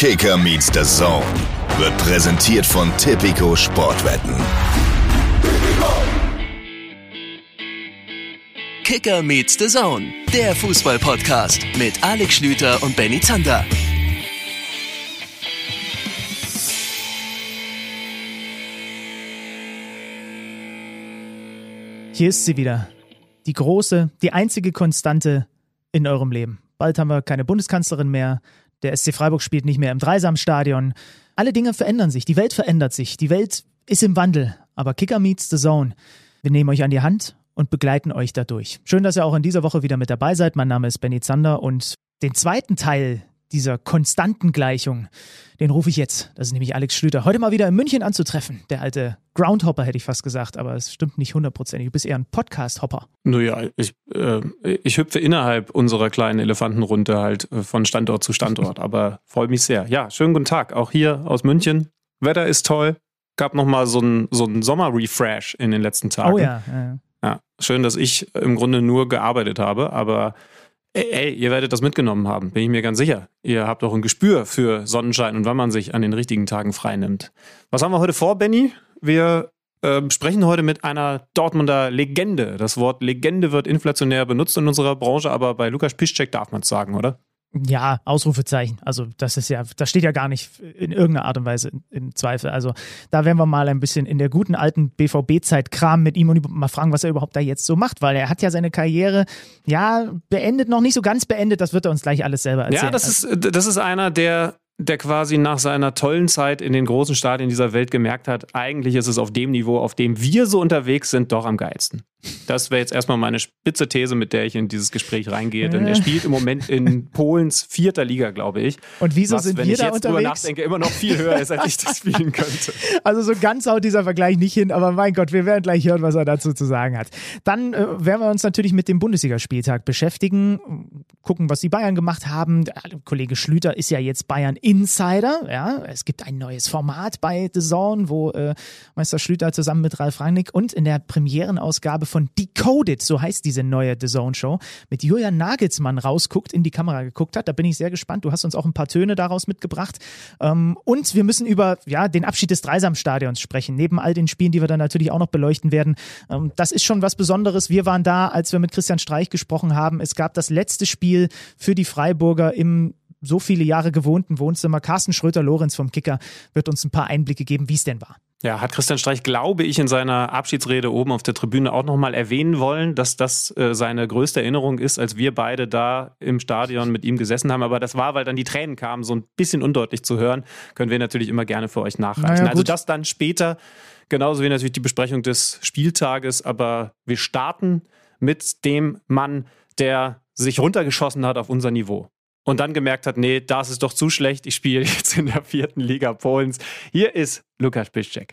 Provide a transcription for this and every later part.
Kicker meets the Zone wird präsentiert von Tipico Sportwetten. Kicker meets the Zone, der Fußball-Podcast mit Alex Schlüter und Benny Zander. Hier ist sie wieder. Die große, die einzige Konstante in eurem Leben. Bald haben wir keine Bundeskanzlerin mehr. Der SC Freiburg spielt nicht mehr im Dreisamstadion. Alle Dinge verändern sich. Die Welt verändert sich. Die Welt ist im Wandel. Aber Kicker meets the Zone. Wir nehmen euch an die Hand und begleiten euch dadurch. Schön, dass ihr auch in dieser Woche wieder mit dabei seid. Mein Name ist Benny Zander und den zweiten Teil dieser konstanten Gleichung, den rufe ich jetzt. Das ist nämlich Alex Schlüter. Heute mal wieder in München anzutreffen. Der alte Groundhopper hätte ich fast gesagt, aber es stimmt nicht hundertprozentig. Du bist eher ein Podcast-Hopper. Naja, ich, äh, ich hüpfe innerhalb unserer kleinen Elefantenrunde halt äh, von Standort zu Standort, aber freue mich sehr. Ja, schönen guten Tag, auch hier aus München. Wetter ist toll. Gab nochmal so einen so Sommer-Refresh in den letzten Tagen. Oh ja. ja. Ja, schön, dass ich im Grunde nur gearbeitet habe, aber ey, ey, ihr werdet das mitgenommen haben, bin ich mir ganz sicher. Ihr habt auch ein Gespür für Sonnenschein und wann man sich an den richtigen Tagen freinimmt. Was haben wir heute vor, Benny? Wir äh, sprechen heute mit einer Dortmunder Legende. Das Wort Legende wird inflationär benutzt in unserer Branche, aber bei Lukas Piszczek darf man es sagen, oder? Ja, Ausrufezeichen. Also das ist ja, das steht ja gar nicht in irgendeiner Art und Weise in, Zweifel. Also da werden wir mal ein bisschen in der guten alten BVB-Zeit kramen mit ihm und mal fragen, was er überhaupt da jetzt so macht, weil er hat ja seine Karriere ja beendet, noch nicht so ganz beendet. Das wird er uns gleich alles selber erzählen. Ja, das ist das ist einer, der der quasi nach seiner tollen Zeit in den großen Stadien dieser Welt gemerkt hat, eigentlich ist es auf dem Niveau, auf dem wir so unterwegs sind, doch am geilsten. Das wäre jetzt erstmal meine spitze These, mit der ich in dieses Gespräch reingehe. Denn er spielt im Moment in Polens vierter Liga, glaube ich. Und wieso was, sind wenn wir ich da jetzt unterwegs? drüber nachdenke, immer noch viel höher ist, als ich das spielen könnte. Also so ganz haut dieser Vergleich nicht hin, aber mein Gott, wir werden gleich hören, was er dazu zu sagen hat. Dann äh, werden wir uns natürlich mit dem Bundesligaspieltag beschäftigen, gucken, was die Bayern gemacht haben. Der Kollege Schlüter ist ja jetzt Bayern Insider. Ja, es gibt ein neues Format bei The Zone, wo äh, Meister Schlüter zusammen mit Ralf Rangnick und in der Premierenausgabe von Decoded so heißt diese neue The Zone Show, mit Julian Nagelsmann rausguckt, in die Kamera geguckt hat. Da bin ich sehr gespannt. Du hast uns auch ein paar Töne daraus mitgebracht. Ähm, und wir müssen über ja, den Abschied des Dreisamstadions sprechen, neben all den Spielen, die wir dann natürlich auch noch beleuchten werden. Ähm, das ist schon was Besonderes. Wir waren da, als wir mit Christian Streich gesprochen haben. Es gab das letzte Spiel für die Freiburger im so viele Jahre gewohnten Wohnzimmer. Carsten Schröter-Lorenz vom Kicker wird uns ein paar Einblicke geben, wie es denn war. Ja, hat Christian Streich, glaube ich, in seiner Abschiedsrede oben auf der Tribüne auch nochmal erwähnen wollen, dass das äh, seine größte Erinnerung ist, als wir beide da im Stadion mit ihm gesessen haben. Aber das war, weil dann die Tränen kamen, so ein bisschen undeutlich zu hören. Können wir natürlich immer gerne für euch nachreichen. Naja, also das dann später, genauso wie natürlich die Besprechung des Spieltages. Aber wir starten mit dem Mann, der sich runtergeschossen hat auf unser Niveau und dann gemerkt hat, nee, das ist doch zu schlecht, ich spiele jetzt in der vierten Liga Polens. Hier ist Lukas Piszczek.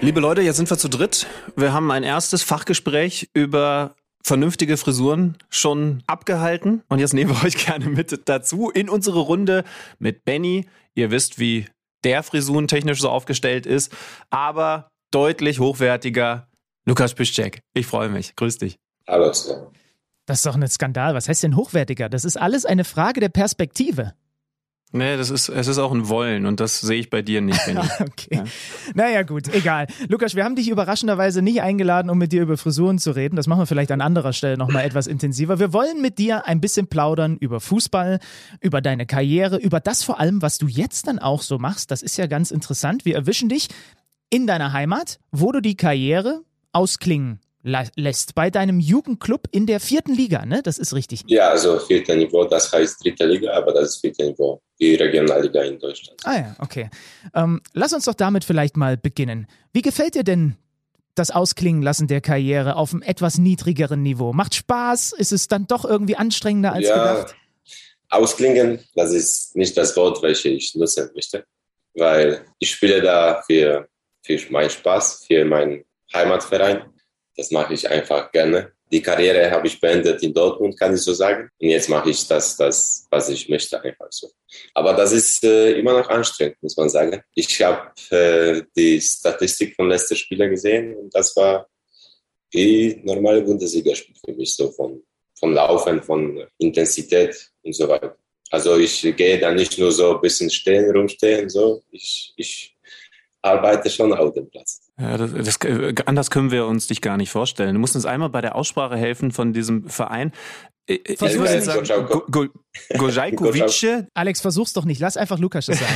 Liebe Leute, jetzt sind wir zu dritt. Wir haben ein erstes Fachgespräch über vernünftige Frisuren schon abgehalten. Und jetzt nehmen wir euch gerne mit dazu in unsere Runde mit Benny. Ihr wisst, wie der frisurentechnisch so aufgestellt ist, aber deutlich hochwertiger Lukas Piszczek. Ich freue mich. Grüß dich. Hallo zusammen. Das ist doch ein Skandal. Was heißt denn hochwertiger? Das ist alles eine Frage der Perspektive. Nee, das ist, es ist auch ein Wollen und das sehe ich bei dir nicht, Benny. okay. Ja. Naja, gut, egal. Lukas, wir haben dich überraschenderweise nicht eingeladen, um mit dir über Frisuren zu reden. Das machen wir vielleicht an anderer Stelle nochmal etwas intensiver. Wir wollen mit dir ein bisschen plaudern über Fußball, über deine Karriere, über das vor allem, was du jetzt dann auch so machst. Das ist ja ganz interessant. Wir erwischen dich in deiner Heimat, wo du die Karriere ausklingen lässt bei deinem Jugendclub in der vierten Liga, ne? Das ist richtig. Ja, also vierter Niveau, das heißt dritte Liga, aber das ist vierte Niveau, die Regionalliga in Deutschland. Ah ja, okay. Ähm, lass uns doch damit vielleicht mal beginnen. Wie gefällt dir denn das Ausklingen lassen der Karriere auf einem etwas niedrigeren Niveau? Macht Spaß? Ist es dann doch irgendwie anstrengender als ja, gedacht? Ausklingen, das ist nicht das Wort, welches ich nutzen möchte, weil ich spiele da für, für meinen Spaß, für meinen Heimatverein. Das mache ich einfach gerne. Die Karriere habe ich beendet in Dortmund, kann ich so sagen. Und jetzt mache ich das, das, was ich möchte, einfach so. Aber das ist äh, immer noch anstrengend, muss man sagen. Ich habe äh, die Statistik von letzten Spieler gesehen und das war wie normale Bundesligaspiel für mich, so von von Laufen, von Intensität und so weiter. Also ich gehe da nicht nur so ein bisschen stehen, rumstehen, so. Ich, ich arbeite schon auf dem Platz. Ja, das, das, anders können wir uns dich gar nicht vorstellen. Du musst uns einmal bei der Aussprache helfen von diesem Verein. Ich würde sagen, Gojajkovice. Alex, versuch's doch nicht. Lass einfach Lukas das sagen.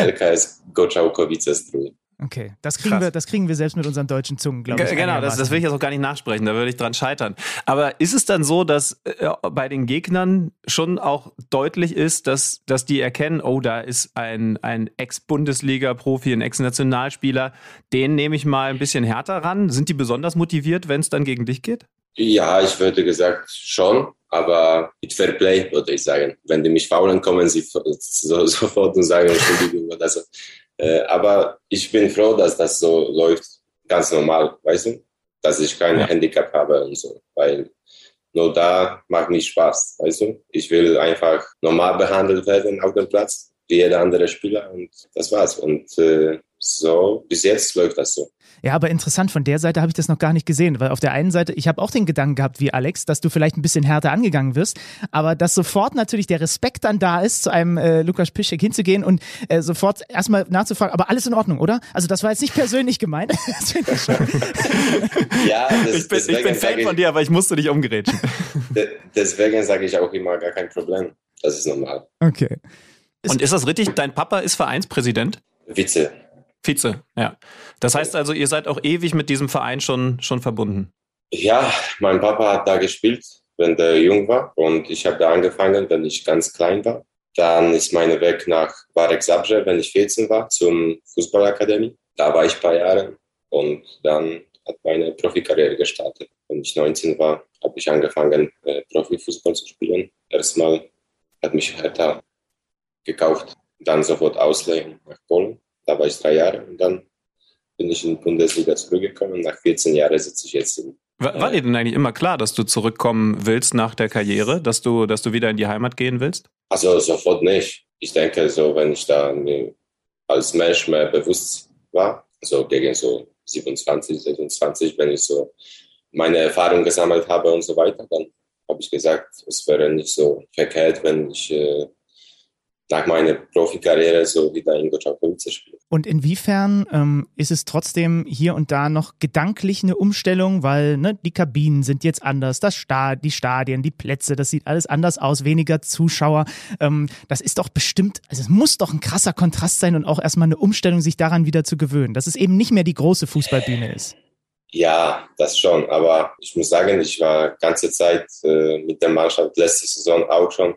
LKS Gojajkovice Struj. Okay, das kriegen, wir, das kriegen wir selbst mit unseren deutschen Zungen, glaube ich. Genau, das, das will ich jetzt auch gar nicht nachsprechen, da würde ich dran scheitern. Aber ist es dann so, dass äh, bei den Gegnern schon auch deutlich ist, dass, dass die erkennen, oh, da ist ein, ein Ex-Bundesliga-Profi, ein Ex-Nationalspieler, den nehme ich mal ein bisschen härter ran? Sind die besonders motiviert, wenn es dann gegen dich geht? Ja, ich würde gesagt schon, aber mit Fair Play würde ich sagen. Wenn die mich faulen, kommen sie so, sofort und sagen Entschuldigung oder so. Äh, aber ich bin froh, dass das so läuft, ganz normal, weißt du? Dass ich kein ja. Handicap habe und so, weil nur da macht nicht Spaß, weißt du? Ich will einfach normal behandelt werden auf dem Platz, wie jeder andere Spieler und das war's. Und äh, so, bis jetzt läuft das so. Ja, aber interessant, von der Seite habe ich das noch gar nicht gesehen, weil auf der einen Seite, ich habe auch den Gedanken gehabt wie Alex, dass du vielleicht ein bisschen härter angegangen wirst, aber dass sofort natürlich der Respekt dann da ist, zu einem äh, Lukas Piszek hinzugehen und äh, sofort erstmal nachzufragen, aber alles in Ordnung, oder? Also das war jetzt nicht persönlich gemeint. ja, das, ich bin, ich bin Fan ich, von dir, aber ich musste dich umgerätschen. Deswegen sage ich auch immer gar kein Problem. Das ist normal. Okay. Und ist das richtig? Dein Papa ist Vereinspräsident? Vize. Vize, ja. Das heißt also, ihr seid auch ewig mit diesem Verein schon, schon verbunden. Ja, mein Papa hat da gespielt, wenn der jung war. Und ich habe da angefangen, wenn ich ganz klein war. Dann ist mein Weg nach Barek Zabrze, wenn ich 14 war, zum Fußballakademie. Da war ich ein paar Jahre und dann hat meine Profikarriere gestartet. Wenn ich 19 war, habe ich angefangen, äh, Profifußball zu spielen. Erstmal hat mich Hertha gekauft, dann sofort ausleihen nach Polen. Da war ich drei Jahre und dann bin ich in die Bundesliga zurückgekommen. Nach 14 Jahren sitze ich jetzt in. War, war dir denn eigentlich immer klar, dass du zurückkommen willst nach der Karriere, dass du, dass du wieder in die Heimat gehen willst? Also sofort nicht. Ich denke, so wenn ich da als Mensch mehr bewusst war, so gegen so 27, 26, wenn ich so meine Erfahrung gesammelt habe und so weiter, dann habe ich gesagt, es wäre nicht so verkehrt, wenn ich äh, nach meiner Profikarriere so wieder in Gotschaukowice spiele. Und inwiefern ähm, ist es trotzdem hier und da noch gedanklich eine Umstellung, weil ne, die Kabinen sind jetzt anders, das Stad die Stadien, die Plätze, das sieht alles anders aus, weniger Zuschauer. Ähm, das ist doch bestimmt, also es muss doch ein krasser Kontrast sein und auch erstmal eine Umstellung, sich daran wieder zu gewöhnen, dass es eben nicht mehr die große Fußballbühne ist. Ja, das schon. Aber ich muss sagen, ich war ganze Zeit äh, mit der Mannschaft letzte Saison auch schon,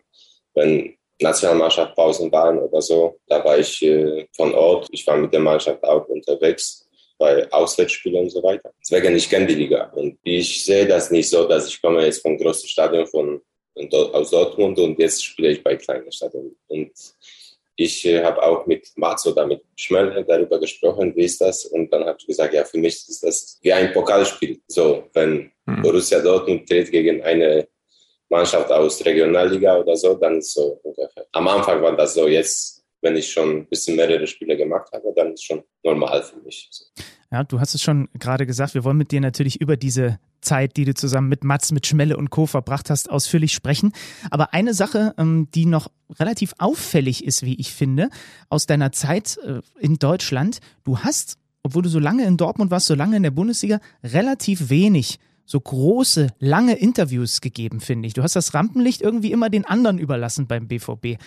wenn Nationalmannschaft Pausen waren oder so. Da war ich äh, von Ort. Ich war mit der Mannschaft auch unterwegs bei Auswärtsspielen und so weiter. Deswegen, ich kenne die Liga. Und ich sehe das nicht so, dass ich komme jetzt vom großen Stadion von, aus Dortmund und jetzt spiele ich bei kleinen Stadion. Und ich äh, habe auch mit Mats oder mit Schmelle darüber gesprochen, wie ist das? Und dann habe ich gesagt, ja, für mich ist das wie ein Pokalspiel. So, wenn hm. Borussia Dortmund tritt gegen eine Mannschaft aus Regionalliga oder so, dann so ungefähr. Am Anfang war das so, jetzt, wenn ich schon ein bisschen mehrere Spiele gemacht habe, dann ist schon normal für mich. Ja, du hast es schon gerade gesagt, wir wollen mit dir natürlich über diese Zeit, die du zusammen mit Mats, mit Schmelle und Co. verbracht hast, ausführlich sprechen. Aber eine Sache, ähm, die noch relativ auffällig ist, wie ich finde, aus deiner Zeit äh, in Deutschland, du hast, obwohl du so lange in Dortmund warst, so lange in der Bundesliga, relativ wenig so große, lange Interviews gegeben, finde ich. Du hast das Rampenlicht irgendwie immer den anderen überlassen beim BVB.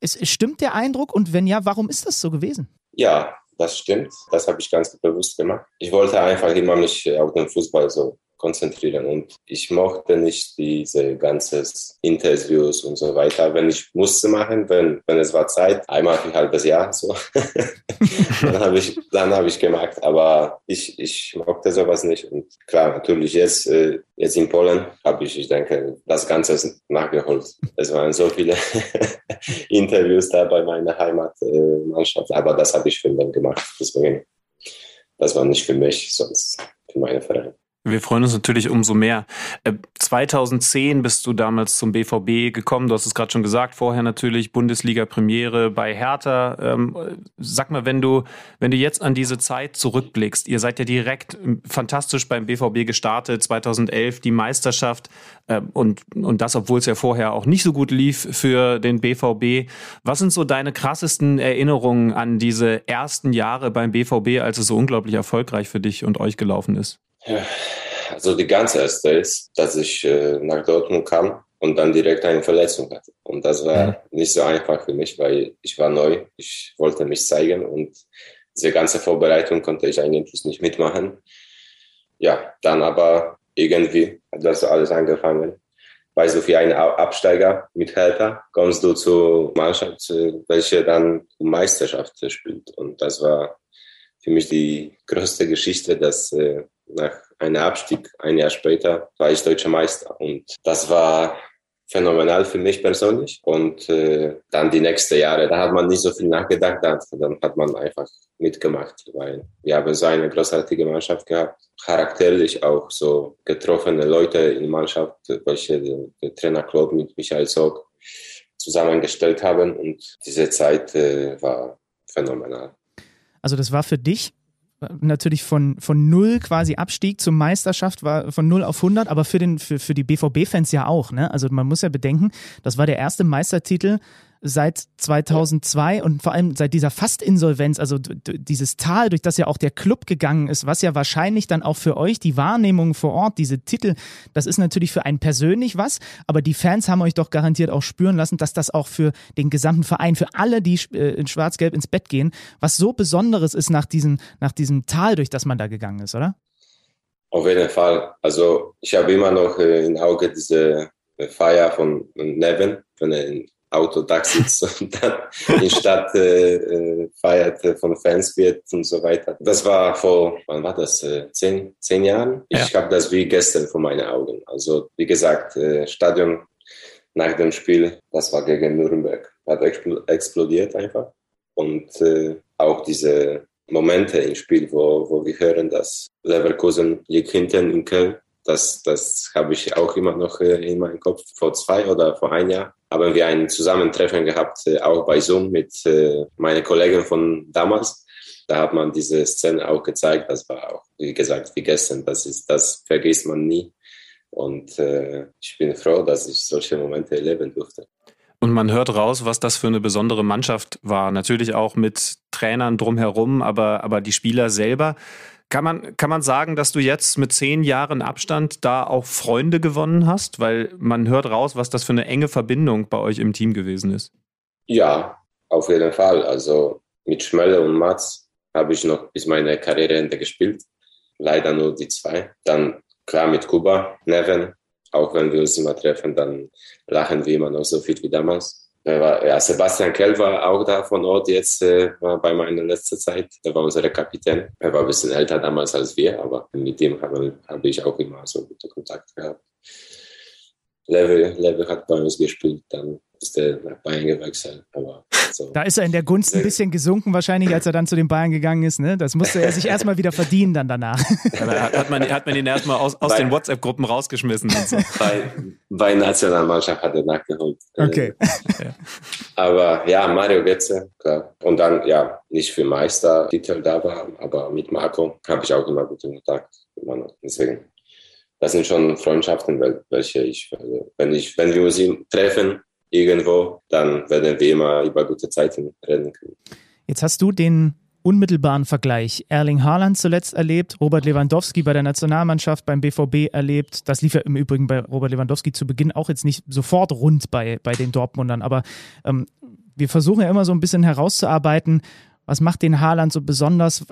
Es, stimmt der Eindruck und wenn ja, warum ist das so gewesen? Ja, das stimmt. Das habe ich ganz bewusst gemacht. Ich wollte einfach immer mich auf den Fußball so konzentrieren. Und ich mochte nicht diese ganzen Interviews und so weiter. Wenn ich musste machen, wenn, wenn es war Zeit, einmal für ein halbes Jahr so, dann habe ich, dann ich gemacht. Aber ich, ich mochte sowas nicht. Und klar, natürlich jetzt, äh, jetzt in Polen habe ich, ich denke, das Ganze nachgeholt. Es waren so viele Interviews da bei meiner Heimatmannschaft. Aber das habe ich für den gemacht. Deswegen, das war nicht für mich, sonst für meine Vereine. Wir freuen uns natürlich umso mehr. 2010 äh, bist du damals zum BVB gekommen. Du hast es gerade schon gesagt. Vorher natürlich Bundesliga-Premiere bei Hertha. Ähm, sag mal, wenn du, wenn du jetzt an diese Zeit zurückblickst, ihr seid ja direkt ähm, fantastisch beim BVB gestartet. 2011 die Meisterschaft ähm, und, und das, obwohl es ja vorher auch nicht so gut lief für den BVB. Was sind so deine krassesten Erinnerungen an diese ersten Jahre beim BVB, als es so unglaublich erfolgreich für dich und euch gelaufen ist? Also die ganze erste ist, dass ich äh, nach Dortmund kam und dann direkt eine Verletzung hatte. Und das war mhm. nicht so einfach für mich, weil ich war neu, ich wollte mich zeigen und diese ganze Vorbereitung konnte ich eigentlich nicht mitmachen. Ja, dann aber irgendwie hat das alles angefangen. Weißt du, wie ein Absteiger mit Hertha kommst du zur Mannschaft, äh, welche dann Meisterschaft spielt. Und das war für mich die größte Geschichte, dass äh, nach einem Abstieg, ein Jahr später, war ich deutscher Meister. Und das war phänomenal für mich persönlich. Und äh, dann die nächsten Jahre, da hat man nicht so viel nachgedacht, dann hat man einfach mitgemacht, weil wir haben so eine großartige Mannschaft gehabt. Charakterlich auch so getroffene Leute in der Mannschaft, welche der, Trainer Claude mit Michael Zog zusammengestellt haben. Und diese Zeit äh, war phänomenal. Also das war für dich natürlich von, von null quasi Abstieg zur Meisterschaft war von null auf 100, aber für, den, für, für die BVB-Fans ja auch. Ne? Also man muss ja bedenken, das war der erste Meistertitel seit 2002 und vor allem seit dieser Fastinsolvenz, also dieses Tal, durch das ja auch der Club gegangen ist, was ja wahrscheinlich dann auch für euch die Wahrnehmung vor Ort, diese Titel, das ist natürlich für einen persönlich was, aber die Fans haben euch doch garantiert auch spüren lassen, dass das auch für den gesamten Verein, für alle, die äh, in Schwarz-Gelb ins Bett gehen, was so Besonderes ist nach diesem, nach diesem Tal, durch das man da gegangen ist, oder? Auf jeden Fall. Also ich habe immer noch äh, im Auge diese Feier von Neven, er in Autodach sitzt und dann in Stadt äh, äh, feiert, äh, von Fans wird und so weiter. Das war vor, wann war das? Äh, zehn, zehn Jahren? Ja. Ich habe das wie gestern vor meinen Augen. Also wie gesagt, Stadion nach dem Spiel, das war gegen Nürnberg, hat explodiert einfach. Und äh, auch diese Momente im Spiel, wo, wo wir hören, dass Leverkusen liegt hinten in Köln das, das habe ich auch immer noch in meinem Kopf. Vor zwei oder vor ein Jahr haben wir ein Zusammentreffen gehabt, äh, auch bei Zoom mit äh, meinen Kollegen von damals. Da hat man diese Szene auch gezeigt. Das war auch, wie gesagt, wie gestern. Das ist, das vergisst man nie. Und äh, ich bin froh, dass ich solche Momente erleben durfte. Und man hört raus, was das für eine besondere Mannschaft war. Natürlich auch mit Trainern drumherum, aber, aber die Spieler selber. Kann man, kann man sagen, dass du jetzt mit zehn Jahren Abstand da auch Freunde gewonnen hast? Weil man hört raus, was das für eine enge Verbindung bei euch im Team gewesen ist. Ja, auf jeden Fall. Also mit Schmelle und Mats habe ich noch bis meine Karriereende gespielt. Leider nur die zwei. Dann klar mit Kuba, Neven. Auch wenn wir uns immer treffen, dann lachen wir immer noch so viel wie damals. Ja, Sebastian Kell war auch da von Ort jetzt äh, bei meiner letzten Zeit. Er war unser Kapitän. Er war ein bisschen älter damals als wir, aber mit dem habe, habe ich auch immer so guten Kontakt gehabt. Level, Level hat bei uns gespielt, dann ist er nach Bayern gewechselt. Aber so. Da ist er in der Gunst ein bisschen gesunken wahrscheinlich, als er dann zu den Bayern gegangen ist. Ne? Das musste er sich erstmal wieder verdienen dann danach. hat, man, hat man ihn erstmal aus, aus den WhatsApp-Gruppen rausgeschmissen. So. Bei, bei Nationalmannschaft hat er nachgeholt. Okay. Aber ja, Mario Götze, klar. Und dann, ja, nicht für Meistertitel da war, aber mit Marco habe ich auch immer guten Kontakt. Deswegen das sind schon Freundschaften, welche ich, wenn ich, wenn wir uns treffen, irgendwo, dann werden wir immer über gute Zeiten reden können. Jetzt hast du den unmittelbaren Vergleich. Erling Haaland zuletzt erlebt, Robert Lewandowski bei der Nationalmannschaft beim BVB erlebt. Das lief ja im Übrigen bei Robert Lewandowski zu Beginn auch jetzt nicht sofort rund bei, bei den Dortmundern, aber ähm, wir versuchen ja immer so ein bisschen herauszuarbeiten, was macht den Haaland so besonders?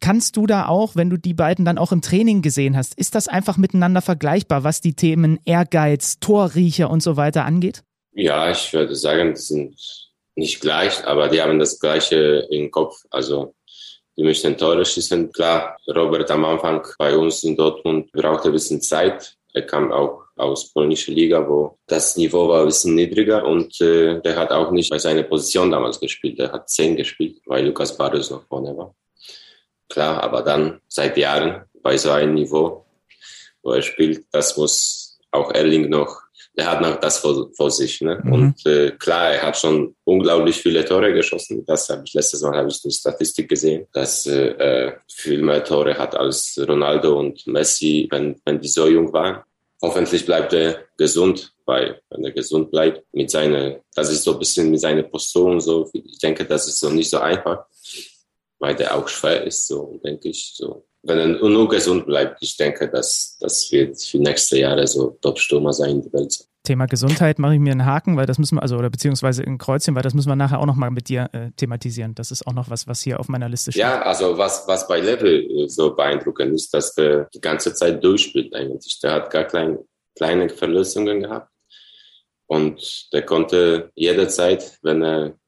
Kannst du da auch, wenn du die beiden dann auch im Training gesehen hast, ist das einfach miteinander vergleichbar, was die Themen Ehrgeiz, Torriecher und so weiter angeht? Ja, ich würde sagen, die sind nicht gleich, aber die haben das Gleiche im Kopf. Also die möchten Tore schießen. Klar, Robert am Anfang bei uns in Dortmund brauchte ein bisschen Zeit. Er kam auch aus polnischer Liga, wo das Niveau war ein bisschen niedriger und äh, der hat auch nicht bei seiner Position damals gespielt. Er hat zehn gespielt, weil Lukas Barrios noch vorne war. Klar, aber dann seit Jahren bei so einem Niveau wo er spielt, das muss auch Erling noch, er hat noch das vor, vor sich. Ne? Mhm. Und äh, klar, er hat schon unglaublich viele Tore geschossen. Das habe ich letztes Mal habe ich die Statistik gesehen, dass äh, er viel mehr Tore hat als Ronaldo und Messi, wenn, wenn die so jung waren. Hoffentlich bleibt er gesund, weil wenn er gesund bleibt, mit seiner, das ist so ein bisschen mit seiner Postur und so, ich denke, das ist so nicht so einfach, weil der auch schwer ist, so denke ich. So. Wenn er nur gesund bleibt, ich denke, dass das wird für nächste Jahre so Top-Stürmer sein in der Welt. Thema Gesundheit mache ich mir einen Haken, weil das müssen wir, also oder beziehungsweise ein Kreuzchen, weil das müssen wir nachher auch nochmal mit dir äh, thematisieren. Das ist auch noch was, was hier auf meiner Liste steht. Ja, also was, was bei Level äh, so beeindruckend ist, dass der die ganze Zeit durchspielt eigentlich. Der hat gar klein, kleine Verletzungen gehabt und der konnte jederzeit, wenn er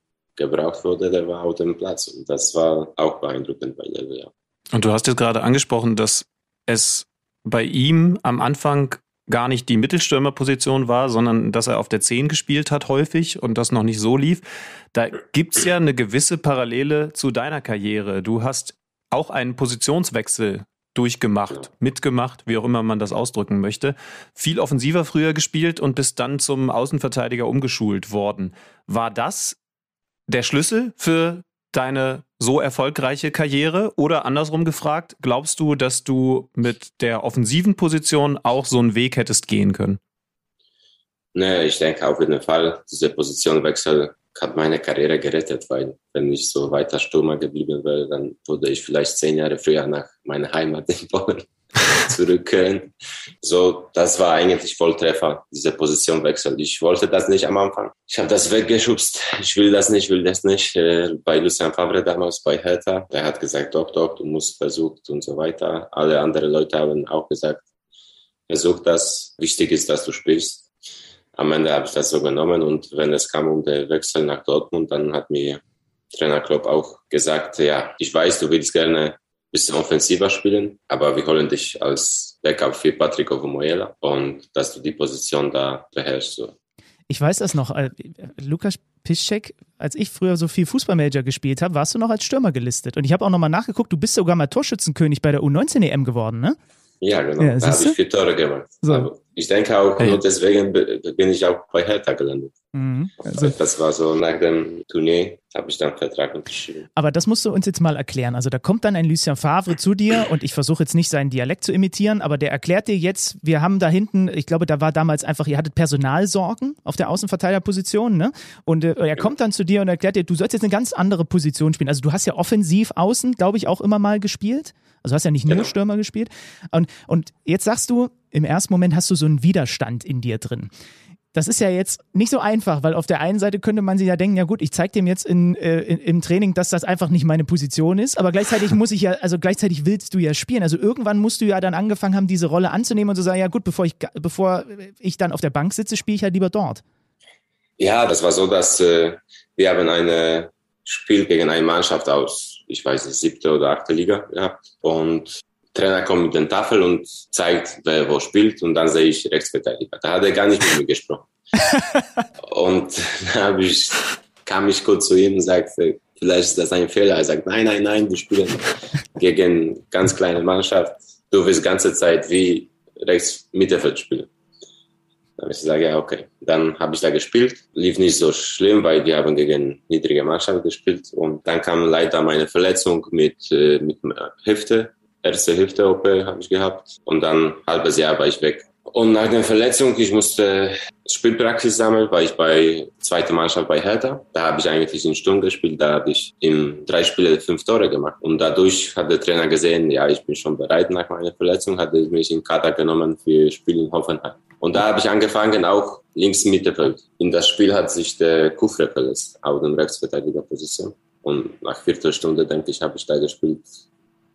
gebraucht wurde, der war auf dem Platz. Und das war auch beeindruckend bei Level, ja. Und du hast jetzt gerade angesprochen, dass es bei ihm am Anfang gar nicht die Mittelstürmerposition war, sondern dass er auf der 10 gespielt hat häufig und das noch nicht so lief. Da gibt's ja eine gewisse Parallele zu deiner Karriere. Du hast auch einen Positionswechsel durchgemacht, mitgemacht, wie auch immer man das ausdrücken möchte. Viel offensiver früher gespielt und bist dann zum Außenverteidiger umgeschult worden. War das der Schlüssel für deine so erfolgreiche Karriere? Oder andersrum gefragt, glaubst du, dass du mit der offensiven Position auch so einen Weg hättest gehen können? Nee, ich denke auf jeden Fall, dieser Positionwechsel hat meine Karriere gerettet, weil wenn ich so weiter Stürmer geblieben wäre, dann würde ich vielleicht zehn Jahre früher nach meiner Heimat in Polen zurückkehren. So, das war eigentlich Volltreffer, dieser Positionwechsel. Ich wollte das nicht am Anfang. Ich habe das weggeschubst. Ich will das nicht, will das nicht. Äh, bei Lucien Favre damals, bei Hertha, der hat gesagt, doch, doch, du musst versucht und so weiter. Alle anderen Leute haben auch gesagt, versuch das. Wichtig ist, dass du spielst. Am Ende habe ich das so genommen und wenn es kam um den Wechsel nach Dortmund, dann hat mir Trainer Klopp auch gesagt, ja, ich weiß, du willst gerne bisschen offensiver spielen, aber wir holen dich als Backup für Patrick Ovomoyela und dass du die Position da beherrschst. So. Ich weiß das noch, äh, Lukas Piszczek, als ich früher so viel Fußballmanager gespielt habe, warst du noch als Stürmer gelistet. Und ich habe auch nochmal nachgeguckt, du bist sogar mal Torschützenkönig bei der U19 EM geworden, ne? Ja, genau. Ja, da habe ich vier Tore gemacht. So. Aber ich denke auch, Ja. nur deswegen bin ich auch bei Hertha gelandet. Mhm. Also, Das war so nach dem Turnier, habe ich dann Vertrag unterschrieben. aber das musst du uns jetzt mal erklären. Also da kommt dann ein Lucien Favre zu dir und ich versuche jetzt nicht seinen Dialekt zu imitieren, aber der erklärt dir jetzt, wir haben da hinten, ich glaube, da war damals einfach, ihr hattet Personalsorgen auf der Außenverteidigerposition, ne? Und äh, er kommt dann zu dir und erklärt dir, du sollst jetzt eine ganz andere Position spielen. Also du hast ja offensiv außen, glaube ich, auch immer mal gespielt. Also hast ja nicht nur Genau. Stürmer gespielt. Und, und jetzt sagst du, im ersten Moment hast du so einen Widerstand in dir drin. Das ist ja jetzt nicht so einfach, weil auf der einen Seite könnte man sich ja denken, ja gut, ich zeige dem jetzt in, äh, in, im Training, dass das einfach nicht meine Position ist, aber gleichzeitig muss ich ja, also gleichzeitig willst du ja spielen. Also irgendwann musst du ja dann angefangen haben, diese Rolle anzunehmen und zu sagen, ja gut, bevor ich, bevor ich dann auf der Bank sitze, spiele ich halt lieber dort. Ja, das war so, dass äh, wir haben ein Spiel gegen eine Mannschaft aus, ich weiß nicht, siebte oder achte Liga gehabt. Und Trainer kommt mit der Tafel und zeigt, wer wo spielt. Und dann sehe ich Rechtsverteidiger. Da hat er gar nicht mit mir gesprochen. und da hab ich, kam ich kurz zu ihm und sagte, vielleicht ist das ein Fehler. Er sagt, nein, nein, nein, wir spielen gegen ganz kleine Mannschaft. Du wirst ganze Zeit wie rechts Mittelfeld spielen. Dann habe ich gesagt, ja, okay. Dann habe ich da gespielt. Lief nicht so schlimm, weil wir haben gegen niedrige Mannschaft gespielt. Und dann kam leider meine Verletzung mit, äh, mit Hüfte. Erste Hüfte-OP habe ich gehabt. Und dann halbes Jahr war ich weg. Und nach der Verletzung, ich musste Spielpraxis sammeln, weil ich bei zweiter Mannschaft bei Hertha. Da habe ich eigentlich in Sturm gespielt. Da habe ich in drei Spiele fünf Tore gemacht. Und dadurch hat der Trainer gesehen, ja, ich bin schon bereit nach meiner Verletzung, hat er mich in Katar genommen für Spiel in Hoffenheim. Und da habe ich angefangen, auch links Mittelfeld. In das Spiel hat sich der Kufre verletzt, auf der Rechtsverteidigerposition. Und nach Viertelstunde, denke ich, habe ich da gespielt,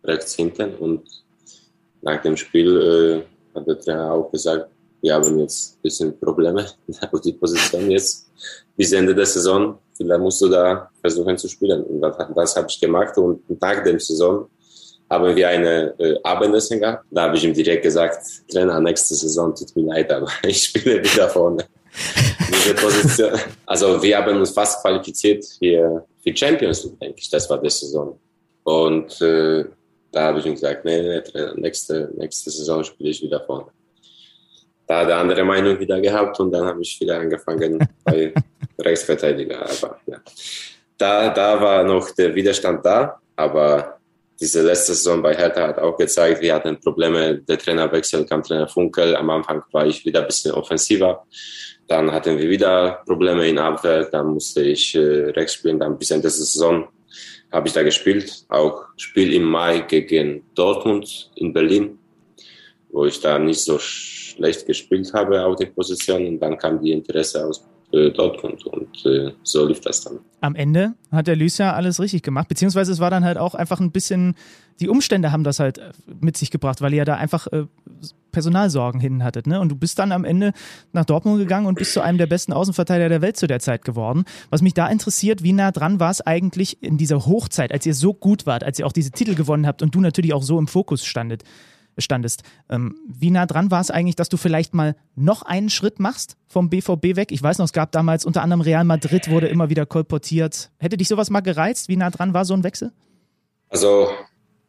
rechts hinten. Und nach dem Spiel äh, hat der Trainer auch gesagt, wir haben jetzt ein bisschen Probleme auf die Position jetzt bis Ende der Saison. Vielleicht musst du da versuchen zu spielen. Und das, das habe ich gemacht. Und nach der Saison haben wir eine äh, Abendessen gehabt. Da habe ich ihm direkt gesagt, Trainer, nächste Saison tut mir leid, aber ich spiele wieder vorne. Diese Position. Also wir haben uns fast qualifiziert für, für Champions League, denke ich. Das war die Saison. Und äh, Da habe ich ihm gesagt, nee, nee, nächste, nächste Saison spiele ich wieder vorne. Da hat er andere Meinung wieder gehabt und dann habe ich wieder angefangen bei Rechtsverteidiger. Aber ja. da, da war noch der Widerstand da, aber diese letzte Saison bei Hertha hat auch gezeigt, wir hatten Probleme. Der Trainerwechsel kam Trainer Funkel. Am Anfang war ich wieder ein bisschen offensiver. Dann hatten wir wieder Probleme in Abwehr. Dann musste ich äh, rechts spielen. Dann bis Ende der Saison habe ich da gespielt. Auch Spiel im Mai gegen Dortmund in Berlin, wo ich da nicht so schlecht gespielt habe auf der Position. Und dann kam die Interesse aus äh, Dortmund und äh, so lief das dann. Am Ende hat der Lys ja alles richtig gemacht, beziehungsweise es war dann halt auch einfach ein bisschen, die Umstände haben das halt äh, mit sich gebracht, weil ihr ja da einfach äh, Personalsorgen hin hattet. Ne? Und du bist dann am Ende nach Dortmund gegangen und bist zu einem der besten Außenverteidiger der Welt zu der Zeit geworden. Was mich da interessiert, wie nah dran war es eigentlich in dieser Hochzeit, als ihr so gut wart, als ihr auch diese Titel gewonnen habt und du natürlich auch so im Fokus standet? Standest. Ähm, wie nah dran war es eigentlich, dass du vielleicht mal noch einen Schritt machst vom BVB weg? Ich weiß noch, es gab damals unter anderem Real Madrid, wurde immer wieder kolportiert. Hätte dich sowas mal gereizt? Wie nah dran war so ein Wechsel? Also,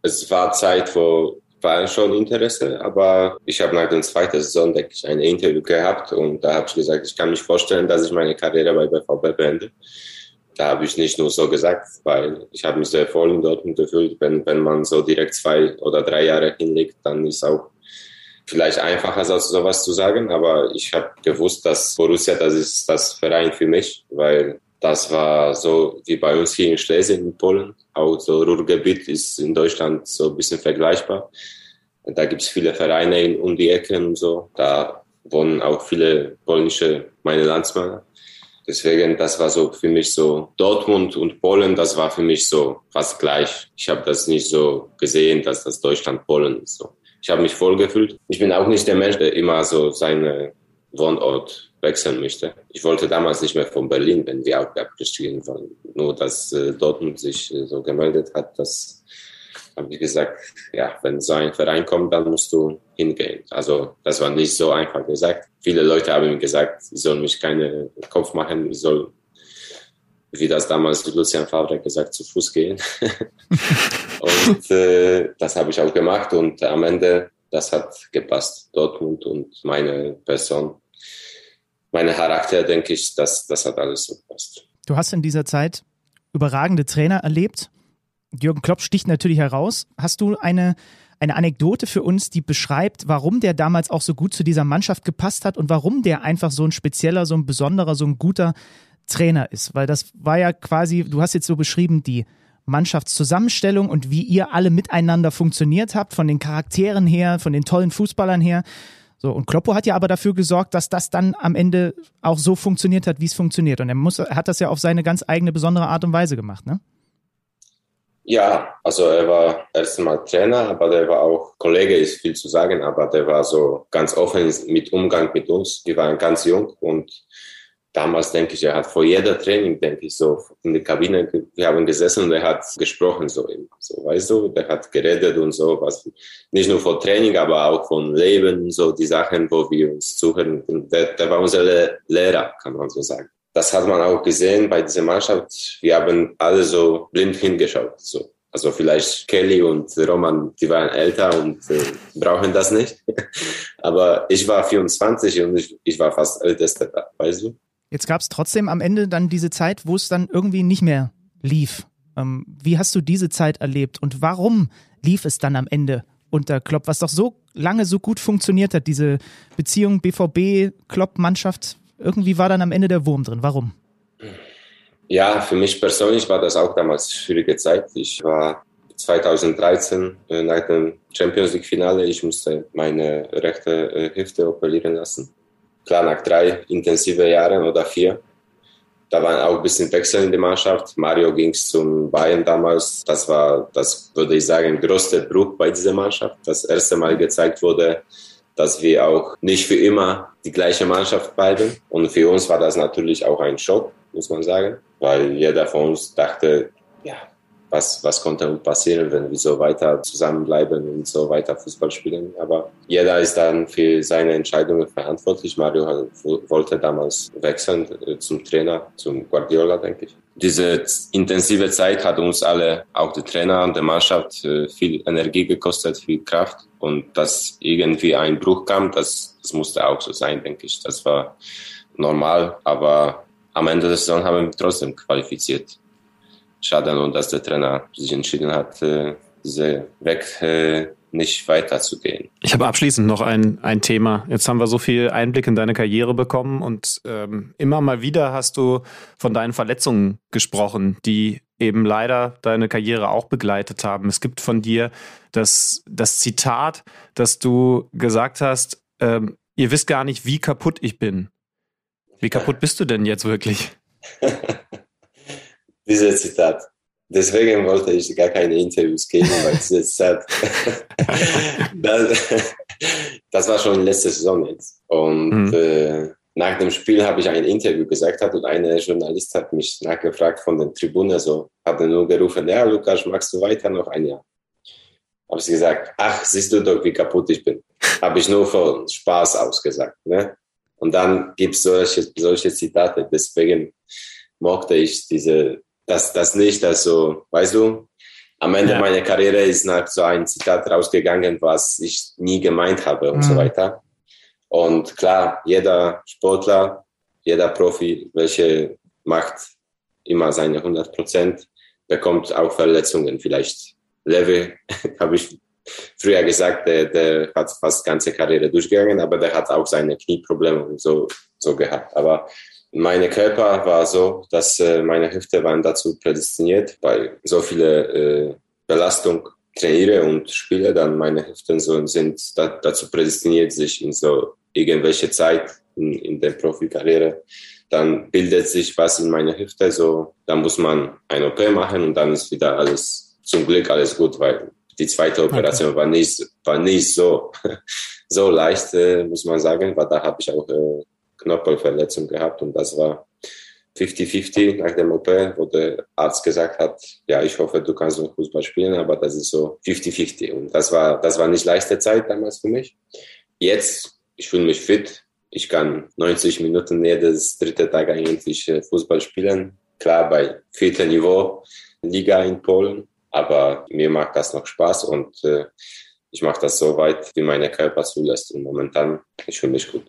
es war Zeit, wo war schon Interesse, aber ich habe nach der zweiten ich, ein Interview gehabt und da habe ich gesagt, ich kann mich vorstellen, dass ich meine Karriere bei BVB beende da habe ich nicht nur so gesagt, weil ich habe mich sehr voll in Dortmund gefühlt. Wenn, wenn man so direkt zwei oder drei Jahre hinlegt, dann ist auch vielleicht einfacher, sowas zu sagen. Aber ich habe gewusst, dass Borussia, das ist das Verein für mich, weil das war so wie bei uns hier in Schlesien in Polen. Auch so Ruhrgebiet ist in Deutschland so ein bisschen vergleichbar. Da gibt es viele Vereine um die Ecke und so. Da wohnen auch viele polnische, meine Landsmänner. Deswegen, das war so für mich so Dortmund und Polen, das war für mich so fast gleich. Ich habe das nicht so gesehen, dass das Deutschland Polen ist. So. Ich habe mich voll gefühlt. Ich bin auch nicht der Mensch, der immer so seinen Wohnort wechseln möchte. Ich wollte damals nicht mehr von Berlin, wenn wir auch abgestiegen waren. Nur, dass äh, Dortmund sich äh, so gemeldet hat, dass habe ich gesagt, ja, wenn so ein Verein kommt, dann musst du hingehen. Also das war nicht so einfach gesagt. Viele Leute haben mir gesagt, ich soll mich keinen Kopf machen, ich soll, wie das damals Lucian Favre gesagt, zu Fuß gehen. und äh, das habe ich auch gemacht und am Ende, das hat gepasst. Dortmund und meine Person, mein Charakter, denke ich, das, das hat alles so gepasst. Du hast in dieser Zeit überragende Trainer erlebt Jürgen Klopp sticht natürlich heraus. Hast du eine, eine Anekdote für uns, die beschreibt, warum der damals auch so gut zu dieser Mannschaft gepasst hat und warum der einfach so ein spezieller, so ein besonderer, so ein guter Trainer ist? Weil das war ja quasi, du hast jetzt so beschrieben, die Mannschaftszusammenstellung und wie ihr alle miteinander funktioniert habt, von den Charakteren her, von den tollen Fußballern her. So, und Kloppo hat ja aber dafür gesorgt, dass das dann am Ende auch so funktioniert hat, wie es funktioniert. Und er muss, er hat das ja auf seine ganz eigene besondere Art und Weise gemacht, ne? Ja, also er war erst einmal Trainer, aber der war auch Kollege, ist viel zu sagen, aber der war so ganz offen mit Umgang mit uns. Wir waren ganz jung und damals denke ich, er hat vor jeder Training, denke ich, so in der Kabine, wir haben gesessen und er hat gesprochen so so, weißt du, der hat geredet und so, was, nicht nur von Training, aber auch von Leben, so die Sachen, wo wir uns zuhören. Der, der war unser Lehrer, kann man so sagen das hat man auch gesehen bei dieser Mannschaft. Wir haben alle so blind hingeschaut. So. Also vielleicht Kelly und Roman, die waren älter und äh, brauchen das nicht. Aber ich war 24 und ich, ich war fast ältester weißt du? Jetzt gab es trotzdem am Ende dann diese Zeit, wo es dann irgendwie nicht mehr lief. Ähm, wie hast du diese Zeit erlebt und warum lief es dann am Ende unter Klopp, was doch so lange so gut funktioniert hat, diese Beziehung BVB-Klopp-Mannschaft? Irgendwie war dann am Ende der Wurm drin. Warum? Ja, für mich persönlich war das auch damals schwierige Zeit. Ich war 2013 äh, nach dem Champions League Finale, ich musste meine rechte äh, Hüfte operieren lassen. Klar, nach drei intensive Jahren oder vier. Da war auch ein bisschen Wechsel in der Mannschaft. Mario ging zum Bayern damals. Das war, das würde ich sagen, größter Bruch bei dieser Mannschaft. Das erste Mal gezeigt wurde, dass wir auch nicht für immer die gleiche Mannschaft bleiben. Und für uns war das natürlich auch ein Schock, muss man sagen, weil jeder von uns dachte, ja, was, was konnte passieren, wenn wir so weiter zusammenbleiben und so weiter Fußball spielen. Aber jeder ist dann für seine Entscheidungen verantwortlich. Mario wollte damals wechseln äh, zum Trainer, zum Guardiola, denke ich. Diese intensive Zeit hat uns alle, auch die Trainer und die Mannschaft, äh, viel Energie gekostet, viel Kraft. Und dass irgendwie ein Bruch kam, das, das musste auch so sein, denke ich. Das war normal, aber am Ende der Saison haben wir trotzdem qualifiziert schade nur, dass der Trainer sich entschieden hat, äh, diese Weg äh, nicht weiterzugehen. Ich habe abschließend noch ein, ein Thema. Jetzt haben wir so viel Einblick in deine Karriere bekommen und ähm, immer mal wieder hast du von deinen Verletzungen gesprochen, die eben leider deine Karriere auch begleitet haben. Es gibt von dir das, das Zitat, dass du gesagt hast, ähm, ihr wisst gar nicht, wie kaputt ich bin. Wie kaputt bist du denn jetzt wirklich? dieses Zitat. Deswegen wollte ich gar keine Interviews geben, weil dieses Zitat, das, das, war schon letzte Saison jetzt. Und mhm. äh, nach dem Spiel habe ich ein Interview gesagt hat und eine Journalist hat mich nachgefragt von der Tribüne, so hat er nur gerufen, ja Lukas, magst du weiter noch ein Jahr? Habe ich gesagt, ach, siehst du doch, wie kaputt ich bin. habe ich nur von Spaß ausgesagt. Ne? Und dann gibt es solche, solche Zitate. Deswegen mochte ich diese das, das nicht. Also, weißt du, am Ende ja. meiner Karriere ist nach so ein Zitat rausgegangen, was ich nie gemeint habe und mhm. so weiter. Und klar, jeder Sportler, jeder Profi, welche macht immer seine 100 Prozent, bekommt auch Verletzungen. Vielleicht Level, habe ich früher gesagt, der, der hat fast ganze Karriere durchgegangen, aber der hat auch seine Knieprobleme und so, so gehabt. Aber meine Körper war so, dass äh, meine Hüfte waren dazu prädestiniert, weil so viele äh, Belastung trainiere und spiele, dann meine Hüften so sind da, dazu prädestiniert, sich in so irgendwelche Zeit in, in der Profikarriere, dann bildet sich was in meiner Hüfte, so, dann muss man ein OP machen und dann ist wieder alles, zum Glück alles gut, weil die zweite Operation okay. war nicht, war nicht so, so leicht, äh, muss man sagen, weil da habe ich auch äh, Knorpelverletzung gehabt und das war 50-50 nach dem OP, wo der Arzt gesagt hat, ja, ich hoffe, du kannst noch Fußball spielen, aber das ist so 50-50 und das war, das war nicht leichte Zeit damals für mich. Jetzt, ich fühle mich fit, ich kann 90 Minuten jedes dritte Tag eigentlich äh, Fußball spielen. Klar, bei viertem Niveau Liga in Polen, aber mir macht das noch Spaß und äh, ich mache das so weit, wie meine Körper zulässt. Und momentan, ich fühle mich gut.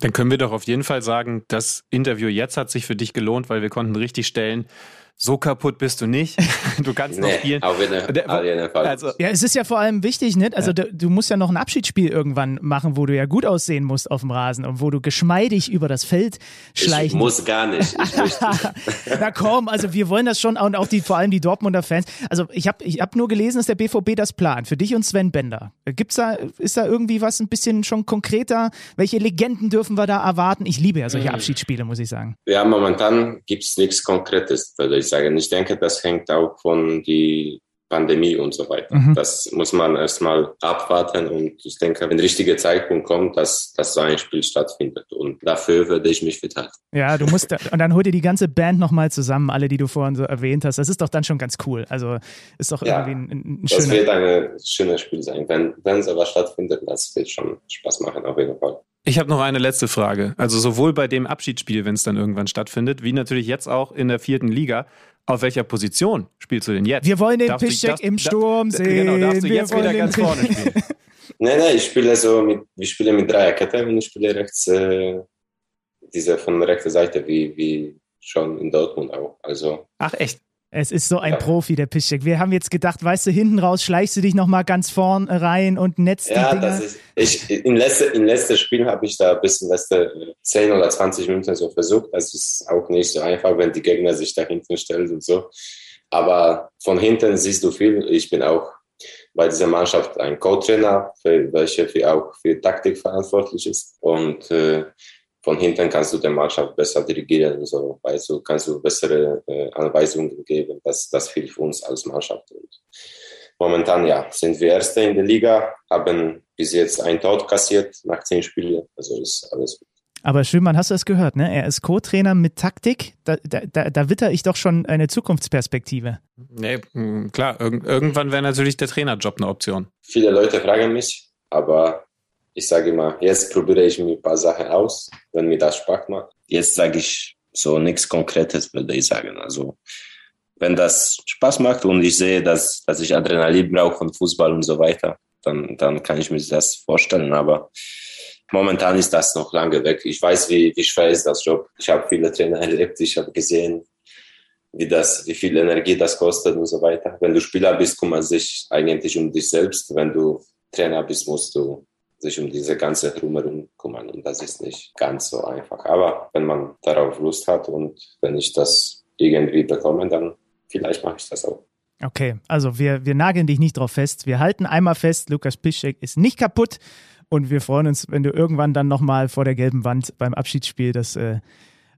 Dann können wir doch auf jeden Fall sagen, das Interview jetzt hat sich für dich gelohnt, weil wir konnten richtig stellen, so kaputt bist du nicht. Du kannst nee, noch spielen. Auf jeden, Fall. Also, ja, es ist ja vor allem wichtig, nicht? Also ja. du, du, musst ja noch ein Abschiedsspiel irgendwann machen, wo du ja gut aussehen musst auf dem Rasen und wo du geschmeidig über das Feld schleichen. Ich muss gar nicht. Na komm, also wir wollen das schon und auch die vor allem die Dortmunder Fans. Also ich habe ich hab nur gelesen, dass der BVB das plant für dich und Sven Bender. Gibt's da ist da irgendwie was ein bisschen schon konkreter? Welche Legenden dürfen wir da erwarten? Ich liebe ja solche hm. Abschiedsspiele, muss ich sagen. Ja, momentan gibt's nichts Konkretes, würde ich sagen. Ich denke, das hängt auch von die Pandemie und so weiter. Mhm. Das muss man erstmal abwarten und ich denke, wenn der richtige Zeitpunkt kommt, dass, dass so ein Spiel stattfindet und dafür würde ich mich halten. Ja, du musst, und dann hol dir die ganze Band nochmal zusammen, alle, die du vorhin so erwähnt hast. Das ist doch dann schon ganz cool. Also ist doch ja, irgendwie ein, ein schönes. Das wird ein schönes Spiel sein. Wenn, wenn sowas stattfindet, das wird schon Spaß machen, auf jeden Fall. Ich habe noch eine letzte Frage. Also sowohl bei dem Abschiedsspiel, wenn es dann irgendwann stattfindet, wie natürlich jetzt auch in der vierten Liga. Auf welcher Position spielst du denn jetzt? Wir wollen den Pischek im Sturm sehen. Genau, darfst du Wir jetzt wieder ganz vorne spielen. nein, nein, ich spiele so mit, ich spiele mit Dreierkette und ich spiele rechts, äh, diese von rechter Seite, wie, wie schon in Dortmund auch. Also. Ach, echt? Es ist so ein ja. Profi, der Piszczek. Wir haben jetzt gedacht, weißt du, hinten raus schleichst du dich nochmal ganz vorn rein und netzt ja, die Dinger. Das ist, ich, im, letzten, Im letzten Spiel habe ich da ein bisschen letzte 10 oder 20 Minuten so versucht. Das ist auch nicht so einfach, wenn die Gegner sich da hinten stellen und so. Aber von hinten siehst du viel. Ich bin auch bei dieser Mannschaft ein Co-Trainer, welcher für auch für Taktik verantwortlich ist. Und äh, von hinten kannst du der Mannschaft besser dirigieren, so, weißt du, kannst du bessere äh, Anweisungen geben. Das, das hilft uns als Mannschaft. Und momentan, ja, sind wir Erste in der Liga, haben bis jetzt ein Tod kassiert nach zehn Spielen. Also ist alles gut. Aber Schönmann, hast du das gehört, ne? Er ist Co-Trainer mit Taktik. Da, da, da witter ich doch schon eine Zukunftsperspektive. Nee, klar, irg irgendwann wäre natürlich der Trainerjob eine Option. Viele Leute fragen mich, aber ich sage immer, jetzt probiere ich mir ein paar Sachen aus, wenn mir das Spaß macht. Jetzt sage ich so nichts Konkretes, würde ich sagen. Also wenn das Spaß macht und ich sehe, dass, dass ich Adrenalin brauche von Fußball und so weiter, dann, dann kann ich mir das vorstellen. Aber momentan ist das noch lange weg. Ich weiß, wie, wie schwer ist das Job. Ich habe viele Trainer erlebt. Ich habe gesehen, wie das, wie viel Energie das kostet und so weiter. Wenn du Spieler bist, kümmert sich eigentlich um dich selbst. Wenn du Trainer bist, musst du sich um diese ganze Drumherum kümmern. Und das ist nicht ganz so einfach. Aber wenn man darauf Lust hat und wenn ich das irgendwie bekomme, dann vielleicht mache ich das auch. Okay, also wir, wir nageln dich nicht drauf fest. Wir halten einmal fest, Lukas Piszczek ist nicht kaputt. Und wir freuen uns, wenn du irgendwann dann nochmal vor der gelben Wand beim Abschiedsspiel das äh,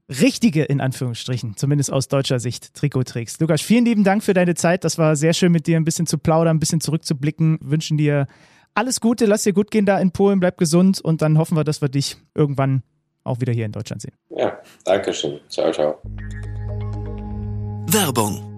richtige, in Anführungsstrichen, zumindest aus deutscher Sicht, Trikot trägst. Lukas, vielen lieben Dank für deine Zeit. Das war sehr schön mit dir ein bisschen zu plaudern, ein bisschen zurückzublicken. Wünschen dir alles Gute, lass dir gut gehen da in Polen, bleib gesund und dann hoffen wir, dass wir dich irgendwann auch wieder hier in Deutschland sehen. Ja, danke schön. Ciao, ciao. Werbung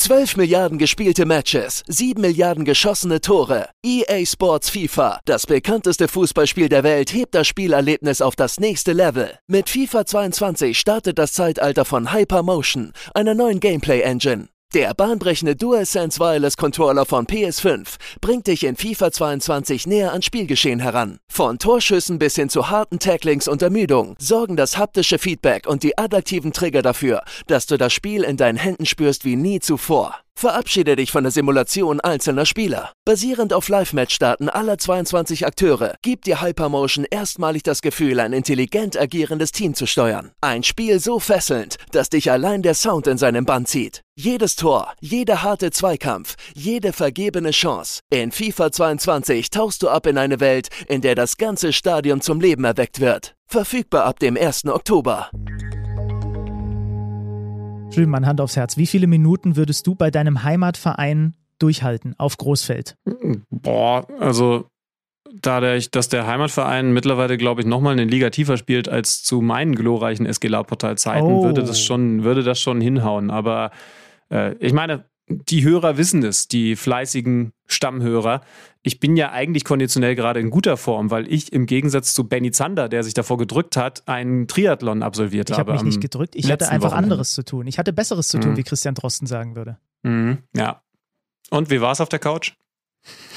12 Milliarden gespielte Matches, 7 Milliarden geschossene Tore. EA Sports FIFA, das bekannteste Fußballspiel der Welt, hebt das Spielerlebnis auf das nächste Level. Mit FIFA 22 startet das Zeitalter von Hypermotion, einer neuen Gameplay-Engine. Der bahnbrechende DualSense Wireless Controller von PS5 bringt dich in FIFA 22 näher ans Spielgeschehen heran. Von Torschüssen bis hin zu harten Tacklings und Ermüdung sorgen das haptische Feedback und die adaptiven Trigger dafür, dass du das Spiel in deinen Händen spürst wie nie zuvor. Verabschiede dich von der Simulation einzelner Spieler. Basierend auf Live-Match-Daten aller 22 Akteure gibt dir Hypermotion erstmalig das Gefühl, ein intelligent agierendes Team zu steuern. Ein Spiel so fesselnd, dass dich allein der Sound in seinem Bann zieht. Jedes Tor, jeder harte Zweikampf, jede vergebene Chance. In FIFA 22 tauchst du ab in eine Welt, in der das ganze Stadion zum Leben erweckt wird. Verfügbar ab dem 1. Oktober. Schönmann, Hand aufs Herz. Wie viele Minuten würdest du bei deinem Heimatverein durchhalten auf Großfeld? Boah, also dadurch, dass der Heimatverein mittlerweile, glaube ich, nochmal eine Liga tiefer spielt als zu meinen glorreichen SG Lautportal-Zeiten, Oh. würde, das schon, würde das schon hinhauen. Aber äh, ich meine, die Hörer wissen es, die fleißigen Stammhörer. Ich bin ja eigentlich konditionell gerade in guter Form, weil ich im Gegensatz zu Benny Zander, der sich davor gedrückt hat, einen Triathlon absolviert Ich habe. habe mich nicht gedrückt. Ich hatte einfach Wochenende. anderes zu tun. Ich hatte Besseres zu tun, Mhm. wie Christian Drosten sagen würde. Mhm, ja. Und wie war es auf der Couch?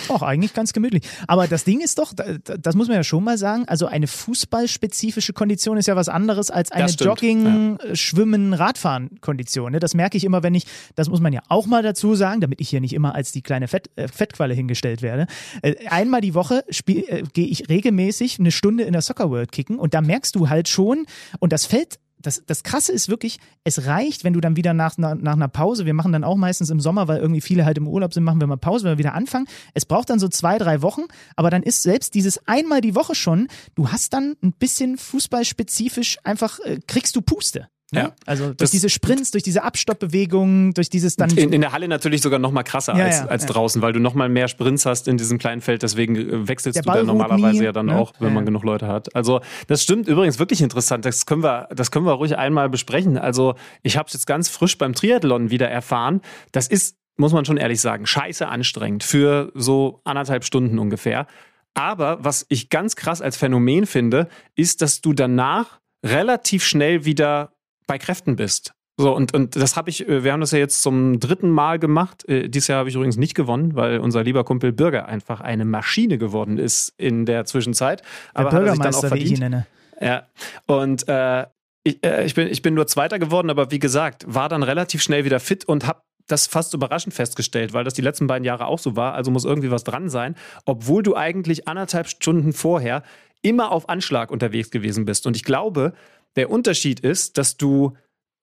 Auch eigentlich ganz gemütlich. Aber das Ding ist doch, da- da- das muss man ja schon mal sagen, also eine fußballspezifische Kondition ist ja was anderes als eine Jogging, äh, Schwimmen, Radfahren Kondition. Ne? Das merke ich immer, wenn ich, das muss man ja auch mal dazu sagen, damit ich hier nicht immer als die kleine Fett, äh, Fettqualle hingestellt werde. Äh, einmal die Woche spiel- äh, gehe ich regelmäßig eine Stunde in der Soccer World kicken und da merkst du halt schon, und das fällt das, das Krasse ist wirklich, es reicht, wenn du dann wieder nach, nach, nach einer Pause, wir machen dann auch meistens im Sommer, weil irgendwie viele halt im Urlaub sind, machen wir mal Pause, wenn wir wieder anfangen. Es braucht dann so zwei, drei Wochen, aber dann ist selbst dieses einmal die Woche schon, du hast dann ein bisschen fußballspezifisch einfach, äh, kriegst du Puste. Ne? Ja. Also durch Das- diese Sprints, durch diese Abstoppbewegungen, durch dieses dann. In, in der Halle natürlich sogar noch mal krasser Ja, als, ja, als draußen, weil du noch mal mehr Sprints hast in diesem kleinen Feld. Deswegen äh, wechselst Der du dann normalerweise nie, ja dann ne? auch, wenn man genug Leute hat. Also das stimmt übrigens wirklich interessant. Das können wir, das können wir ruhig einmal besprechen. Also ich habe es jetzt ganz frisch beim Triathlon wieder erfahren. Das ist, muss man schon ehrlich sagen, scheiße anstrengend für so anderthalb Stunden ungefähr. Aber was ich ganz krass als Phänomen finde, ist, dass du danach relativ schnell wieder bei Kräften bist. So, und, und das habe ich, äh, wir haben das ja jetzt zum dritten Mal gemacht. Äh, Dieses Jahr habe ich übrigens nicht gewonnen, weil unser lieber Kumpel Bürger einfach eine Maschine geworden ist in der Zwischenzeit. der Aber hat er sich dann auch Bürgermeister, wie ich ihn verdient. nenne. Ja. Und äh, ich, äh, ich, bin, ich bin nur Zweiter geworden, aber wie gesagt, war dann relativ schnell wieder fit und habe das fast überraschend festgestellt, weil das die letzten beiden Jahre auch so war. Also muss irgendwie was dran sein, obwohl du eigentlich anderthalb Stunden vorher immer auf Anschlag unterwegs gewesen bist. Und ich glaube, der Unterschied ist, dass du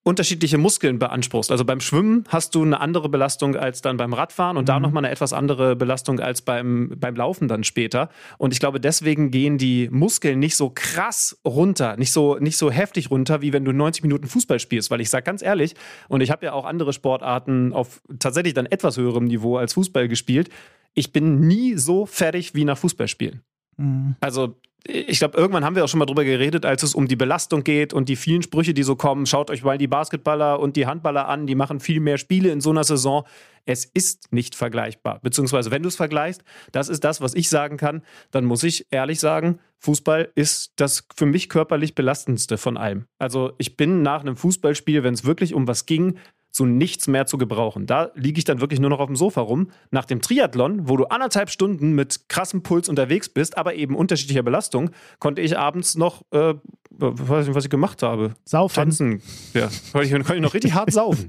unterschiedliche Muskeln beanspruchst. Also beim Schwimmen hast du eine andere Belastung als dann beim Radfahren und da Mhm. nochmal eine etwas andere Belastung als beim, beim Laufen dann später. Und ich glaube, deswegen gehen die Muskeln nicht so krass runter, nicht so, nicht so heftig runter, wie wenn du 90 Minuten Fußball spielst. Weil ich sage ganz ehrlich, und ich habe ja auch andere Sportarten auf tatsächlich dann etwas höherem Niveau als Fußball gespielt, ich bin nie so fertig wie nach Fußballspielen. Mhm. Also ich glaube, irgendwann haben wir auch schon mal drüber geredet, als es um die Belastung geht und die vielen Sprüche, die so kommen. Schaut euch mal die Basketballer und die Handballer an, die machen viel mehr Spiele in so einer Saison. Es ist nicht vergleichbar. Beziehungsweise, wenn du es vergleichst, das ist das, was ich sagen kann, dann muss ich ehrlich sagen, Fußball ist das für mich körperlich belastendste von allem. Also ich bin nach einem Fußballspiel, wenn es wirklich um was ging, so nichts mehr zu gebrauchen. Da liege ich dann wirklich nur noch auf dem Sofa rum. Nach dem Triathlon, wo du anderthalb Stunden mit krassem Puls unterwegs bist, aber eben unterschiedlicher Belastung, konnte ich abends noch, äh, weiß nicht, was ich gemacht habe. Saufen. Tanzen. Ja, konnte ich, konnte ich noch richtig hart saufen.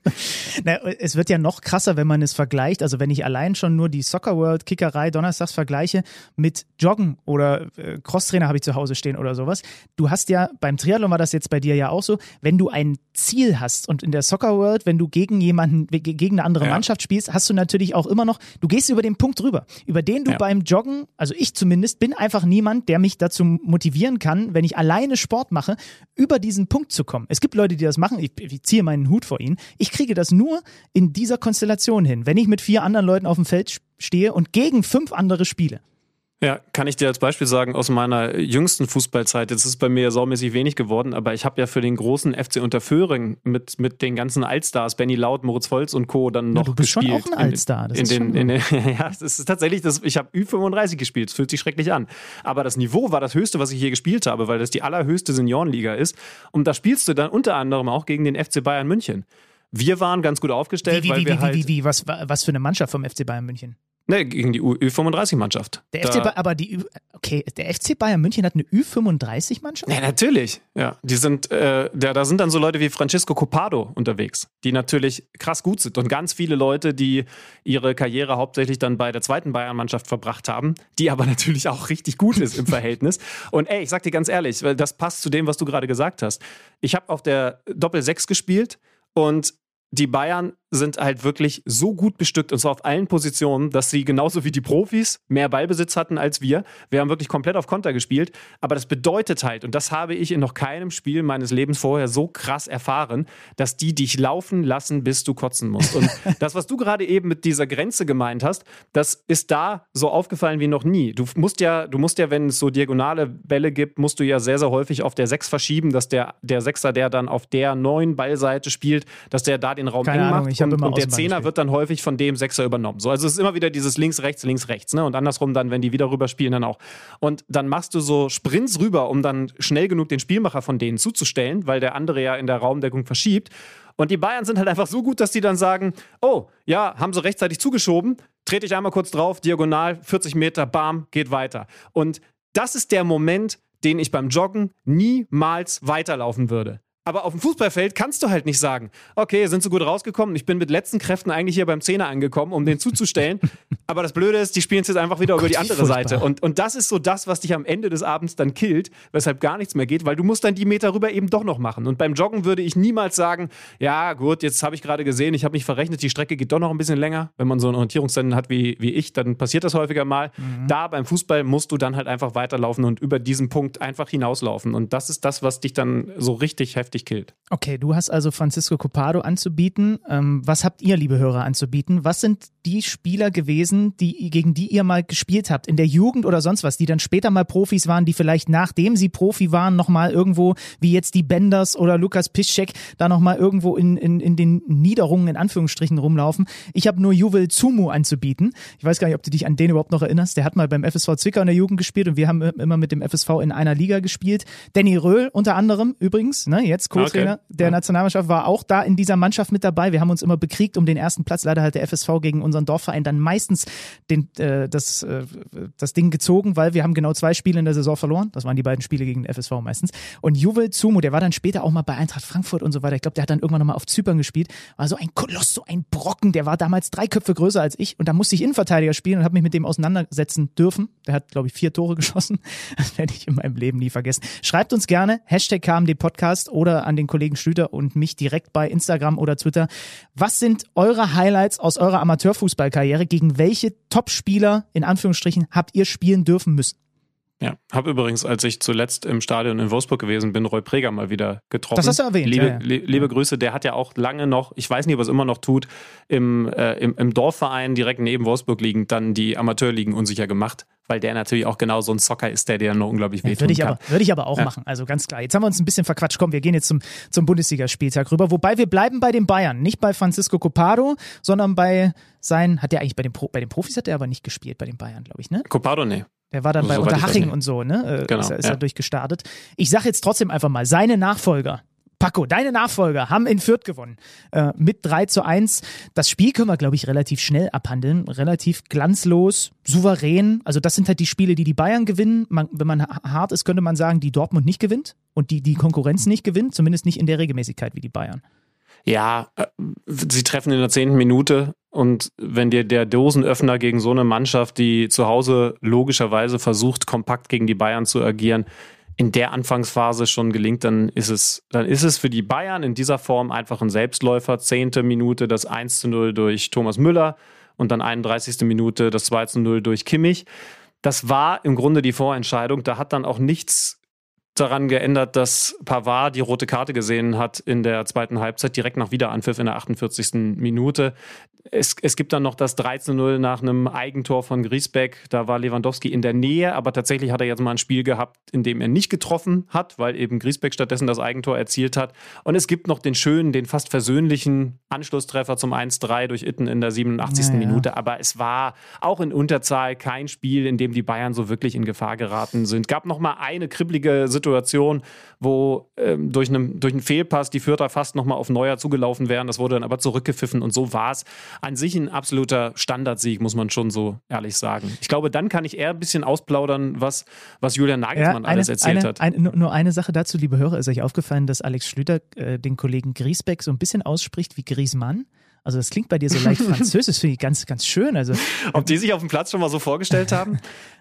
Na, es wird ja noch krasser, wenn man es vergleicht. Also wenn ich allein schon nur die Soccer World Kickerei donnerstags vergleiche mit Joggen oder äh, Crosstrainer habe ich zu Hause stehen oder sowas. Du hast ja, beim Triathlon war das jetzt bei dir ja auch so, wenn du ein Ziel hast und in der Soccer World, wenn du gegen jemanden, gegen eine andere Ja. Mannschaft spielst, hast du natürlich auch immer noch, du gehst über den Punkt drüber, über den du Ja. beim Joggen, also ich zumindest, bin einfach niemand, der mich dazu motivieren kann, wenn ich alleine Sport mache, über diesen Punkt zu kommen. Es gibt Leute, die das machen, ich, ich ziehe meinen Hut vor ihnen. Ich kriege das nur in dieser Konstellation hin, wenn ich mit vier anderen Leuten auf dem Feld stehe und gegen fünf andere spiele. Ja, kann ich dir als Beispiel sagen aus meiner jüngsten Fußballzeit. Jetzt ist bei mir saumäßig wenig geworden, aber ich habe ja für den großen FC Unterföhring mit, mit den ganzen Allstars, Benny Laut, Moritz Volz und Co. dann noch du bist schon gespielt. auch ein Allstar, das In, ist schon den, in den, ja, das ist tatsächlich, das, ich habe Ü35 gespielt. Es fühlt sich schrecklich an. Aber das Niveau war das höchste, was ich hier gespielt habe, weil das die allerhöchste Seniorenliga ist. Und da spielst du dann unter anderem auch gegen den FC Bayern München. Wir waren ganz gut aufgestellt, Wie, wie, weil wie, wir wie, halt wie, wie, was, was für eine Mannschaft vom FC Bayern München? Ne, gegen die Ü35-Mannschaft. Der FC Bayern, aber die, Ü- okay, der FC Bayern München hat eine Ü35-Mannschaft? Ja, natürlich. Ja, die sind, äh, da, da sind dann so Leute wie Francisco Copado unterwegs, die natürlich krass gut sind und ganz viele Leute, die ihre Karriere hauptsächlich dann bei der zweiten Bayern-Mannschaft verbracht haben, die aber natürlich auch richtig gut ist im Verhältnis. Und ey, ich sag dir ganz ehrlich, weil das passt zu dem, was du gerade gesagt hast. Ich habe auf der Doppel 6 gespielt und die Bayern sind halt wirklich so gut bestückt und zwar auf allen Positionen, dass sie genauso wie die Profis mehr Ballbesitz hatten als wir. Wir haben wirklich komplett auf Konter gespielt, aber das bedeutet halt, und das habe ich in noch keinem Spiel meines Lebens vorher so krass erfahren, dass die dich laufen lassen, bis du kotzen musst. Und das, was du gerade eben mit dieser Grenze gemeint hast, das ist da so aufgefallen wie noch nie. Du musst ja, du musst ja, wenn es so diagonale Bälle gibt, musst du ja sehr, sehr häufig auf der 6 verschieben, dass der, der Sechser, der dann auf der neuen Ballseite spielt, dass der da den Raum Keine eng Ahnung, macht ich hab und, immer und der Zehner wird dann häufig von dem Sechser übernommen. So, also es ist immer wieder dieses links, rechts, links, rechts. Ne? Und andersrum dann, wenn die wieder rüberspielen, dann auch. Und dann machst du so Sprints rüber, um dann schnell genug den Spielmacher von denen zuzustellen, weil der andere ja in der Raumdeckung verschiebt. Und die Bayern sind halt einfach so gut, dass die dann sagen, oh, ja, haben sie rechtzeitig zugeschoben, trete ich einmal kurz drauf, diagonal, 40 Meter, bam, geht weiter. Und das ist der Moment, den ich beim Joggen niemals weiterlaufen würde. Aber auf dem Fußballfeld kannst du halt nicht sagen, okay, sind sie gut rausgekommen, ich bin mit letzten Kräften eigentlich hier beim Zehner angekommen, um den zuzustellen. Aber das Blöde ist, die spielen es jetzt einfach wieder über die wie andere. Seite. Und, und das ist so das, was dich am Ende des Abends dann killt, weshalb gar nichts mehr geht, weil du musst dann die Meter rüber eben doch noch machen. Und beim Joggen würde ich niemals sagen, ja gut, jetzt habe ich gerade gesehen, ich habe mich verrechnet, die Strecke geht doch noch ein bisschen länger. Wenn man so ein Orientierungssenden hat wie, wie ich, dann passiert das häufiger mal. Da beim Fußball musst du dann halt einfach weiterlaufen und über diesen Punkt einfach hinauslaufen. Und das ist das, was dich dann so richtig heftig killt. Okay, du hast also Francisco Copado anzubieten. Ähm, was habt ihr, liebe Hörer, anzubieten? Was sind die Spieler gewesen, die, gegen die ihr mal gespielt habt, in der Jugend oder sonst was, die dann später mal Profis waren, die vielleicht nachdem sie Profi waren, nochmal irgendwo, wie jetzt die Benders oder Lukas Piszczek, da nochmal irgendwo in, in, in den Niederungen in Anführungsstrichen rumlaufen? Ich habe nur Juvel Zumu anzubieten. Ich weiß gar nicht, ob du dich an den überhaupt noch erinnerst. Der hat mal beim FSV Zwickau in der Jugend gespielt und wir haben immer mit dem FSV in einer Liga gespielt. Danny Röhl unter anderem übrigens, ne, jetzt Co-Trainer Okay. der Ja. Nationalmannschaft, war auch da in dieser Mannschaft mit dabei. Wir haben uns immer bekriegt um den ersten Platz. Leider hat der FSV gegen unseren Dorfverein dann meistens den, äh, das, äh, das Ding gezogen, weil wir haben genau zwei Spiele in der Saison verloren. Das waren die beiden Spiele gegen den FSV meistens. Und Juvel Zumu, der war dann später auch mal bei Eintracht Frankfurt und so weiter. Ich glaube, der hat dann irgendwann nochmal auf Zypern gespielt. War so ein Koloss, so ein Brocken. Der war damals drei Köpfe größer als ich. Und da musste ich Innenverteidiger spielen und habe mich mit dem auseinandersetzen dürfen. Der hat, glaube ich, vier Tore geschossen. Das werde ich in meinem Leben nie vergessen. Schreibt uns gerne, Hashtag KMD Podcast oder an den Kollegen Schlüter und mich direkt bei Instagram oder Twitter. Was sind eure Highlights aus eurer Amateurfußballkarriere? Gegen welche Top-Spieler, in Anführungsstrichen, habt ihr spielen dürfen müssen? Ja, habe übrigens, als ich zuletzt im Stadion in Wolfsburg gewesen bin, Roy Preger mal wieder getroffen. Das hast du erwähnt, Liebe, ja, ja. li- liebe Grüße, der hat ja auch lange noch, ich weiß nicht, ob er es immer noch tut, im, äh, im, im Dorfverein direkt neben Wolfsburg liegend dann die Amateurligen unsicher gemacht, weil der natürlich auch genau so ein Zocker ist, der dir noch unglaublich wehtun ja, würde ich. Aber, würde ich aber auch ja. machen, also ganz klar. Jetzt haben wir uns ein bisschen verquatscht. Komm, wir gehen jetzt zum, zum Bundesligaspieltag rüber. Wobei wir bleiben bei den Bayern. Nicht bei Francisco Copado, sondern bei sein, hat der eigentlich bei den, Pro, bei den Profis hat er aber nicht gespielt, bei den Bayern, glaube ich, ne? Copado, nee. Der war dann Also, bei Unterhaching und so, ne? Äh, Genau, ist, er- ist ja. er durchgestartet. Ich sage jetzt trotzdem einfach mal, seine Nachfolger, Paco, deine Nachfolger haben in Fürth gewonnen. Äh, mit 3 zu 1. Das Spiel können wir, glaube ich, relativ schnell abhandeln. Relativ glanzlos, souverän. Also das sind halt die Spiele, die die Bayern gewinnen. Man, wenn man ha- hart ist, könnte man sagen, die Dortmund nicht gewinnt und die die Konkurrenz nicht gewinnt. Zumindest nicht in der Regelmäßigkeit wie die Bayern. Ja, äh, sie treffen in der zehnten Minute und wenn dir der Dosenöffner gegen so eine Mannschaft, die zu Hause logischerweise versucht, kompakt gegen die Bayern zu agieren, in der Anfangsphase schon gelingt, dann ist es, dann ist es für die Bayern in dieser Form einfach ein Selbstläufer. Zehnte Minute das 1 zu 0 durch Thomas Müller und dann 31. Minute das 2 zu 0 durch Kimmich. Das war im Grunde die Vorentscheidung. Da hat dann auch nichts daran geändert, dass Pavard die rote Karte gesehen hat in der zweiten Halbzeit, direkt nach Wiederanpfiff in der 48. Minute. Es, es gibt dann noch das 13-0 nach einem Eigentor von Griesbeck. Da war Lewandowski in der Nähe, aber tatsächlich hat er jetzt mal ein Spiel gehabt, in dem er nicht getroffen hat, weil eben Griesbeck stattdessen das Eigentor erzielt hat. Und es gibt noch den schönen, den fast versöhnlichen Anschlusstreffer zum 1-3 durch Itten in der 87. Ja, ja. Minute. Aber es war auch in Unterzahl kein Spiel, in dem die Bayern so wirklich in Gefahr geraten sind. Gab noch mal eine kribbelige Situation, wo ähm, durch, einen, durch einen Fehlpass die Fürther fast noch mal auf Neuer zugelaufen wären. Das wurde dann aber zurückgepfiffen und so war es. An sich ein absoluter Standardsieg, muss man schon so ehrlich sagen. Ich glaube, dann kann ich eher ein bisschen ausplaudern, was, was Julian Nagelsmann alles erzählt eine, hat. Eine, nur- eine Sache dazu, liebe Hörer, ist euch aufgefallen, dass Alex Schlüter äh, den Kollegen Griesbeck so ein bisschen ausspricht wie Griezmann? Also das klingt bei dir so leicht französisch, das finde ich ganz, ganz schön. Also Ob die sich auf dem Platz schon mal so vorgestellt haben?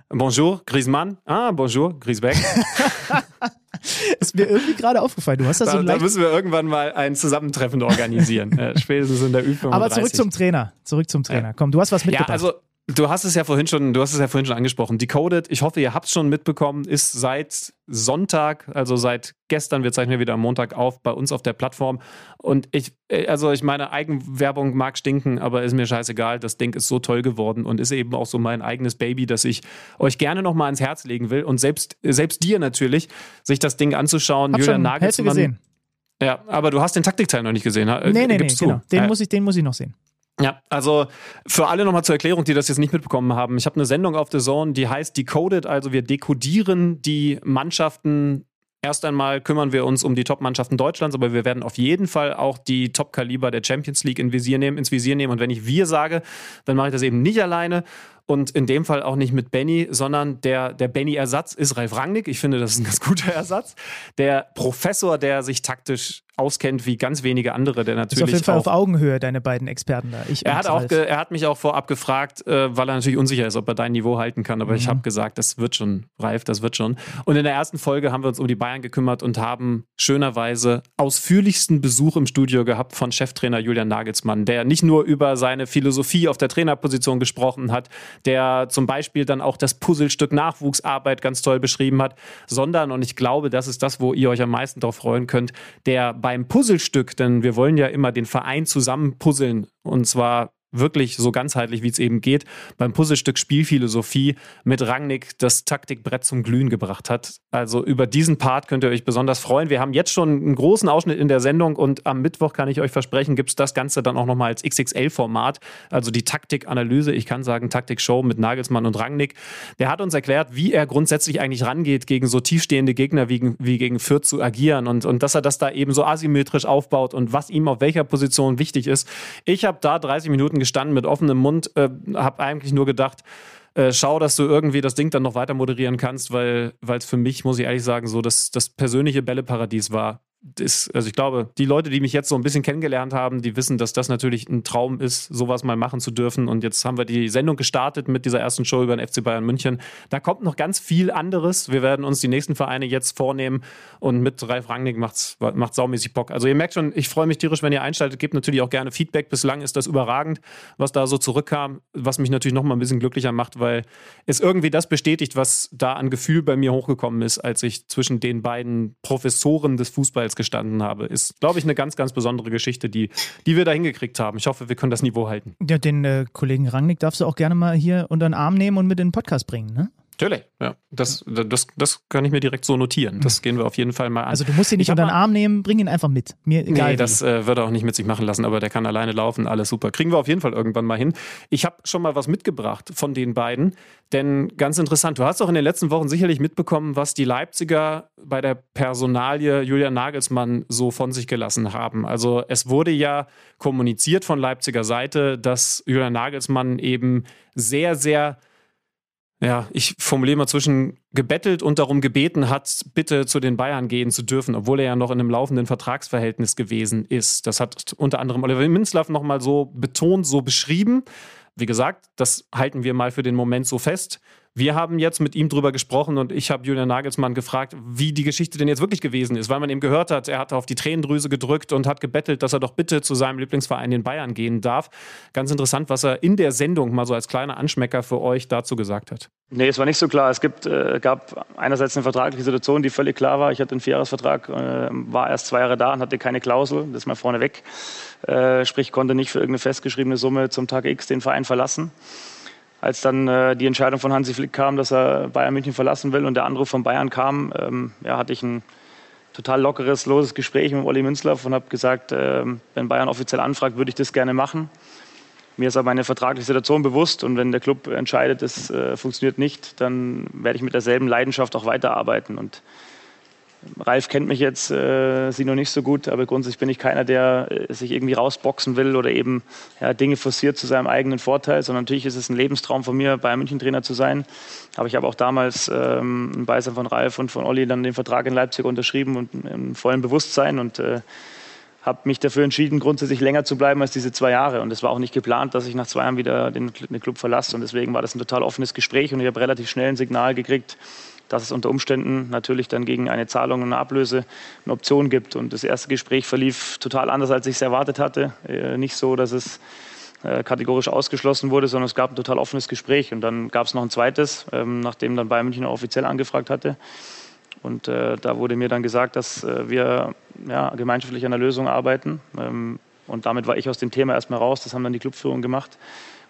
Bonjour, Griezmann. Ah, bonjour, Griesbeck. ist mir irgendwie gerade aufgefallen. Du hast das Da, so da müssen wir irgendwann mal ein Zusammentreffen organisieren. äh, spätestens in der Ü35. Aber zurück zum Trainer. Zurück zum Trainer. Komm, du hast was Ja, mitgebracht. also du hast es ja vorhin schon, du hast es ja vorhin schon angesprochen. Decoded, ich hoffe, ihr habt es schon mitbekommen, ist seit Sonntag, also seit gestern, wir zeichnen ja wieder am Montag auf, bei uns auf der Plattform. Und ich, äh, also ich meine, Eigenwerbung mag stinken, aber ist mir scheißegal. Das Ding ist so toll geworden und ist eben auch so mein eigenes Baby, dass ich euch gerne nochmal ans Herz legen will. Und selbst, selbst dir natürlich, sich das Ding anzuschauen. Hab Julian Nagelsmann. gesehen. Ja, aber du hast den Taktikteil noch nicht gesehen. Nee, nee, nee, gibst du. genau. Den, Ja. muss ich, den muss ich noch sehen. Ja, also für alle nochmal zur Erklärung, die das jetzt nicht mitbekommen haben. Ich habe eine Sendung auf The Zone, die heißt Decoded, also wir dekodieren die Mannschaften. Erst einmal kümmern wir uns um die Top-Mannschaften Deutschlands, aber wir werden auf jeden Fall auch die Top-Kaliber der Champions League in Visier nehmen, ins Visier nehmen. Und wenn ich wir sage, dann mache ich das eben nicht alleine und in dem Fall auch nicht mit Benny, sondern der, der Benny-Ersatz ist Ralf Rangnick. Ich finde, das ist ein ganz guter Ersatz. Der Professor, der sich taktisch auskennt wie ganz wenige andere, der Ist natürlich auf jeden Fall auf Augenhöhe, deine beiden Experten da. Ich er hat, auch er hat mich auch vorab gefragt, äh, weil er natürlich unsicher ist, ob er dein Niveau halten kann. Aber ich Mhm. habe gesagt, das wird schon, Ralf, das wird schon. Und in der ersten Folge haben wir uns um die Bayern gekümmert und haben schönerweise ausführlichsten Besuch im Studio gehabt von Cheftrainer Julian Nagelsmann, der nicht nur über seine Philosophie auf der Trainerposition gesprochen hat, der zum Beispiel dann auch das Puzzlestück Nachwuchsarbeit ganz toll beschrieben hat, sondern, und ich glaube, das ist das, wo ihr euch am meisten darauf freuen könnt, der beim Puzzlestück, denn wir wollen ja immer den Verein zusammen puzzeln und zwar wirklich so ganzheitlich, wie es eben geht, beim Puzzlestück Spielphilosophie mit Rangnick das Taktikbrett zum Glühen gebracht hat. Also über diesen Part könnt ihr euch besonders freuen. Wir haben jetzt schon einen großen Ausschnitt in der Sendung und am Mittwoch kann ich euch versprechen, gibt es das Ganze dann auch nochmal als XXL-Format, also die Taktikanalyse, ich kann sagen Taktikshow mit Nagelsmann und Rangnick. Der hat uns erklärt, wie er grundsätzlich eigentlich rangeht, gegen so tiefstehende Gegner wie, wie gegen Fürth zu agieren und, und dass er das da eben so asymmetrisch aufbaut und was ihm auf welcher Position wichtig ist. Ich habe da 30 Minuten gestanden mit offenem Mund, äh, habe eigentlich nur gedacht, äh, schau, dass du irgendwie das Ding dann noch weiter moderieren kannst, weil es für mich, muss ich ehrlich sagen, so das, das persönliche Bälleparadies war. Das, also ich glaube, die Leute, die mich jetzt so ein bisschen kennengelernt haben, die wissen, dass das natürlich ein Traum ist, sowas mal machen zu dürfen. Und jetzt haben wir die Sendung gestartet mit dieser ersten Show über den FC Bayern München. Da kommt noch ganz viel anderes. Wir werden uns die nächsten Vereine jetzt vornehmen und mit Ralf Rangnick macht's, macht saumäßig Bock. Also ihr merkt schon, ich freue mich tierisch, wenn ihr einschaltet. Gebt natürlich auch gerne Feedback. Bislang ist das überragend, was da so zurückkam, was mich natürlich noch mal ein bisschen glücklicher macht, weil es irgendwie das bestätigt, was da an Gefühl bei mir hochgekommen ist, als ich zwischen den beiden Professoren des Fußballs gestanden habe. Ist, glaube ich, eine ganz, ganz besondere Geschichte, die, die wir da hingekriegt haben. Ich hoffe, wir können das Niveau halten. Ja, den äh, Kollegen Rangnick darfst du auch gerne mal hier unter den Arm nehmen und mit in den Podcast bringen, ne? Natürlich, ja. Das, das, das kann ich mir direkt so notieren. Das gehen wir auf jeden Fall mal an. Also du musst ihn nicht unter den Arm nehmen, bring ihn einfach mit. Mir egal. Nee, das äh, wird er auch nicht mit sich machen lassen, aber der kann alleine laufen, alles super. Kriegen wir auf jeden Fall irgendwann mal hin. Ich habe schon mal was mitgebracht von den beiden, denn ganz interessant, du hast auch in den letzten Wochen sicherlich mitbekommen, was die Leipziger bei der Personalie Julian Nagelsmann so von sich gelassen haben. Also es wurde ja kommuniziert von Leipziger Seite, dass Julian Nagelsmann eben sehr, sehr ja, ich formuliere mal zwischen gebettelt und darum gebeten hat, bitte zu den Bayern gehen zu dürfen, obwohl er ja noch in einem laufenden Vertragsverhältnis gewesen ist. Das hat unter anderem Oliver Minzlaff nochmal so betont, so beschrieben. Wie gesagt, das halten wir mal für den Moment so fest. Wir haben jetzt mit ihm drüber gesprochen und ich habe Julian Nagelsmann gefragt, wie die Geschichte denn jetzt wirklich gewesen ist, weil man eben gehört hat, er hat auf die Tränendrüse gedrückt und hat gebettelt, dass er doch bitte zu seinem Lieblingsverein in Bayern gehen darf. Ganz interessant, was er in der Sendung mal so als kleiner Anschmecker für euch dazu gesagt hat. Nee, es war nicht so klar. Es gibt, äh, gab einerseits eine vertragliche Situation, die völlig klar war. Ich hatte einen Vierjahresvertrag, äh, war erst zwei Jahre da und hatte keine Klausel, das ist mal vorneweg. Äh, sprich, konnte nicht für irgendeine festgeschriebene Summe zum Tag X den Verein verlassen als dann äh, die Entscheidung von Hansi Flick kam, dass er Bayern München verlassen will und der Anruf von Bayern kam, ähm, ja, hatte ich ein total lockeres, loses Gespräch mit Olli Münzlaff und habe gesagt, äh, wenn Bayern offiziell anfragt, würde ich das gerne machen. Mir ist aber meine vertragliche Situation bewusst und wenn der Club entscheidet, es äh, funktioniert nicht, dann werde ich mit derselben Leidenschaft auch weiterarbeiten. Und Ralf kennt mich jetzt, äh, sie noch nicht so gut, aber grundsätzlich bin ich keiner, der äh, sich irgendwie rausboxen will oder eben ja, Dinge forciert zu seinem eigenen Vorteil, sondern natürlich ist es ein Lebenstraum von mir, Bayern München Trainer zu sein. Aber ich habe auch damals ähm, im Beisein von Ralf und von Olli dann den Vertrag in Leipzig unterschrieben und im vollen Bewusstsein und äh, habe mich dafür entschieden, grundsätzlich länger zu bleiben als diese zwei Jahre. Und es war auch nicht geplant, dass ich nach zwei Jahren wieder den, den Club verlasse. Und deswegen war das ein total offenes Gespräch und ich habe relativ schnell ein Signal gekriegt, dass es unter Umständen natürlich dann gegen eine Zahlung und eine Ablöse eine Option gibt. Und das erste Gespräch verlief total anders, als ich es erwartet hatte. Äh, nicht so, dass es äh, kategorisch ausgeschlossen wurde, sondern es gab ein total offenes Gespräch. Und dann gab es noch ein zweites, ähm, nachdem dann Bayern München auch offiziell angefragt hatte. Und äh, da wurde mir dann gesagt, dass wir ja, gemeinschaftlich an einer Lösung arbeiten. Ähm, und damit war ich aus dem Thema erstmal raus. Das haben dann die Clubführung gemacht.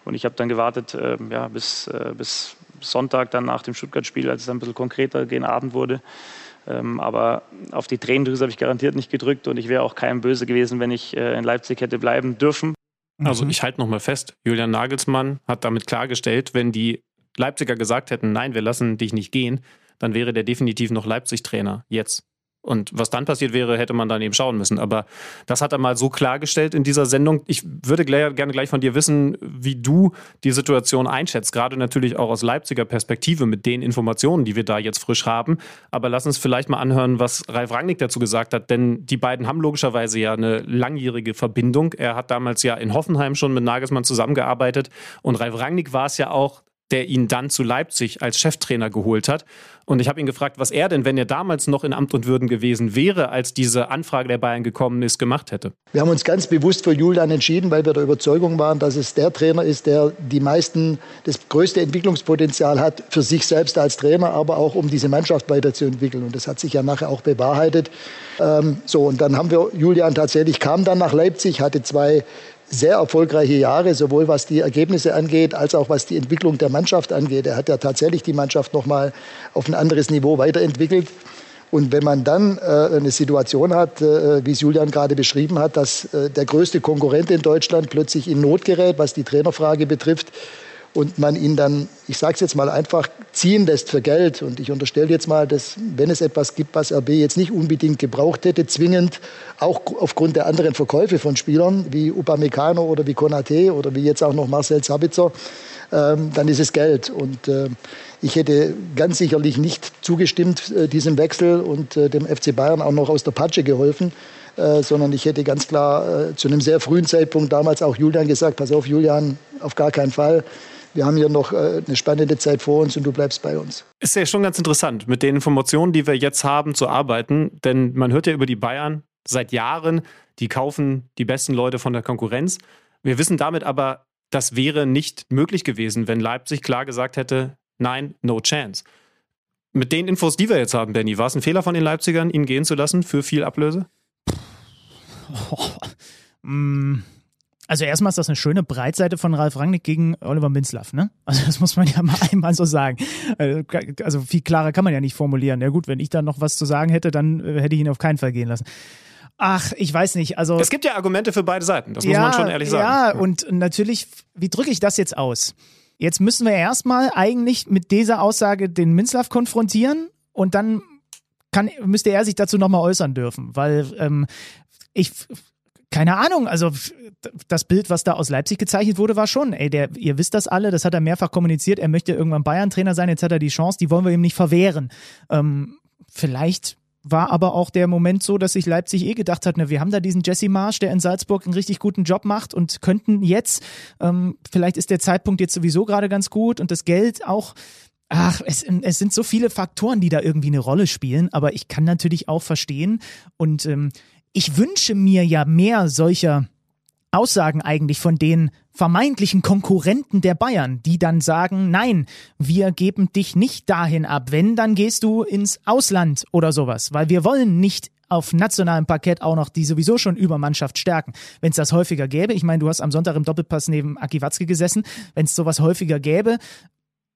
Und ich habe dann gewartet, äh, ja, bis, bis Sonntag dann nach dem Stuttgart-Spiel, als es ein bisschen konkreter gegen Abend wurde. Ähm, aber auf die Tränendrüse habe ich garantiert nicht gedrückt und ich wäre auch keinem böse gewesen, wenn ich äh, in Leipzig hätte bleiben dürfen. Also ich halte nochmal fest, Julian Nagelsmann hat damit klargestellt, wenn die Leipziger gesagt hätten, nein, wir lassen dich nicht gehen, dann wäre der definitiv noch Leipzig-Trainer jetzt. Und was dann passiert wäre, hätte man dann eben schauen müssen. Aber das hat er mal so klargestellt in dieser Sendung. Ich würde gerne gleich von dir wissen, wie du die Situation einschätzt. Gerade natürlich auch aus Leipziger Perspektive mit den Informationen, die wir da jetzt frisch haben. Aber lass uns vielleicht mal anhören, was Ralf Rangnick dazu gesagt hat. Denn die beiden haben logischerweise ja eine langjährige Verbindung. Er hat damals ja in Hoffenheim schon mit Nagelsmann zusammengearbeitet. Und Ralf Rangnick war es ja auch, der ihn dann zu Leipzig als Cheftrainer geholt hat. Und ich habe ihn gefragt, was er denn, wenn er damals noch in Amt und Würden gewesen wäre, als diese Anfrage der Bayern gekommen ist, gemacht hätte. Wir haben uns ganz bewusst für Julian entschieden, weil wir der Überzeugung waren, dass es der Trainer ist, der die meisten, das größte Entwicklungspotenzial hat für sich selbst als Trainer, aber auch um diese Mannschaft weiterzuentwickeln. Und das hat sich ja nachher auch bewahrheitet. Ähm, so, und dann haben wir, Julian tatsächlich kam dann nach Leipzig, hatte zwei sehr erfolgreiche Jahre, sowohl was die Ergebnisse angeht, als auch was die Entwicklung der Mannschaft angeht. Er hat ja tatsächlich die Mannschaft noch mal auf ein anderes Niveau weiterentwickelt. Und wenn man dann äh, eine Situation hat, äh, wie es Julian gerade beschrieben hat, dass äh, der größte Konkurrent in Deutschland plötzlich in Not gerät, was die Trainerfrage betrifft, und man ihn dann, ich sage es jetzt mal einfach, ziehen lässt für Geld. Und ich unterstelle jetzt mal, dass wenn es etwas gibt, was RB jetzt nicht unbedingt gebraucht hätte, zwingend, auch aufgrund der anderen Verkäufe von Spielern wie Upamecano oder wie Konate oder wie jetzt auch noch Marcel Sabitzer, ähm, dann ist es Geld. Und äh, ich hätte ganz sicherlich nicht zugestimmt äh, diesem Wechsel und äh, dem FC Bayern auch noch aus der Patsche geholfen. Äh, sondern ich hätte ganz klar äh, zu einem sehr frühen Zeitpunkt damals auch Julian gesagt, pass auf Julian, auf gar keinen Fall wir haben hier noch äh, eine spannende Zeit vor uns und du bleibst bei uns. Ist ja schon ganz interessant, mit den Informationen, die wir jetzt haben, zu arbeiten. Denn man hört ja über die Bayern seit Jahren, die kaufen die besten Leute von der Konkurrenz. Wir wissen damit aber, das wäre nicht möglich gewesen, wenn Leipzig klar gesagt hätte, nein, no chance. Mit den Infos, die wir jetzt haben, Benny, war es ein Fehler von den Leipzigern, ihn gehen zu lassen für viel Ablöse? Oh, mm, Also erstmal ist das eine schöne Breitseite von Ralf Rangnick gegen Oliver Minzlaff, ne? Also das muss man ja mal einmal so sagen. Äh, also viel klarer kann man ja nicht formulieren. Ja gut, wenn ich da noch was zu sagen hätte, dann äh, hätte ich ihn auf keinen Fall gehen lassen. Ach, ich weiß nicht. Also es gibt ja Argumente für beide Seiten. Das muss man schon ehrlich sagen. Ja, und natürlich, wie drücke ich das jetzt aus? Jetzt müssen wir erstmal eigentlich mit dieser Aussage den Minzlaff konfrontieren und dann kann, müsste er sich dazu nochmal äußern dürfen, weil ähm, ich keine Ahnung, also das Bild, was da aus Leipzig gezeichnet wurde, war schon, ey, der, ihr wisst das alle, das hat er mehrfach kommuniziert, er möchte irgendwann Bayern-Trainer sein, jetzt hat er die Chance, die wollen wir ihm nicht verwehren. Ähm, vielleicht war aber auch der Moment so, dass sich Leipzig eh gedacht hat, ne, wir haben da diesen Jesse Marsch, der in Salzburg einen richtig guten Job macht und könnten jetzt, ähm, vielleicht ist der Zeitpunkt jetzt sowieso gerade ganz gut und das Geld auch Ach, es, es sind so viele Faktoren, die da irgendwie eine Rolle spielen, aber ich kann natürlich auch verstehen und ähm, ich wünsche mir ja mehr solcher Aussagen eigentlich von den vermeintlichen Konkurrenten der Bayern, die dann sagen, nein, wir geben dich nicht dahin ab. Wenn, dann gehst du ins Ausland oder sowas, weil wir wollen nicht auf nationalem Parkett auch noch die sowieso schon Übermannschaft stärken. Wenn es das häufiger gäbe, ich meine, du hast am Sonntag im Doppelpass neben Aki Watzke gesessen, wenn es sowas häufiger gäbe,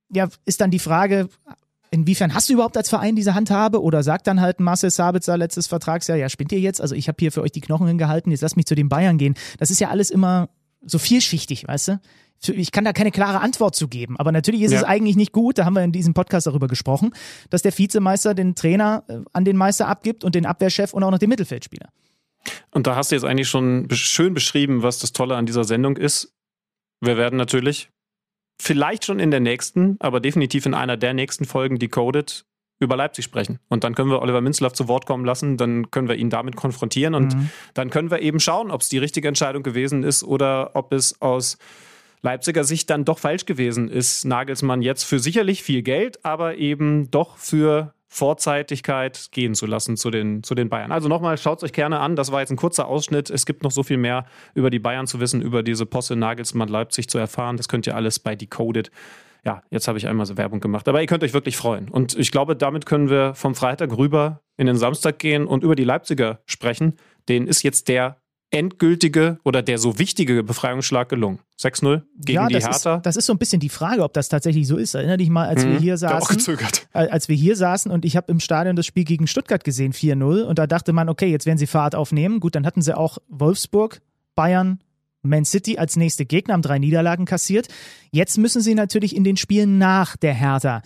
ja, ist dann die Frage, inwiefern hast du überhaupt als Verein diese Handhabe oder sagt dann halt Marcel Sabitzer letztes Vertragsjahr, ja, spinnt ihr jetzt? Also ich habe hier für euch die Knochen hingehalten, jetzt lasst mich zu den Bayern gehen. Das ist ja alles immer so vielschichtig, weißt du? Ich kann da keine klare Antwort zu geben, aber natürlich ist ja. es eigentlich nicht gut, da haben wir in diesem Podcast darüber gesprochen, dass der Vizemeister den Trainer äh, an den Meister abgibt und den Abwehrchef und auch noch den Mittelfeldspieler. Und da hast du jetzt eigentlich schon schön beschrieben, was das Tolle an dieser Sendung ist. Wir werden natürlich vielleicht schon in der nächsten, aber definitiv in einer der nächsten Folgen Decoded über Leipzig sprechen. Und dann können wir Oliver Minzlaff zu Wort kommen lassen, dann können wir ihn damit konfrontieren und mhm. dann können wir eben schauen, ob es die richtige Entscheidung gewesen ist oder ob es aus Leipziger Sicht dann doch falsch gewesen ist, Nagelsmann jetzt für sicherlich viel Geld, aber eben doch für Vorzeitigkeit gehen zu lassen zu den, zu den Bayern. Also nochmal, schaut es euch gerne an. Das war jetzt ein kurzer Ausschnitt. Es gibt noch so viel mehr über die Bayern zu wissen, über diese Posse Nagelsmann Leipzig zu erfahren. Das könnt ihr alles bei Decoded. Ja, jetzt habe ich einmal so Werbung gemacht. Aber ihr könnt euch wirklich freuen. Und ich glaube, damit können wir vom Freitag rüber in den Samstag gehen und über die Leipziger sprechen. Denen ist jetzt der endgültige oder der so wichtige Befreiungsschlag gelungen. 6-0 gegen ja, die Hertha. Ist, das ist so ein bisschen die Frage, ob das tatsächlich so ist. Erinner dich mal, als mhm, wir hier saßen. Auch gezögert. Als wir hier saßen und ich habe im Stadion das Spiel gegen Stuttgart gesehen, 4-0. Und da dachte man, okay, jetzt werden sie Fahrt aufnehmen. Gut, dann hatten sie auch Wolfsburg, Bayern, Man City als nächste Gegner, haben drei Niederlagen kassiert. Jetzt müssen sie natürlich in den Spielen nach der Hertha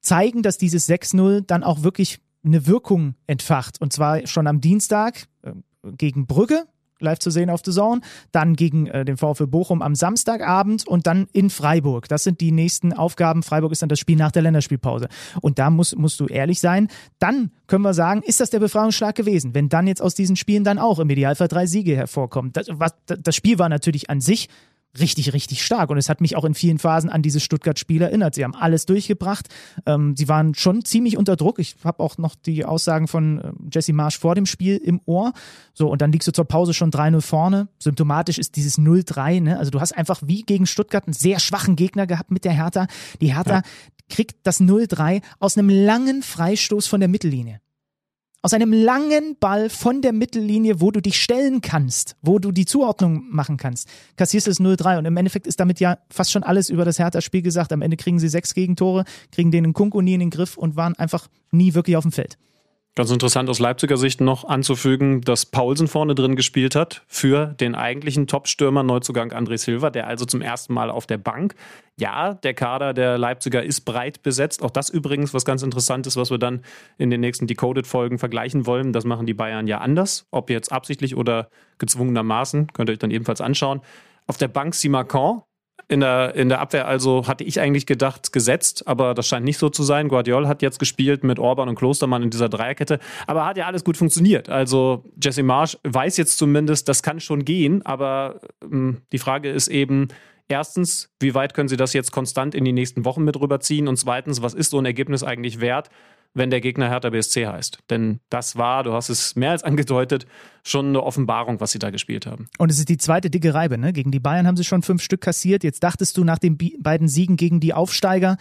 zeigen, dass dieses 6-0 dann auch wirklich eine Wirkung entfacht. Und zwar schon am Dienstag äh, gegen Brügge, live zu sehen auf The Zone, dann gegen äh, den VfL Bochum am Samstagabend und dann in Freiburg. Das sind die nächsten Aufgaben. Freiburg ist dann das Spiel nach der Länderspielpause. Und da musst, musst du ehrlich sein. Dann können wir sagen, ist das der Befreiungsschlag gewesen? Wenn dann jetzt aus diesen Spielen dann auch im Idealfall drei Siege hervorkommen. Das, was, das Spiel war natürlich an sich richtig, richtig stark. Und es hat mich auch in vielen Phasen an dieses Stuttgart-Spiel erinnert. Sie haben alles durchgebracht. Ähm, sie waren schon ziemlich unter Druck. Ich habe auch noch die Aussagen von äh, Jesse Marsch vor dem Spiel im Ohr. So, und dann liegst du zur Pause schon 3-0 vorne. Symptomatisch ist dieses 0-3. Ne? Also du hast einfach wie gegen Stuttgart einen sehr schwachen Gegner gehabt mit der Hertha. Die Hertha ja. kriegt das 0-3 aus einem langen Freistoß von der Mittellinie aus einem langen Ball von der Mittellinie, wo du dich stellen kannst, wo du die Zuordnung machen kannst, kassierst es 0-3 und im Endeffekt ist damit ja fast schon alles über das Hertha-Spiel gesagt. Am Ende kriegen sie sechs Gegentore, kriegen den Kunku nie in den Griff und waren einfach nie wirklich auf dem Feld. Ganz interessant aus Leipziger Sicht noch anzufügen, dass Paulsen vorne drin gespielt hat für den eigentlichen Top-Stürmer Neuzugang André Silva, der also zum ersten Mal auf der Bank. Ja, der Kader der Leipziger ist breit besetzt. Auch das übrigens was ganz interessant ist, was wir dann in den nächsten Decoded-Folgen vergleichen wollen. Das machen die Bayern ja anders. Ob jetzt absichtlich oder gezwungenermaßen, könnt ihr euch dann ebenfalls anschauen. Auf der Bank Simacan, in der, in der Abwehr also hatte ich eigentlich gedacht, gesetzt, aber das scheint nicht so zu sein. Guardiol hat jetzt gespielt mit Orban und Klostermann in dieser Dreierkette, aber hat ja alles gut funktioniert. Also Jesse Marsch weiß jetzt zumindest, das kann schon gehen, aber ähm, die Frage ist eben, erstens, wie weit können Sie das jetzt konstant in die nächsten Wochen mit rüberziehen? Und zweitens, was ist so ein Ergebnis eigentlich wert? wenn der Gegner Hertha BSC heißt. Denn das war, du hast es mehr als angedeutet, schon eine Offenbarung, was sie da gespielt haben. Und es ist die zweite dicke Reibe, ne? Gegen die Bayern haben sie schon fünf Stück kassiert. Jetzt dachtest du nach den beiden Siegen gegen die Aufsteiger,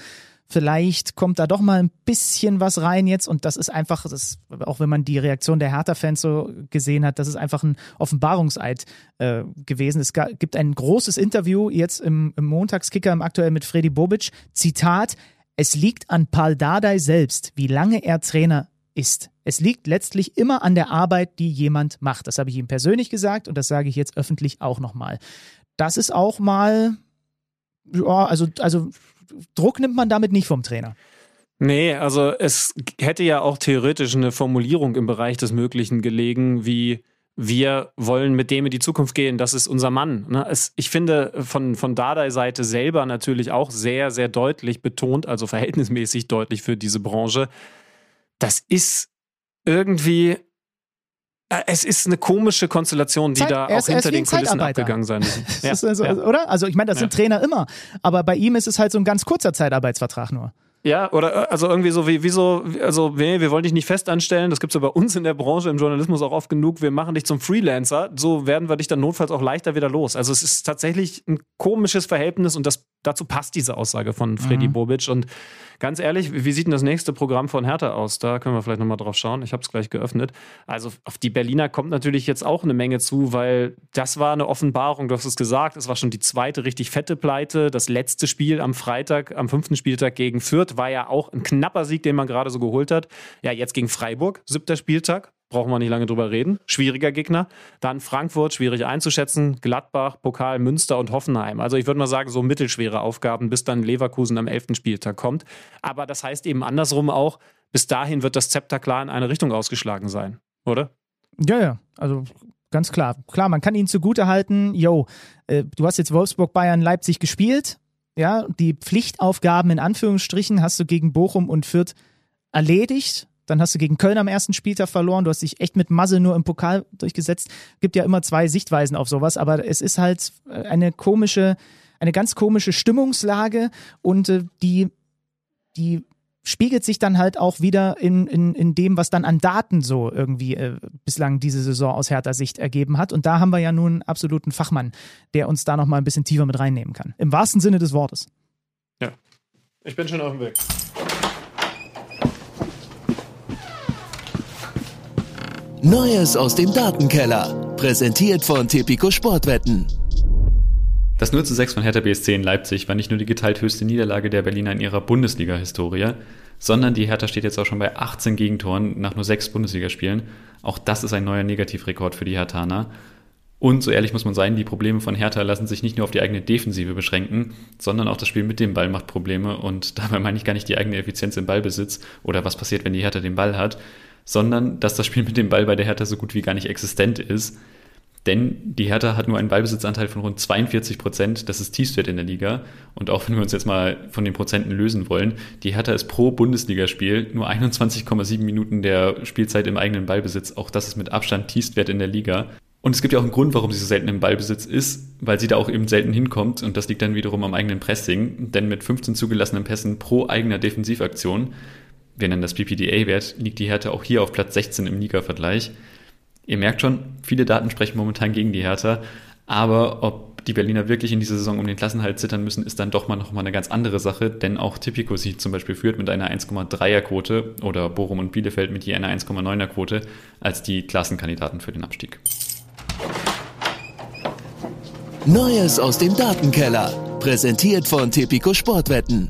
Vielleicht kommt da doch mal ein bisschen was rein jetzt und das ist einfach, das, auch wenn man die Reaktion der Hertha-Fans so gesehen hat, das ist einfach ein Offenbarungseid äh, gewesen. Es gibt ein großes Interview jetzt im, im Montagskicker im aktuell mit Freddy Bobic. Zitat, es liegt an Paul Dardai selbst, wie lange er Trainer ist. Es liegt letztlich immer an der Arbeit, die jemand macht. Das habe ich ihm persönlich gesagt und das sage ich jetzt öffentlich auch nochmal. Das ist auch mal, ja, also, also Druck nimmt man damit nicht vom Trainer. Nee, also es hätte ja auch theoretisch eine Formulierung im Bereich des Möglichen gelegen, wie wir wollen mit dem in die Zukunft gehen, das ist unser Mann. Ne? Ich finde von, von Dardai-Seite selber natürlich auch sehr, sehr deutlich betont, also verhältnismäßig deutlich für diese Branche, das ist irgendwie es ist eine komische Konstellation, die Zeit, da auch hinter den Kulissen abgegangen sein müssen. Ja, also, ja. Oder? Also ich meine, das sind Trainer immer, aber bei ihm ist es halt so ein ganz kurzer Zeitarbeitsvertrag nur. Ja, oder äh, also irgendwie so wie, wie so, also nee, wir wollen dich nicht fest anstellen, das gibt es ja bei uns in der Branche, im Journalismus auch oft genug, wir machen dich zum Freelancer, so werden wir dich dann notfalls auch leichter wieder los. Also es ist tatsächlich ein komisches Verhältnis und das, dazu passt diese Aussage von Freddy mhm. Bobic und Ganz ehrlich, wie sieht denn das nächste Programm von Hertha aus? Da können wir vielleicht nochmal drauf schauen. Ich habe es gleich geöffnet. Also auf die Berliner kommt natürlich jetzt auch eine Menge zu, weil das war eine Offenbarung. Du hast es gesagt, es war schon die zweite richtig fette Pleite. Das letzte Spiel am Freitag, am fünften Spieltag gegen Fürth, war ja auch ein knapper Sieg, den man gerade so geholt hat. Ja, jetzt gegen Freiburg, siebter Spieltag brauchen wir nicht lange drüber reden. Schwieriger Gegner. Dann Frankfurt, schwierig einzuschätzen. Gladbach, Pokal, Münster und Hoffenheim. Also ich würde mal sagen, so mittelschwere Aufgaben, bis dann Leverkusen am 11. Spieltag kommt. Aber das heißt eben andersrum auch, bis dahin wird das Zepter klar in eine Richtung ausgeschlagen sein, oder? Ja, ja. Also ganz klar. Klar, man kann ihnen zugute halten, yo, äh, du hast jetzt Wolfsburg, Bayern, Leipzig gespielt. Ja, die Pflichtaufgaben in Anführungsstrichen hast du gegen Bochum und Fürth erledigt dann hast du gegen Köln am ersten Spieltag verloren. Du hast dich echt mit Masse nur im Pokal durchgesetzt. Gibt ja immer zwei Sichtweisen auf sowas, aber es ist halt äh, eine komische, eine ganz komische Stimmungslage und äh, die, die spiegelt sich dann halt auch wieder in, in, in dem, was dann an Daten so irgendwie äh, bislang diese Saison aus härter Sicht ergeben hat. Und da haben wir ja nun einen absoluten Fachmann, der uns da nochmal ein bisschen tiefer mit reinnehmen kann. Im wahrsten Sinne des Wortes. Ja, ich bin schon auf dem Weg. Neues aus dem Datenkeller. Präsentiert von Tipico Sportwetten. Das 0 zu 6 von Hertha BSC in Leipzig war nicht nur die geteilt höchste Niederlage der Berliner in ihrer Bundesliga-Historie, sondern die Hertha steht jetzt auch schon bei 18 Gegentoren nach nur 6 Bundesligaspielen. Auch das ist ein neuer Negativrekord für die Herthaner. Und so ehrlich muss man sein, die Probleme von Hertha lassen sich nicht nur auf die eigene Defensive beschränken, sondern auch das Spiel mit dem Ball macht Probleme. Und dabei meine ich gar nicht die eigene Effizienz im Ballbesitz oder was passiert, wenn die Hertha den Ball hat, sondern dass das Spiel mit dem Ball bei der Hertha so gut wie gar nicht existent ist. Denn die Hertha hat nur einen Ballbesitzanteil von rund 42 Prozent. Das ist Tiefstwert in der Liga. Und auch wenn wir uns jetzt mal von den Prozenten lösen wollen, die Hertha ist pro Bundesligaspiel nur 21,7 Minuten der Spielzeit im eigenen Ballbesitz. Auch das ist mit Abstand Tiefstwert in der Liga. Und es gibt ja auch einen Grund, warum sie so selten im Ballbesitz ist, weil sie da auch eben selten hinkommt. Und das liegt dann wiederum am eigenen Pressing. Denn mit 15 zugelassenen Pässen pro eigener Defensivaktion wir nennen das PPDA-Wert, liegt die Hertha auch hier auf Platz 16 im Liga-Vergleich. Ihr merkt schon, viele Daten sprechen momentan gegen die Hertha, aber ob die Berliner wirklich in dieser Saison um den Klassenhalt zittern müssen, ist dann doch mal noch mal eine ganz andere Sache, denn auch Tipico sich zum Beispiel führt mit einer 1,3er Quote oder Bochum und Bielefeld mit je einer 1,9er Quote als die Klassenkandidaten für den Abstieg. Neues aus dem Datenkeller, präsentiert von Tipico Sportwetten.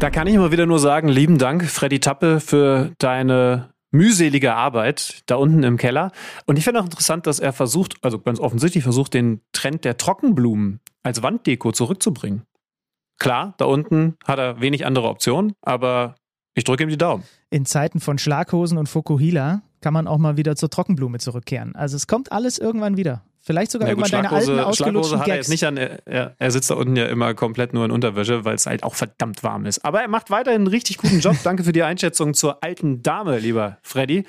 Da kann ich immer wieder nur sagen, lieben Dank, Freddy Tappe, für deine mühselige Arbeit da unten im Keller. Und ich finde auch interessant, dass er versucht, also ganz offensichtlich versucht, den Trend der Trockenblumen als Wanddeko zurückzubringen. Klar, da unten hat er wenig andere Optionen, aber ich drücke ihm die Daumen. In Zeiten von Schlaghosen und Fokuhila kann man auch mal wieder zur Trockenblume zurückkehren. Also es kommt alles irgendwann wieder. Vielleicht sogar ja, irgendwann deine alten ausgelutschten hat er jetzt nicht an. Er, er, sitzt da unten ja immer komplett nur in Unterwäsche, weil es halt auch verdammt warm ist. Aber er macht weiterhin einen richtig guten Job. Danke für die Einschätzung zur alten Dame, lieber Freddy.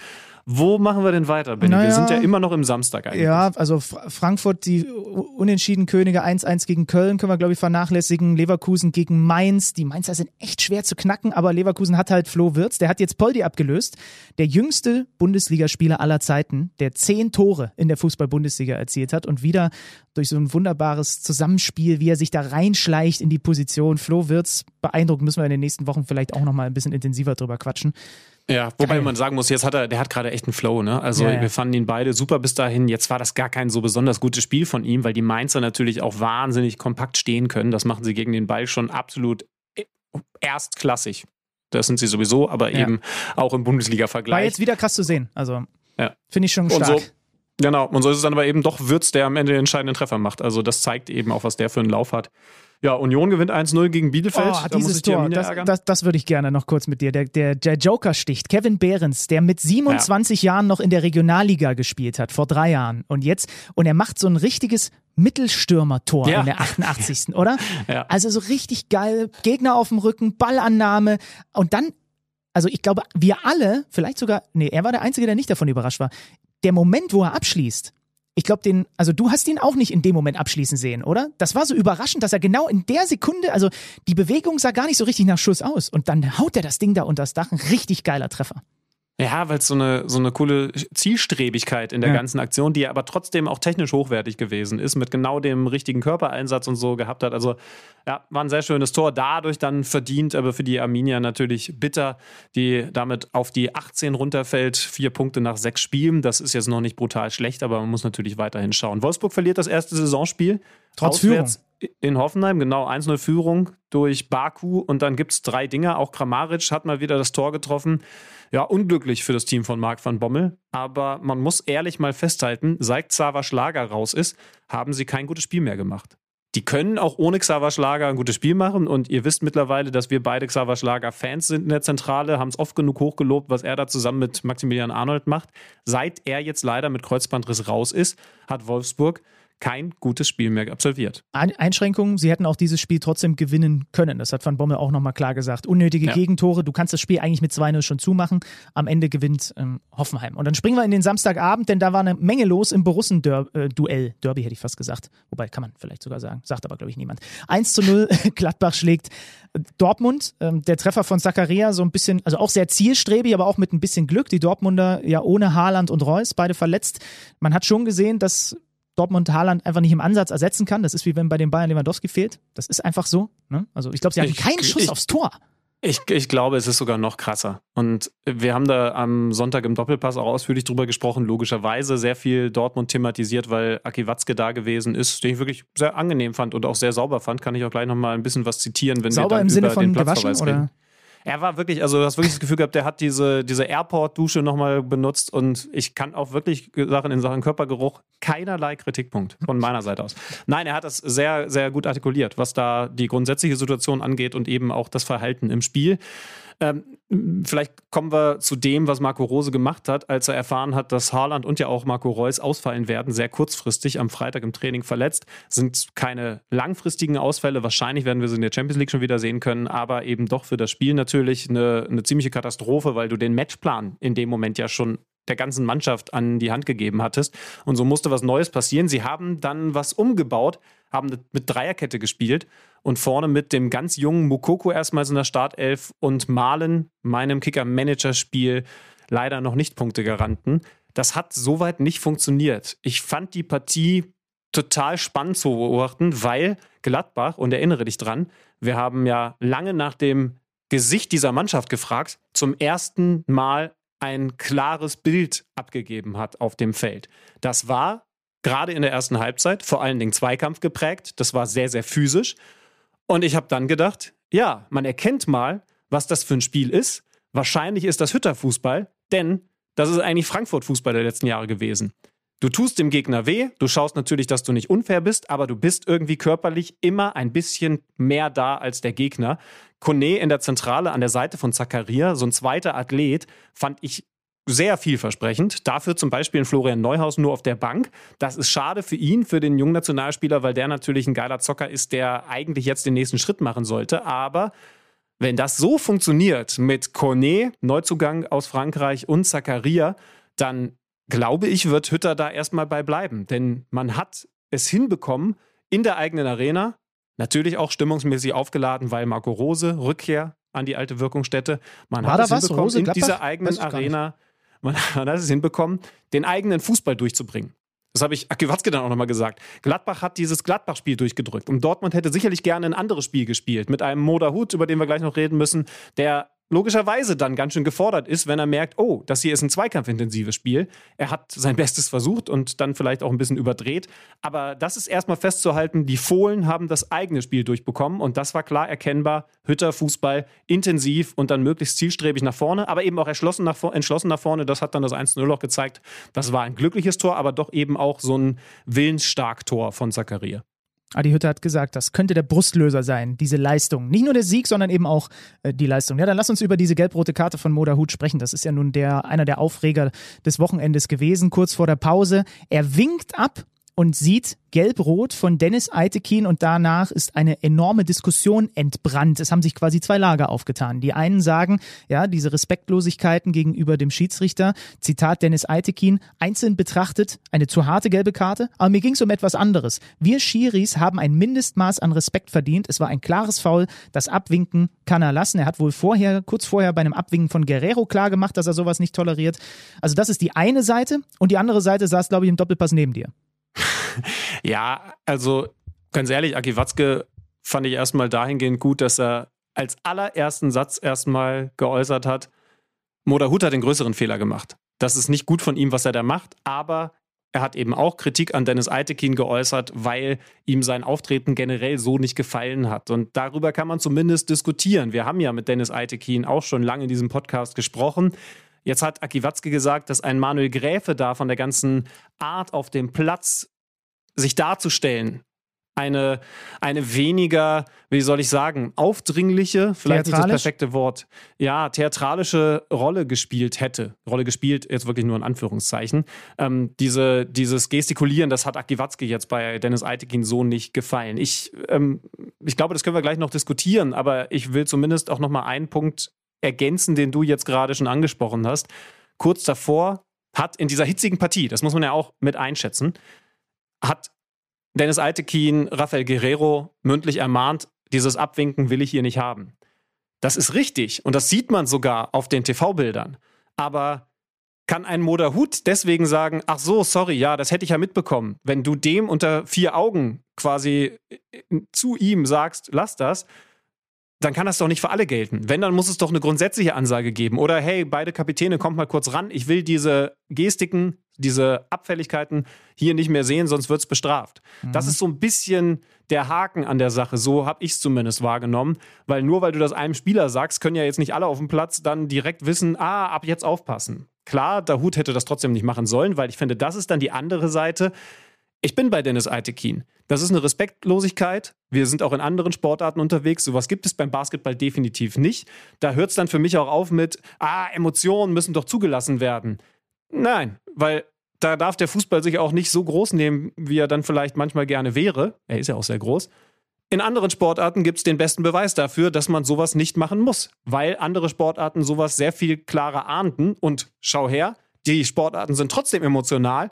Wo machen wir denn weiter, Benny? Naja, wir sind ja immer noch im Samstag eigentlich. Ja, also Fra Frankfurt, die unentschieden Könige 1-1 gegen Köln können wir, glaube ich, vernachlässigen. Leverkusen gegen Mainz. Die Mainzer sind echt schwer zu knacken, aber Leverkusen hat halt Flo Wirtz. Der hat jetzt Poldi abgelöst. Der jüngste Bundesligaspieler aller Zeiten, der zehn Tore in der Fußball-Bundesliga erzielt hat und wieder durch so ein wunderbares Zusammenspiel, wie er sich da reinschleicht in die Position. Flo Wirtz beeindruckt, müssen wir in den nächsten Wochen vielleicht auch nochmal ein bisschen intensiver drüber quatschen. Ja, wobei Geil. man sagen muss, jetzt hat er, der hat gerade echt einen Flow, ne? Also ja, ja. wir fanden ihn beide super bis dahin. Jetzt war das gar kein so besonders gutes Spiel von ihm, weil die Mainzer natürlich auch wahnsinnig kompakt stehen können. Das machen sie gegen den Ball schon absolut erstklassig. Das sind sie sowieso, aber ja. eben auch im Bundesliga-Vergleich. War jetzt wieder krass zu sehen. Also finde ich schon stark. Und so, genau, und so ist es dann aber eben doch Würz, der am Ende den entscheidenden Treffer macht. Also das zeigt eben auch, was der für einen Lauf hat. Ja, Union gewinnt 1-0 gegen Bielefeld. Oh, da dieses Tor, das, das, das, würde ich gerne noch kurz mit dir. Der, der, der Joker sticht. Kevin Behrens, der mit 27 ja. Jahren noch in der Regionalliga gespielt hat, vor drei Jahren. Und jetzt, und er macht so ein richtiges Mittelstürmer-Tor ja. in der 88. oder? Ja. Also so richtig geil. Gegner auf dem Rücken, Ballannahme. Und dann, also ich glaube, wir alle, vielleicht sogar, nee, er war der Einzige, der nicht davon überrascht war. Der Moment, wo er abschließt, ich glaube, den, also du hast ihn auch nicht in dem Moment abschließen sehen, oder? Das war so überraschend, dass er genau in der Sekunde, also die Bewegung sah gar nicht so richtig nach Schuss aus. Und dann haut er das Ding da unter das Dach. Ein richtig geiler Treffer. Ja, weil es so eine, so eine coole Zielstrebigkeit in der ja. ganzen Aktion, die aber trotzdem auch technisch hochwertig gewesen ist, mit genau dem richtigen Körpereinsatz und so gehabt hat. Also ja, war ein sehr schönes Tor. Dadurch dann verdient, aber für die Arminia natürlich bitter, die damit auf die 18 runterfällt. Vier Punkte nach sechs Spielen. Das ist jetzt noch nicht brutal schlecht, aber man muss natürlich weiterhin schauen. Wolfsburg verliert das erste Saisonspiel. Trotz Führung in Hoffenheim, genau, 1-0 Führung durch Baku und dann gibt es drei Dinger. Auch Kramaric hat mal wieder das Tor getroffen. Ja, unglücklich für das Team von Marc van Bommel, aber man muss ehrlich mal festhalten, seit Xaver Schlager raus ist, haben sie kein gutes Spiel mehr gemacht. Die können auch ohne Xaver Schlager ein gutes Spiel machen und ihr wisst mittlerweile, dass wir beide Xaver Schlager Fans sind in der Zentrale, haben es oft genug hochgelobt, was er da zusammen mit Maximilian Arnold macht. Seit er jetzt leider mit Kreuzbandriss raus ist, hat Wolfsburg kein gutes Spiel mehr absolviert. Einschränkungen, sie hätten auch dieses Spiel trotzdem gewinnen können. Das hat Van Bommel auch nochmal klar gesagt. Unnötige ja. Gegentore, du kannst das Spiel eigentlich mit 2-0 schon zumachen. Am Ende gewinnt ähm, Hoffenheim. Und dann springen wir in den Samstagabend, denn da war eine Menge los im Borussen-Duell. Äh, Derby hätte ich fast gesagt. Wobei, kann man vielleicht sogar sagen. Sagt aber, glaube ich, niemand. 1 zu 0, Gladbach schlägt äh, Dortmund. Ähm, der Treffer von Zakaria so ein bisschen, also auch sehr zielstrebig, aber auch mit ein bisschen Glück. Die Dortmunder ja ohne Haaland und Reus, beide verletzt. Man hat schon gesehen, dass Dortmund Haaland einfach nicht im Ansatz ersetzen kann. Das ist wie wenn bei den Bayern Lewandowski fehlt. Das ist einfach so. Ne? Also ich glaube, sie hatten ich, keinen Schuss ich, aufs Tor. Ich, ich glaube, es ist sogar noch krasser. Und wir haben da am Sonntag im Doppelpass auch ausführlich drüber gesprochen, logischerweise sehr viel Dortmund thematisiert, weil Aki Watzke da gewesen ist, den ich wirklich sehr angenehm fand und auch sehr sauber fand. Kann ich auch gleich nochmal ein bisschen was zitieren, wenn sauber wir dann im Sinne über von den Platzverweis gewaschen, reden. Oder? Er war wirklich, also du hast wirklich das Gefühl gehabt, der hat diese, diese Airport-Dusche nochmal benutzt und ich kann auch wirklich Sachen in Sachen Körpergeruch keinerlei Kritikpunkt von meiner Seite aus. Nein, er hat das sehr, sehr gut artikuliert, was da die grundsätzliche Situation angeht und eben auch das Verhalten im Spiel. Ähm, vielleicht kommen wir zu dem, was Marco Rose gemacht hat, als er erfahren hat, dass Haaland und ja auch Marco Reus ausfallen werden, sehr kurzfristig am Freitag im Training verletzt. Sind keine langfristigen Ausfälle. Wahrscheinlich werden wir sie in der Champions League schon wieder sehen können, aber eben doch für das Spiel natürlich eine, eine ziemliche Katastrophe, weil du den Matchplan in dem Moment ja schon der ganzen Mannschaft an die Hand gegeben hattest. Und so musste was Neues passieren. Sie haben dann was umgebaut, haben mit Dreierkette gespielt und vorne mit dem ganz jungen Mukoko erstmals in der Startelf und Malen, meinem Kicker-Manager-Spiel, leider noch nicht Punkte garanten. Das hat soweit nicht funktioniert. Ich fand die Partie total spannend zu beobachten, weil Gladbach, und erinnere dich dran, wir haben ja lange nach dem Gesicht dieser Mannschaft gefragt, zum ersten Mal ein klares Bild abgegeben hat auf dem Feld. Das war gerade in der ersten Halbzeit vor allen Dingen Zweikampf geprägt. Das war sehr, sehr physisch. Und ich habe dann gedacht, ja, man erkennt mal, was das für ein Spiel ist. Wahrscheinlich ist das Hütterfußball, denn das ist eigentlich Frankfurt-Fußball der letzten Jahre gewesen. Du tust dem Gegner weh, du schaust natürlich, dass du nicht unfair bist, aber du bist irgendwie körperlich immer ein bisschen mehr da als der Gegner. Kone in der Zentrale an der Seite von Zakaria, so ein zweiter Athlet, fand ich sehr vielversprechend. Dafür zum Beispiel in Florian Neuhaus nur auf der Bank. Das ist schade für ihn, für den jungen Nationalspieler, weil der natürlich ein geiler Zocker ist, der eigentlich jetzt den nächsten Schritt machen sollte. Aber wenn das so funktioniert mit Cornet, Neuzugang aus Frankreich und Zakaria, dann glaube ich, wird Hütter da erstmal bei bleiben. Denn man hat es hinbekommen, in der eigenen Arena, natürlich auch stimmungsmäßig aufgeladen, weil Marco Rose, Rückkehr an die alte Wirkungsstätte, man War hat es was? hinbekommen, Rose, in Gladbach? dieser eigenen. Arena, man, man hat es hinbekommen, den eigenen Fußball durchzubringen. Das habe ich Aki Watzke dann auch nochmal gesagt. Gladbach hat dieses Gladbach-Spiel durchgedrückt. Und Dortmund hätte sicherlich gerne ein anderes Spiel gespielt. Mit einem Moda Hut, über den wir gleich noch reden müssen, der logischerweise dann ganz schön gefordert ist, wenn er merkt, oh, das hier ist ein zweikampfintensives Spiel. Er hat sein Bestes versucht und dann vielleicht auch ein bisschen überdreht. Aber das ist erstmal festzuhalten, die Fohlen haben das eigene Spiel durchbekommen und das war klar erkennbar. Hütter Fußball intensiv und dann möglichst zielstrebig nach vorne, aber eben auch entschlossen nach, entschlossen nach vorne. Das hat dann das 1-0 auch gezeigt. Das war ein glückliches Tor, aber doch eben auch so ein willensstark Tor von Zakaria. Adi Hütter hat gesagt, das könnte der Brustlöser sein, diese Leistung. Nicht nur der Sieg, sondern eben auch äh, die Leistung. Ja, dann lass uns über diese gelb-rote Karte von Moda Hut sprechen. Das ist ja nun der, einer der Aufreger des Wochenendes gewesen, kurz vor der Pause. Er winkt ab und sieht gelb-rot von Dennis Eitekin und danach ist eine enorme Diskussion entbrannt. Es haben sich quasi zwei Lager aufgetan. Die einen sagen, ja, diese Respektlosigkeiten gegenüber dem Schiedsrichter, Zitat Dennis Eitekin, einzeln betrachtet eine zu harte gelbe Karte, aber mir ging es um etwas anderes. Wir Schiris haben ein Mindestmaß an Respekt verdient. Es war ein klares Foul. Das Abwinken kann er lassen. Er hat wohl vorher, kurz vorher bei einem Abwinken von Guerrero klar gemacht, dass er sowas nicht toleriert. Also das ist die eine Seite und die andere Seite saß, glaube ich, im Doppelpass neben dir. Ja, also ganz ehrlich, Aki Watzke fand ich erstmal dahingehend gut, dass er als allerersten Satz erstmal geäußert hat, Moda Hut hat den größeren Fehler gemacht. Das ist nicht gut von ihm, was er da macht, aber er hat eben auch Kritik an Dennis Eitekin geäußert, weil ihm sein Auftreten generell so nicht gefallen hat. Und darüber kann man zumindest diskutieren. Wir haben ja mit Dennis Eitekin auch schon lange in diesem Podcast gesprochen. Jetzt hat Aki Watzke gesagt, dass ein Manuel Gräfe da von der ganzen Art auf dem Platz sich darzustellen, eine, eine weniger, wie soll ich sagen, aufdringliche, vielleicht nicht das perfekte Wort, ja, theatralische Rolle gespielt hätte. Rolle gespielt, jetzt wirklich nur in Anführungszeichen. Ähm, diese, dieses Gestikulieren, das hat Aki Watzke jetzt bei Dennis Eitekin so nicht gefallen. Ich, ähm, ich glaube, das können wir gleich noch diskutieren, aber ich will zumindest auch noch mal einen Punkt ergänzen, den du jetzt gerade schon angesprochen hast. Kurz davor hat in dieser hitzigen Partie, das muss man ja auch mit einschätzen, hat Dennis Altekin Rafael Guerrero mündlich ermahnt, dieses Abwinken will ich hier nicht haben. Das ist richtig und das sieht man sogar auf den TV-Bildern. Aber kann ein Moda Hut deswegen sagen, ach so, sorry, ja, das hätte ich ja mitbekommen. Wenn du dem unter vier Augen quasi äh, zu ihm sagst, lass das, dann kann das doch nicht für alle gelten. Wenn, dann muss es doch eine grundsätzliche Ansage geben. Oder hey, beide Kapitäne, kommt mal kurz ran. Ich will diese Gestiken, diese Abfälligkeiten hier nicht mehr sehen, sonst wird es bestraft. Das ist so ein bisschen der Haken an der Sache. So habe ich es zumindest wahrgenommen. Weil nur weil du das einem Spieler sagst, können ja jetzt nicht alle auf dem Platz dann direkt wissen, ah, ab jetzt aufpassen. Klar, der Hut hätte das trotzdem nicht machen sollen, weil ich finde, das ist dann die andere Seite. Ich bin bei Dennis Eitekin. Das ist eine Respektlosigkeit. Wir sind auch in anderen Sportarten unterwegs. Sowas gibt es beim Basketball definitiv nicht. Da hört es dann für mich auch auf mit, ah, Emotionen müssen doch zugelassen werden. Nein, weil da darf der Fußball sich auch nicht so groß nehmen, wie er dann vielleicht manchmal gerne wäre. Er ist ja auch sehr groß. In anderen Sportarten gibt es den besten Beweis dafür, dass man sowas nicht machen muss, weil andere Sportarten sowas sehr viel klarer ahnden. Und schau her, die Sportarten sind trotzdem emotional,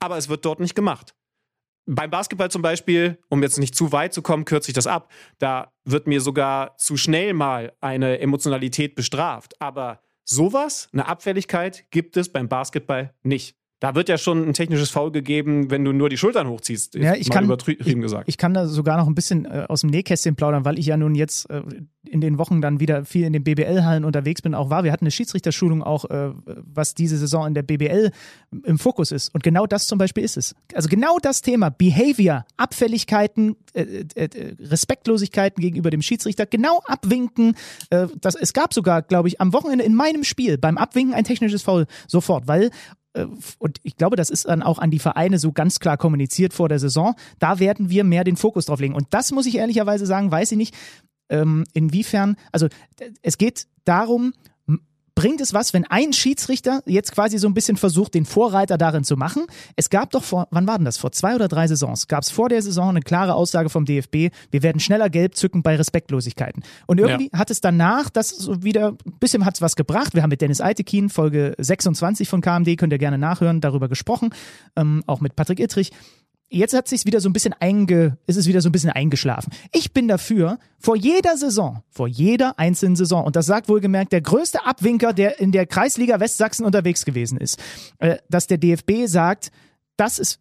aber es wird dort nicht gemacht. Beim Basketball zum Beispiel, um jetzt nicht zu weit zu kommen, kürze ich das ab. Da wird mir sogar zu schnell mal eine Emotionalität bestraft. Aber sowas, eine Abfälligkeit, gibt es beim Basketball nicht. Da wird ja schon ein technisches Foul gegeben, wenn du nur die Schultern hochziehst. Ja, ich mal kann, übertrieben ich, gesagt. ich kann da sogar noch ein bisschen äh, aus dem Nähkästchen plaudern, weil ich ja nun jetzt äh, in den Wochen dann wieder viel in den BBL-Hallen unterwegs bin, auch war. Wir hatten eine Schiedsrichterschulung auch, äh, was diese Saison in der BBL im Fokus ist. Und genau das zum Beispiel ist es. Also genau das Thema, Behavior, Abfälligkeiten, äh, äh, äh, Respektlosigkeiten gegenüber dem Schiedsrichter, genau abwinken. Das, es gab sogar, glaube ich, am Wochenende in meinem Spiel beim Abwinken ein technisches Foul sofort, weil und ich glaube, das ist dann auch an die Vereine so ganz klar kommuniziert vor der Saison. Da werden wir mehr den Fokus drauf legen. Und das muss ich ehrlicherweise sagen, weiß ich nicht, ähm, inwiefern, also es geht darum, bringt es was, wenn ein Schiedsrichter jetzt quasi so ein bisschen versucht, den Vorreiter darin zu machen? Es gab doch vor, wann war denn das? Vor zwei oder drei Saisons gab es vor der Saison eine klare Aussage vom DFB, wir werden schneller gelb zücken bei Respektlosigkeiten. Und irgendwie ja. hat es danach das so wieder, ein bisschen hat es was gebracht. Wir haben mit Dennis Eitekin, Folge 26 von KMD, könnt ihr gerne nachhören, darüber gesprochen, ähm, auch mit Patrick Ittrich jetzt hat sich wieder so ein bisschen einge, ist es wieder so ein bisschen eingeschlafen. Ich bin dafür, vor jeder Saison, vor jeder einzelnen Saison, und das sagt wohlgemerkt der größte Abwinker, der in der Kreisliga Westsachsen unterwegs gewesen ist, äh, dass der DFB sagt, das ist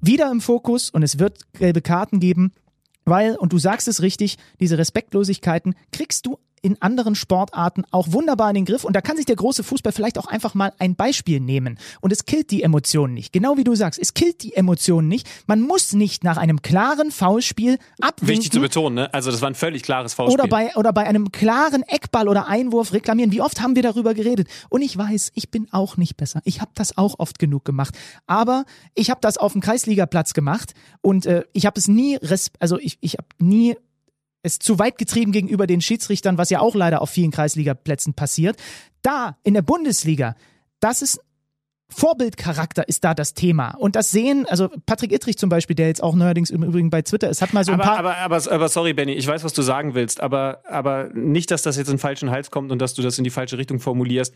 wieder im Fokus und es wird gelbe Karten geben, weil, und du sagst es richtig, diese Respektlosigkeiten kriegst du in anderen Sportarten auch wunderbar in den Griff. Und da kann sich der große Fußball vielleicht auch einfach mal ein Beispiel nehmen. Und es killt die Emotionen nicht. Genau wie du sagst, es killt die Emotionen nicht. Man muss nicht nach einem klaren Foulspiel abwinken. Wichtig zu betonen, ne? Also das war ein völlig klares Foulspiel. Oder bei, oder bei einem klaren Eckball oder Einwurf reklamieren. Wie oft haben wir darüber geredet? Und ich weiß, ich bin auch nicht besser. Ich habe das auch oft genug gemacht. Aber ich habe das auf dem Kreisligaplatz gemacht und äh, ich habe es nie, also ich, ich habe nie ist zu weit getrieben gegenüber den Schiedsrichtern, was ja auch leider auf vielen Kreisligaplätzen passiert. Da in der Bundesliga, das ist Vorbildcharakter ist da das Thema. Und das sehen, also Patrick Ittrich zum Beispiel, der jetzt auch neuerdings im Übrigen bei Twitter ist, hat mal so ein aber, paar. Aber, aber, aber sorry, Benny, ich weiß, was du sagen willst, aber, aber nicht, dass das jetzt in den falschen Hals kommt und dass du das in die falsche Richtung formulierst.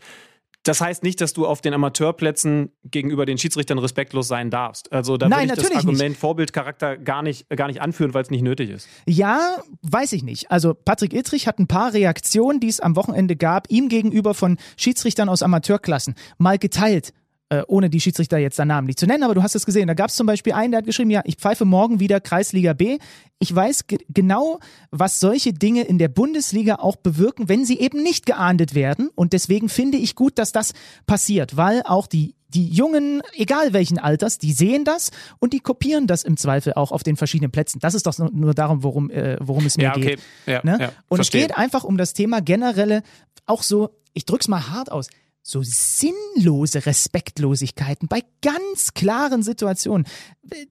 Das heißt nicht, dass du auf den Amateurplätzen gegenüber den Schiedsrichtern respektlos sein darfst. Also da Nein, würde ich das Argument nicht. Vorbildcharakter gar nicht, gar nicht anführen, weil es nicht nötig ist. Ja, weiß ich nicht. Also Patrick Ittrich hat ein paar Reaktionen, die es am Wochenende gab, ihm gegenüber von Schiedsrichtern aus Amateurklassen mal geteilt äh, ohne die Schiedsrichter jetzt da Namen nicht zu nennen, aber du hast es gesehen. Da gab es zum Beispiel einen, der hat geschrieben, ja, ich pfeife morgen wieder Kreisliga B. Ich weiß genau, was solche Dinge in der Bundesliga auch bewirken, wenn sie eben nicht geahndet werden. Und deswegen finde ich gut, dass das passiert, weil auch die die Jungen, egal welchen Alters, die sehen das und die kopieren das im Zweifel auch auf den verschiedenen Plätzen. Das ist doch nur darum, worum, äh, worum es mir ja, okay. geht. Ja, ne? ja, und verstehe. es geht einfach um das Thema generelle, auch so, ich drück's mal hart aus, so sinnlose Respektlosigkeiten bei ganz klaren Situationen.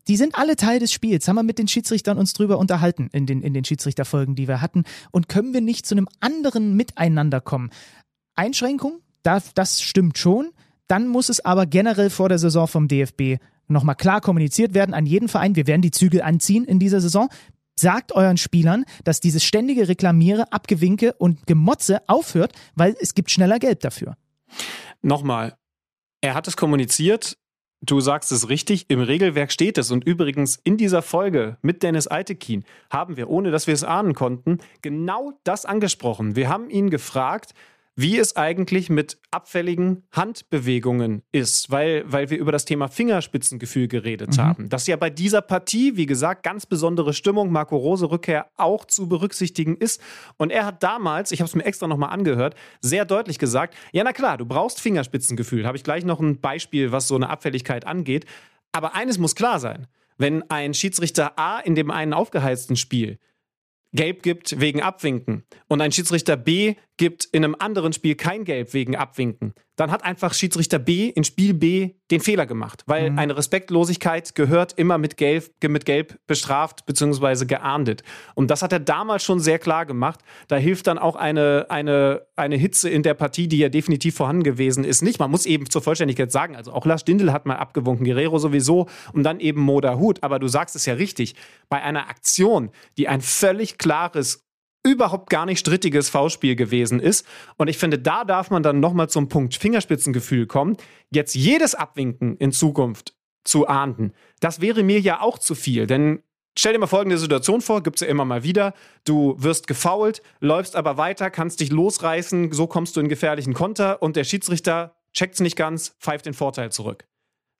Die sind alle Teil des Spiels. Haben wir mit den Schiedsrichtern uns drüber unterhalten in den, in den Schiedsrichterfolgen, die wir hatten. Und können wir nicht zu einem anderen Miteinander kommen? Einschränkung, das, das stimmt schon. Dann muss es aber generell vor der Saison vom DFB nochmal klar kommuniziert werden an jeden Verein. Wir werden die Zügel anziehen in dieser Saison. Sagt euren Spielern, dass dieses ständige Reklamiere, Abgewinke und Gemotze aufhört, weil es gibt schneller Geld dafür. Nochmal, er hat es kommuniziert, du sagst es richtig, im Regelwerk steht es. Und übrigens in dieser Folge mit Dennis Altekin haben wir, ohne dass wir es ahnen konnten, genau das angesprochen. Wir haben ihn gefragt, wie es eigentlich mit abfälligen Handbewegungen ist, weil, weil wir über das Thema Fingerspitzengefühl geredet mhm. haben. Das ja bei dieser Partie, wie gesagt, ganz besondere Stimmung, Marco Rose Rückkehr auch zu berücksichtigen ist. Und er hat damals, ich habe es mir extra nochmal angehört, sehr deutlich gesagt, ja na klar, du brauchst Fingerspitzengefühl. Habe ich gleich noch ein Beispiel, was so eine Abfälligkeit angeht. Aber eines muss klar sein. Wenn ein Schiedsrichter A in dem einen aufgeheizten Spiel Gelb gibt wegen Abwinken. Und ein Schiedsrichter B gibt in einem anderen Spiel kein Gelb wegen Abwinken, dann hat einfach Schiedsrichter B in Spiel B den Fehler gemacht, weil mhm. eine Respektlosigkeit gehört immer mit Gelb, mit Gelb bestraft bzw. geahndet. Und das hat er damals schon sehr klar gemacht. Da hilft dann auch eine, eine, eine Hitze in der Partie, die ja definitiv vorhanden gewesen ist, nicht. Man muss eben zur Vollständigkeit sagen, also auch Lars Stindl hat mal abgewunken, Guerrero sowieso und dann eben Moda Hut. Aber du sagst es ja richtig, bei einer Aktion, die ein völlig klares überhaupt gar nicht strittiges V-Spiel gewesen ist. Und ich finde, da darf man dann nochmal zum Punkt Fingerspitzengefühl kommen. Jetzt jedes Abwinken in Zukunft zu ahnden, das wäre mir ja auch zu viel. Denn stell dir mal folgende Situation vor, gibt es ja immer mal wieder. Du wirst gefault, läufst aber weiter, kannst dich losreißen, so kommst du in gefährlichen Konter und der Schiedsrichter checkt's nicht ganz, pfeift den Vorteil zurück.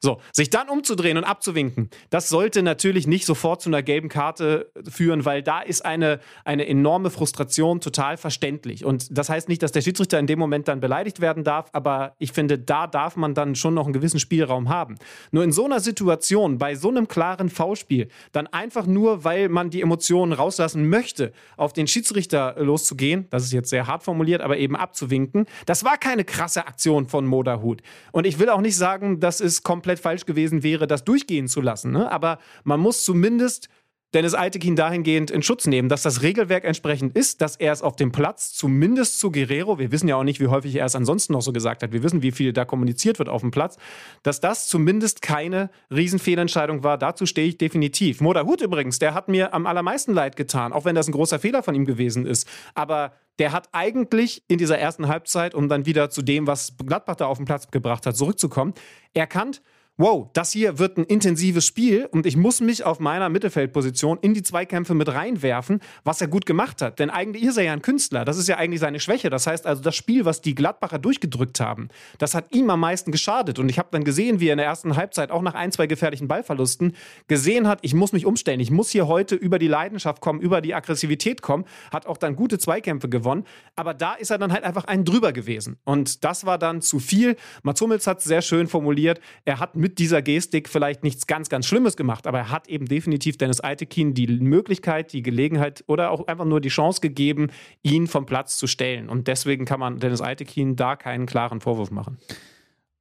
So, sich dann umzudrehen und abzuwinken, das sollte natürlich nicht sofort zu einer gelben Karte führen, weil da ist eine, eine enorme Frustration total verständlich. Und das heißt nicht, dass der Schiedsrichter in dem Moment dann beleidigt werden darf, aber ich finde, da darf man dann schon noch einen gewissen Spielraum haben. Nur in so einer Situation, bei so einem klaren V-Spiel, dann einfach nur, weil man die Emotionen rauslassen möchte, auf den Schiedsrichter loszugehen, das ist jetzt sehr hart formuliert, aber eben abzuwinken, das war keine krasse Aktion von Moderhut. Und ich will auch nicht sagen, das ist komplett komplett falsch gewesen wäre, das durchgehen zu lassen. Ne? Aber man muss zumindest Dennis Altekin dahingehend in Schutz nehmen, dass das Regelwerk entsprechend ist, dass er es auf dem Platz zumindest zu Guerrero, wir wissen ja auch nicht, wie häufig er es ansonsten noch so gesagt hat, wir wissen, wie viel da kommuniziert wird auf dem Platz, dass das zumindest keine Riesenfehlentscheidung war. Dazu stehe ich definitiv. Moda Hut übrigens, der hat mir am allermeisten leid getan, auch wenn das ein großer Fehler von ihm gewesen ist. Aber der hat eigentlich in dieser ersten Halbzeit, um dann wieder zu dem, was Gladbach da auf den Platz gebracht hat, zurückzukommen, erkannt, wow, das hier wird ein intensives Spiel und ich muss mich auf meiner Mittelfeldposition in die Zweikämpfe mit reinwerfen, was er gut gemacht hat. Denn eigentlich ist er ja ein Künstler. Das ist ja eigentlich seine Schwäche. Das heißt also, das Spiel, was die Gladbacher durchgedrückt haben, das hat ihm am meisten geschadet. Und ich habe dann gesehen, wie er in der ersten Halbzeit auch nach ein, zwei gefährlichen Ballverlusten gesehen hat, ich muss mich umstellen. Ich muss hier heute über die Leidenschaft kommen, über die Aggressivität kommen. Hat auch dann gute Zweikämpfe gewonnen. Aber da ist er dann halt einfach einen drüber gewesen. Und das war dann zu viel. Mats Hummels hat es sehr schön formuliert. Er hat mit mit dieser Gestik vielleicht nichts ganz, ganz Schlimmes gemacht, aber er hat eben definitiv Dennis Altekin die Möglichkeit, die Gelegenheit oder auch einfach nur die Chance gegeben, ihn vom Platz zu stellen. Und deswegen kann man Dennis Altekin da keinen klaren Vorwurf machen.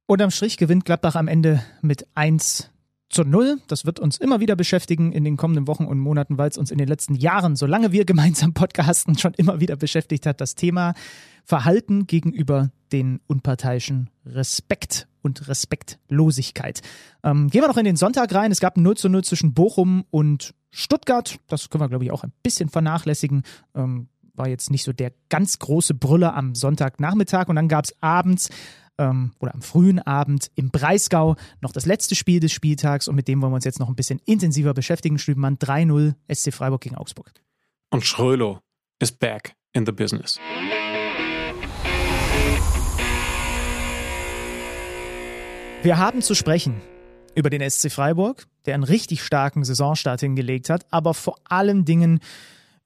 Unterm Strich gewinnt Gladbach am Ende mit 1 zu null. Das wird uns immer wieder beschäftigen in den kommenden Wochen und Monaten, weil es uns in den letzten Jahren, solange wir gemeinsam podcasten, schon immer wieder beschäftigt hat. Das Thema Verhalten gegenüber den unparteiischen Respekt und Respektlosigkeit. Ähm, gehen wir noch in den Sonntag rein. Es gab ein 0 zu 0 zwischen Bochum und Stuttgart. Das können wir, glaube ich, auch ein bisschen vernachlässigen. Ähm, war jetzt nicht so der ganz große Brüller am Sonntagnachmittag. Und dann gab es abends ähm, oder am frühen Abend im Breisgau noch das letzte Spiel des Spieltags. Und mit dem wollen wir uns jetzt noch ein bisschen intensiver beschäftigen. Stübenmann 3-0 SC Freiburg gegen Augsburg. Und Schrölo ist back in the business. Wir haben zu sprechen über den SC Freiburg, der einen richtig starken Saisonstart hingelegt hat, aber vor allen Dingen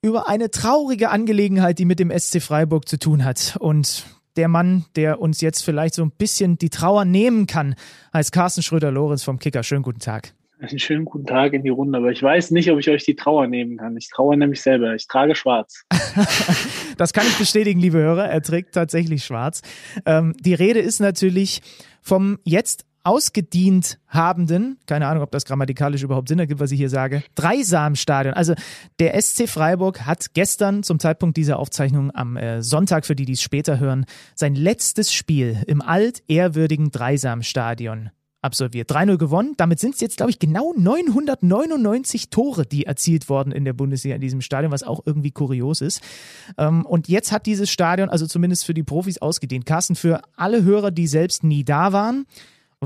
über eine traurige Angelegenheit, die mit dem SC Freiburg zu tun hat. Und der Mann, der uns jetzt vielleicht so ein bisschen die Trauer nehmen kann, heißt Carsten Schröder-Lorenz vom Kicker. Schönen guten Tag. Einen schönen guten Tag in die Runde, aber ich weiß nicht, ob ich euch die Trauer nehmen kann. Ich traue nämlich selber. Ich trage schwarz. das kann ich bestätigen, liebe Hörer. Er trägt tatsächlich schwarz. Ähm, die Rede ist natürlich vom jetzt ausgedient habenden, keine Ahnung, ob das grammatikalisch überhaupt Sinn ergibt, was ich hier sage, Dreisamstadion. Also der SC Freiburg hat gestern zum Zeitpunkt dieser Aufzeichnung am äh, Sonntag, für die, die es später hören, sein letztes Spiel im altehrwürdigen Dreisamstadion absolviert. 3-0 gewonnen. Damit sind es jetzt, glaube ich, genau 999 Tore, die erzielt wurden in der Bundesliga in diesem Stadion, was auch irgendwie kurios ist. Ähm, und jetzt hat dieses Stadion, also zumindest für die Profis, ausgedehnt. Carsten, für alle Hörer, die selbst nie da waren,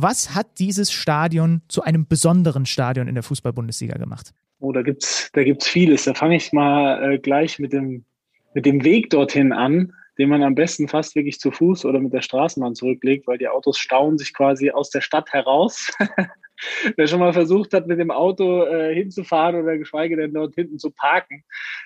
was hat dieses Stadion zu einem besonderen Stadion in der Fußball-Bundesliga gemacht? Oh, da gibt's, da gibt's vieles. Da fange ich mal äh, gleich mit dem, mit dem Weg dorthin an den man am besten fast wirklich zu Fuß oder mit der Straßenbahn zurücklegt, weil die Autos stauen sich quasi aus der Stadt heraus. Wer schon mal versucht hat, mit dem Auto äh, hinzufahren oder geschweige denn dort hinten zu parken,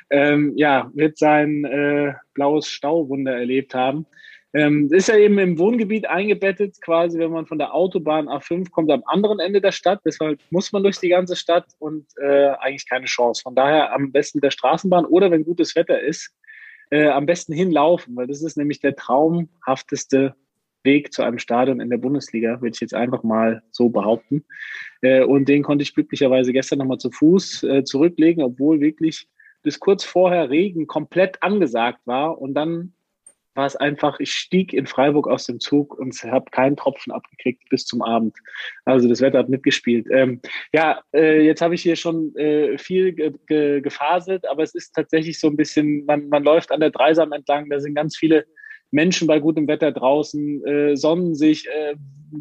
ähm, ja, wird sein äh, blaues Stauwunder erlebt haben. Ähm, ist ja eben im Wohngebiet eingebettet, quasi, wenn man von der Autobahn A5 kommt, am anderen Ende der Stadt. Deshalb muss man durch die ganze Stadt und äh, eigentlich keine Chance. Von daher am besten mit der Straßenbahn oder wenn gutes Wetter ist, äh, am besten hinlaufen, weil das ist nämlich der traumhafteste Weg zu einem Stadion in der Bundesliga, würde ich jetzt einfach mal so behaupten. Äh, und den konnte ich glücklicherweise gestern nochmal zu Fuß äh, zurücklegen, obwohl wirklich bis kurz vorher Regen komplett angesagt war und dann war es einfach, ich stieg in Freiburg aus dem Zug und habe keinen Tropfen abgekriegt bis zum Abend. Also das Wetter hat mitgespielt. Ähm, ja, äh, jetzt habe ich hier schon äh, viel ge ge gefaselt, aber es ist tatsächlich so ein bisschen, man, man läuft an der Dreisam entlang, da sind ganz viele Menschen bei gutem Wetter draußen, äh, sonnen sich, äh,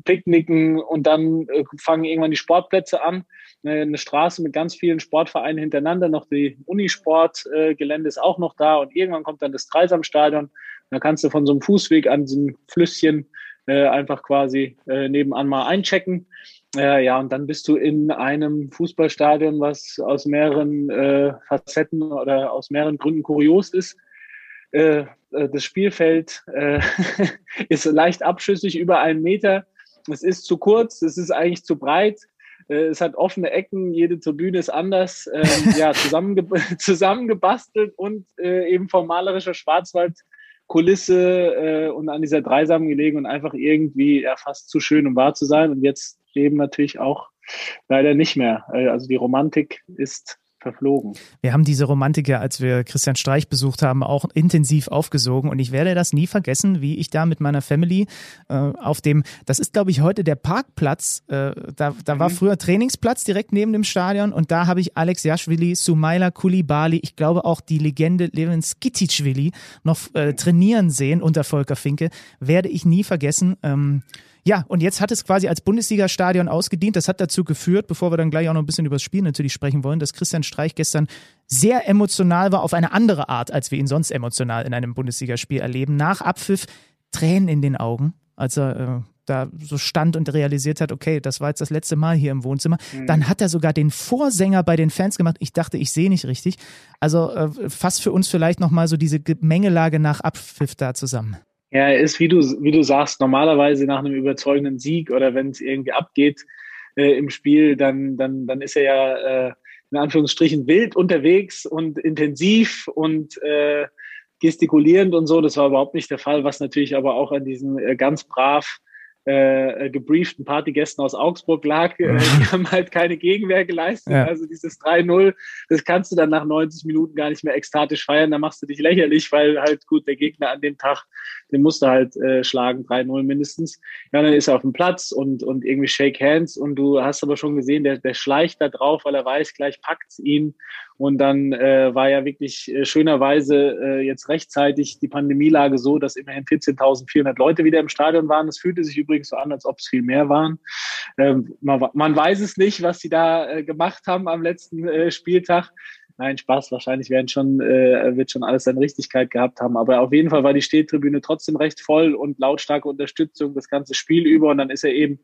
picknicken und dann äh, fangen irgendwann die Sportplätze an. Äh, eine Straße mit ganz vielen Sportvereinen hintereinander, noch die Unisportgelände äh, ist auch noch da und irgendwann kommt dann das Dreisamstadion da kannst du von so einem Fußweg an diesem Flüsschen äh, einfach quasi äh, nebenan mal einchecken. Äh, ja, und dann bist du in einem Fußballstadion, was aus mehreren äh, Facetten oder aus mehreren Gründen kurios ist. Äh, äh das Spielfeld äh, ist leicht abschüssig, über einen Meter. Es ist zu kurz, es ist eigentlich zu breit. Äh, es hat offene Ecken, jede Tribüne ist anders, ähm, ja, zusammenge zusammengebastelt und eben vom malerischer Schwarzwald Kulisse äh, und an dieser Dreisam gelegen und einfach irgendwie ja, fast zu schön, um wahr zu sein. Und jetzt eben natürlich auch leider nicht mehr. Äh, also die Romantik ist verflogen. Wir haben diese Romantik ja, als wir Christian Streich besucht haben, auch intensiv aufgesogen und ich werde das nie vergessen, wie ich da mit meiner Family äh, auf dem, das ist glaube ich heute der Parkplatz, äh, da, da mhm. war früher Trainingsplatz direkt neben dem Stadion und da habe ich Alex Jaschwili, Sumaila Kulibali, ich glaube auch die Legende Levin Skititschwili noch äh, trainieren sehen unter Volker Finke, werde ich nie vergessen. Ähm, ja, und jetzt hat es quasi als Bundesliga-Stadion ausgedient. Das hat dazu geführt, bevor wir dann gleich auch noch ein bisschen über das Spiel natürlich sprechen wollen, dass Christian Streich gestern sehr emotional war, auf eine andere Art, als wir ihn sonst emotional in einem Bundesligaspiel erleben. Nach Abpfiff Tränen in den Augen, als er äh, da so stand und realisiert hat, okay, das war jetzt das letzte Mal hier im Wohnzimmer. Mhm. Dann hat er sogar den Vorsänger bei den Fans gemacht. Ich dachte, ich sehe nicht richtig. Also äh, fast für uns vielleicht nochmal so diese Gemengelage nach Abpfiff da zusammen. Ja, er ist, wie du, wie du sagst, normalerweise nach einem überzeugenden Sieg oder wenn es irgendwie abgeht äh, im Spiel, dann, dann, dann ist er ja äh, in Anführungsstrichen wild unterwegs und intensiv und äh, gestikulierend und so. Das war überhaupt nicht der Fall, was natürlich aber auch an diesen äh, ganz brav äh, gebrieften Partygästen aus Augsburg lag. Äh, die haben halt keine Gegenwehr geleistet. Ja. Also dieses 3-0, das kannst du dann nach 90 Minuten gar nicht mehr ekstatisch feiern. Da machst du dich lächerlich, weil halt gut, der Gegner an dem Tag, den musst du halt äh, schlagen, 3-0 mindestens. Ja, dann ist er auf dem Platz und, und irgendwie Shake Hands und du hast aber schon gesehen, der, der schleicht da drauf, weil er weiß, gleich packt's ihn und dann äh, war ja wirklich äh, schönerweise äh, jetzt rechtzeitig die Pandemielage so, dass immerhin 14.400 Leute wieder im Stadion waren. Es fühlte sich übrigens so an, als ob es viel mehr waren. Ähm, man, man, weiß es nicht, was sie da äh, gemacht haben am letzten äh, Spieltag. Nein, Spaß. Wahrscheinlich werden schon, äh, wird schon alles seine Richtigkeit gehabt haben. Aber auf jeden Fall war die Stehtribüne trotzdem recht voll und lautstarke Unterstützung das ganze Spiel über. Und dann ist er eben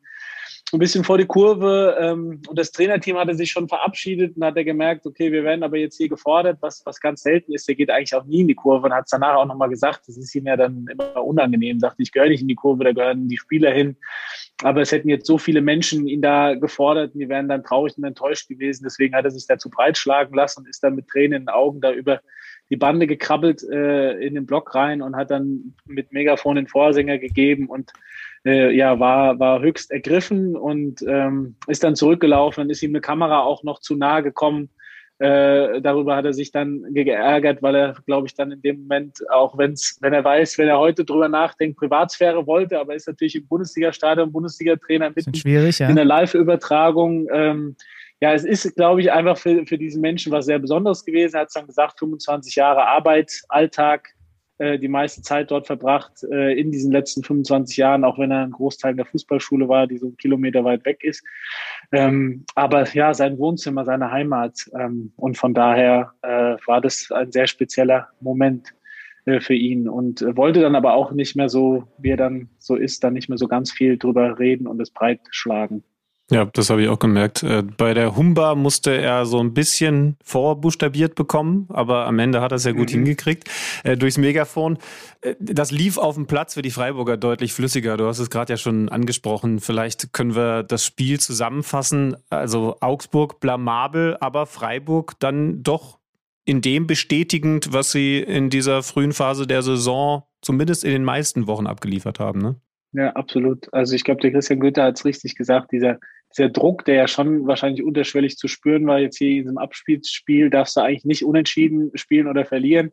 ein bisschen vor die Kurve ähm, und das Trainerteam hatte sich schon verabschiedet und hat er gemerkt, okay, wir werden aber jetzt hier gefordert, was, was ganz selten ist. Der geht eigentlich auch nie in die Kurve und hat es danach auch nochmal gesagt, das ist ihm ja dann immer unangenehm, sagt, ich gehöre nicht in die Kurve, da gehören die Spieler hin. Aber es hätten jetzt so viele Menschen ihn da gefordert und die wären dann traurig und enttäuscht gewesen. Deswegen hat er sich dazu breitschlagen lassen und ist dann mit Tränen in den Augen da über die Bande gekrabbelt äh, in den Block rein und hat dann mit Megafon den Vorsänger gegeben und äh, ja, war, war höchst ergriffen und ähm, ist dann zurückgelaufen. Dann ist ihm eine Kamera auch noch zu nahe gekommen. Äh, darüber hat er sich dann geärgert, weil er, glaube ich, dann in dem Moment, auch wenn's, wenn er weiß, wenn er heute drüber nachdenkt, Privatsphäre wollte, aber ist natürlich im Bundesliga-Stadion, Bundesliga-Trainer mit ja. in der Live-Übertragung. Ähm, ja, es ist, glaube ich, einfach für, für diesen Menschen was sehr Besonderes gewesen. Er hat dann gesagt, 25 Jahre Arbeit, Alltag, äh, die meiste Zeit dort verbracht äh, in diesen letzten 25 Jahren, auch wenn er ein Großteil der Fußballschule war, die so einen Kilometer weit weg ist. Ähm, aber ja, sein Wohnzimmer, seine Heimat. Ähm, und von daher äh, war das ein sehr spezieller Moment äh, für ihn und wollte dann aber auch nicht mehr so, wie er dann so ist, dann nicht mehr so ganz viel drüber reden und es breit schlagen. Ja, das habe ich auch gemerkt. Äh, bei der Humba musste er so ein bisschen vorbuchstabiert bekommen, aber am Ende hat er es ja gut mhm. hingekriegt äh, durchs Megafon. Äh, das lief auf dem Platz für die Freiburger deutlich flüssiger. Du hast es gerade ja schon angesprochen. Vielleicht können wir das Spiel zusammenfassen. Also Augsburg blamabel, aber Freiburg dann doch in dem bestätigend, was sie in dieser frühen Phase der Saison zumindest in den meisten Wochen abgeliefert haben. Ne? Ja, absolut. Also ich glaube, der Christian Goethe hat es richtig gesagt, dieser dieser Druck, der ja schon wahrscheinlich unterschwellig zu spüren war, jetzt hier in diesem Abspielspiel, darfst du eigentlich nicht unentschieden spielen oder verlieren.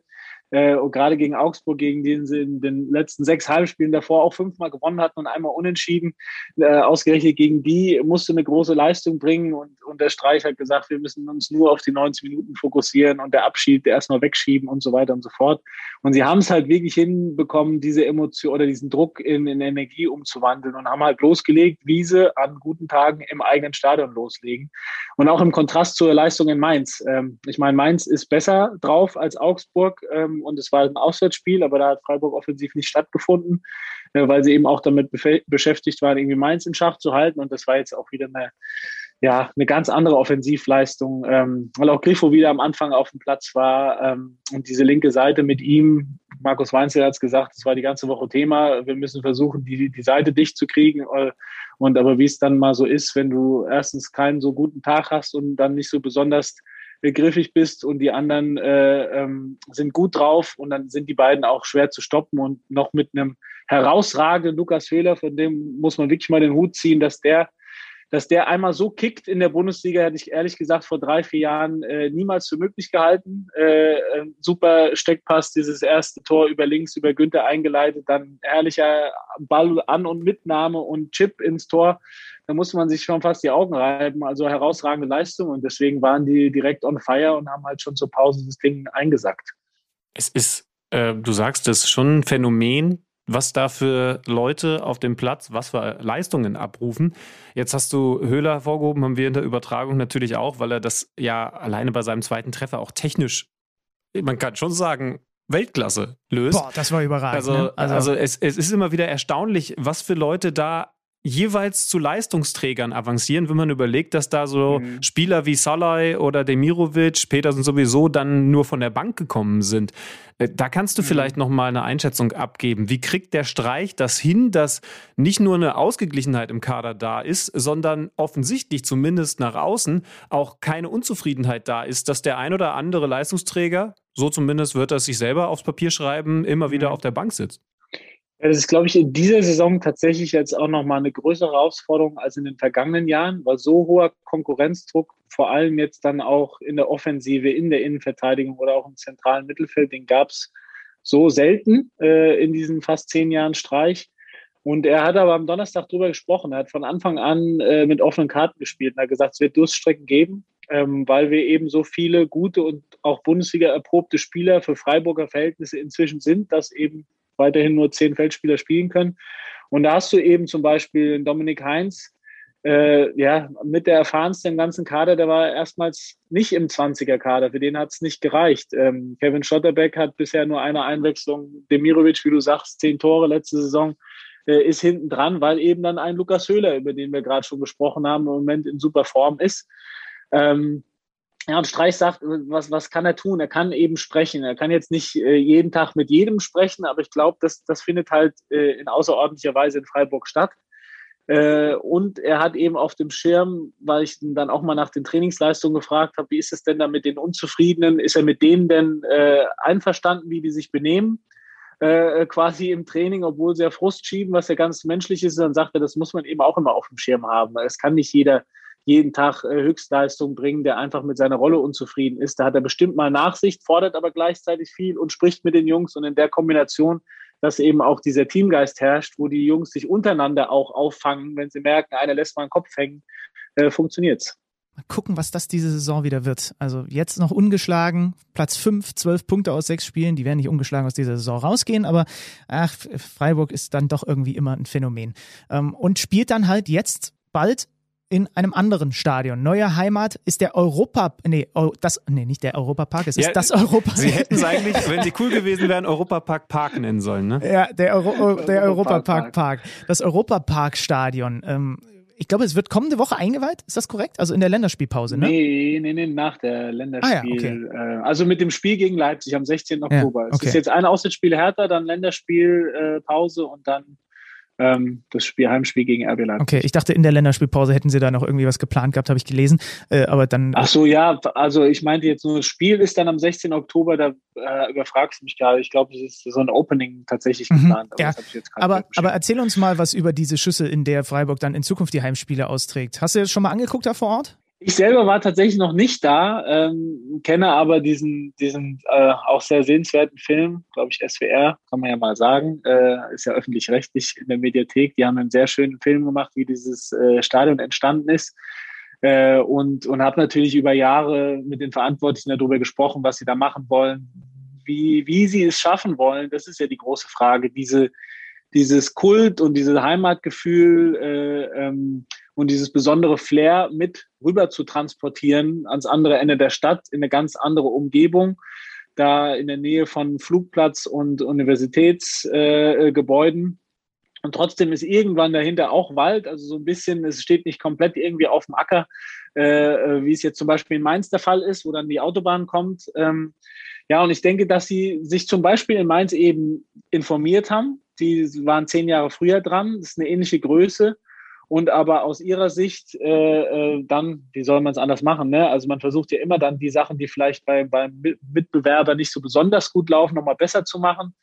Äh, und gerade gegen Augsburg, gegen den sie in den letzten sechs Halbspielen davor auch fünfmal gewonnen hatten und einmal unentschieden, äh, ausgerechnet gegen die musste eine große Leistung bringen und, und der Streich hat gesagt, wir müssen uns nur auf die 90 Minuten fokussieren und der Abschied erstmal wegschieben und so weiter und so fort. Und sie haben es halt wirklich hinbekommen, diese Emotion oder diesen Druck in, in Energie umzuwandeln und haben halt losgelegt, wie sie an guten Tagen im eigenen Stadion loslegen. Und auch im Kontrast zur Leistung in Mainz. Ähm, ich meine, Mainz ist besser drauf als Augsburg. Ähm, und es war ein Auswärtsspiel, aber da hat Freiburg offensiv nicht stattgefunden, äh, weil sie eben auch damit beschäftigt waren, irgendwie Mainz in Schach zu halten. Und das war jetzt auch wieder eine ja, eine ganz andere Offensivleistung, ähm, weil auch Griffo wieder am Anfang auf dem Platz war ähm, und diese linke Seite mit ihm, Markus Weinzel hat es gesagt, das war die ganze Woche Thema, wir müssen versuchen, die, die Seite dicht zu kriegen. Äh, und aber wie es dann mal so ist, wenn du erstens keinen so guten Tag hast und dann nicht so besonders griffig bist und die anderen äh, ähm, sind gut drauf und dann sind die beiden auch schwer zu stoppen und noch mit einem herausragenden Lukas Fehler, von dem muss man wirklich mal den Hut ziehen, dass der dass der einmal so kickt in der Bundesliga, hätte ich ehrlich gesagt vor drei, vier Jahren äh, niemals für möglich gehalten. Äh, super Steckpass, dieses erste Tor über links, über Günther eingeleitet, dann herrlicher Ball an- und Mitnahme und Chip ins Tor. Da musste man sich schon fast die Augen reiben. Also herausragende Leistung und deswegen waren die direkt on fire und haben halt schon zur Pause das Ding eingesackt. Es ist, äh, du sagst, das ist schon ein Phänomen, was da für Leute auf dem Platz, was für Leistungen abrufen. Jetzt hast du Höhler hervorgehoben, haben wir in der Übertragung natürlich auch, weil er das ja alleine bei seinem zweiten Treffer auch technisch, man kann schon sagen, Weltklasse löst. Boah, das war überragend. Also, ne? also, also es, es ist immer wieder erstaunlich, was für Leute da jeweils zu Leistungsträgern avancieren, wenn man überlegt, dass da so mhm. Spieler wie Salai oder Demirovic, Petersen sowieso dann nur von der Bank gekommen sind. Äh, da kannst du mhm. vielleicht noch mal eine Einschätzung abgeben. Wie kriegt der Streich das hin, dass nicht nur eine Ausgeglichenheit im Kader da ist, sondern offensichtlich zumindest nach außen auch keine Unzufriedenheit da ist, dass der ein oder andere Leistungsträger, so zumindest wird er sich selber aufs Papier schreiben, immer wieder mhm. auf der Bank sitzt? Das ist, glaube ich, in dieser Saison tatsächlich jetzt auch nochmal eine größere Herausforderung als in den vergangenen Jahren, weil so hoher Konkurrenzdruck, vor allem jetzt dann auch in der Offensive, in der Innenverteidigung oder auch im zentralen Mittelfeld, den gab es so selten äh, in diesen fast zehn Jahren Streich. Und er hat aber am Donnerstag darüber gesprochen. Er hat von Anfang an äh, mit offenen Karten gespielt und hat gesagt, es wird Durststrecken geben, ähm, weil wir eben so viele gute und auch Bundesliga erprobte Spieler für Freiburger Verhältnisse inzwischen sind, dass eben weiterhin nur zehn Feldspieler spielen können. Und da hast du eben zum Beispiel Dominik Heinz, äh, ja, mit der erfahrensten im ganzen Kader, der war erstmals nicht im 20er-Kader, für den hat es nicht gereicht. Ähm, Kevin Schotterbeck hat bisher nur eine Einwechslung, Demirovic, wie du sagst, zehn Tore letzte Saison, äh, ist hinten dran, weil eben dann ein Lukas Höhler, über den wir gerade schon gesprochen haben, im Moment in super Form ist. Ähm, ja, und Streich sagt, was, was kann er tun? Er kann eben sprechen. Er kann jetzt nicht äh, jeden Tag mit jedem sprechen, aber ich glaube, das, das findet halt äh, in außerordentlicher Weise in Freiburg statt. Äh, und er hat eben auf dem Schirm, weil ich dann auch mal nach den Trainingsleistungen gefragt habe, wie ist es denn da mit den Unzufriedenen? Ist er mit denen denn äh, einverstanden, wie die sich benehmen? Äh, quasi im Training, obwohl sie ja Frust schieben, was ja ganz menschlich ist, dann sagt er, das muss man eben auch immer auf dem Schirm haben. Es kann nicht jeder jeden Tag äh, Höchstleistung bringen, der einfach mit seiner Rolle unzufrieden ist. Da hat er bestimmt mal Nachsicht, fordert aber gleichzeitig viel und spricht mit den Jungs und in der Kombination, dass eben auch dieser Teamgeist herrscht, wo die Jungs sich untereinander auch auffangen, wenn sie merken, einer lässt mal einen Kopf hängen, äh, funktioniert's. Mal gucken, was das diese Saison wieder wird. Also jetzt noch ungeschlagen, Platz 5, 12 Punkte aus sechs Spielen, die werden nicht ungeschlagen aus dieser Saison rausgehen, aber ach, Freiburg ist dann doch irgendwie immer ein Phänomen. Ähm, und spielt dann halt jetzt bald in einem anderen Stadion. Neue Heimat ist der Europa, nee, das, nee, nicht der Europapark, es ist ja, das Europa. Sie hätten es eigentlich, wenn sie cool gewesen wären, Europapark Park nennen sollen, ne? Ja, der, Euro, der Europapark Park. Das Europapark Stadion. Ähm, ich glaube, es wird kommende Woche eingeweiht. Ist das korrekt? Also in der Länderspielpause, ne? Nee, nee, nee, nach der Länderspiel. Ah, ja, okay. Äh, also mit dem Spiel gegen Leipzig am 16. Oktober. Ja, okay. Es ist jetzt ein Auswärtsspiel härter, dann Länderspielpause und dann ähm, das Spiel, Heimspiel gegen RB Leipzig. Okay, ich dachte, in der Länderspielpause hätten sie da noch irgendwie was geplant gehabt, habe ich gelesen. Äh, aber dann. Ach so, ja, also ich meinte jetzt nur, das Spiel ist dann am 16. Oktober, da äh, überfragst du mich gerade. Ich glaube, es ist so ein Opening tatsächlich mhm, geplant. Aber, ja. aber, aber erzähl uns mal was über diese Schüsse, in der Freiburg dann in Zukunft die Heimspiele austrägt. Hast du das schon mal angeguckt da vor Ort? Ich selber war tatsächlich noch nicht da, ähm, kenne aber diesen, diesen äh, auch sehr sehenswerten Film, glaube ich, SWR, kann man ja mal sagen, äh, ist ja öffentlich-rechtlich in der Mediathek. Die haben einen sehr schönen Film gemacht, wie dieses äh, Stadion entstanden ist. Äh, und und habe natürlich über Jahre mit den Verantwortlichen darüber gesprochen, was sie da machen wollen, wie, wie sie es schaffen wollen. Das ist ja die große Frage, diese, dieses Kult und dieses Heimatgefühl äh, ähm, und dieses besondere Flair mit rüber zu transportieren ans andere Ende der Stadt, in eine ganz andere Umgebung, da in der Nähe von Flugplatz und Universitätsgebäuden. Äh, und trotzdem ist irgendwann dahinter auch Wald, also so ein bisschen, es steht nicht komplett irgendwie auf dem Acker, äh, wie es jetzt zum Beispiel in Mainz der Fall ist, wo dann die Autobahn kommt. Ähm, ja, und ich denke, dass sie sich zum Beispiel in Mainz eben informiert haben. Die waren zehn Jahre früher dran, das ist eine ähnliche Größe und aber aus ihrer Sicht äh, äh, dann, wie soll man es anders machen? Ne? Also man versucht ja immer dann die Sachen, die vielleicht bei, beim Mitbewerber nicht so besonders gut laufen, nochmal besser zu machen.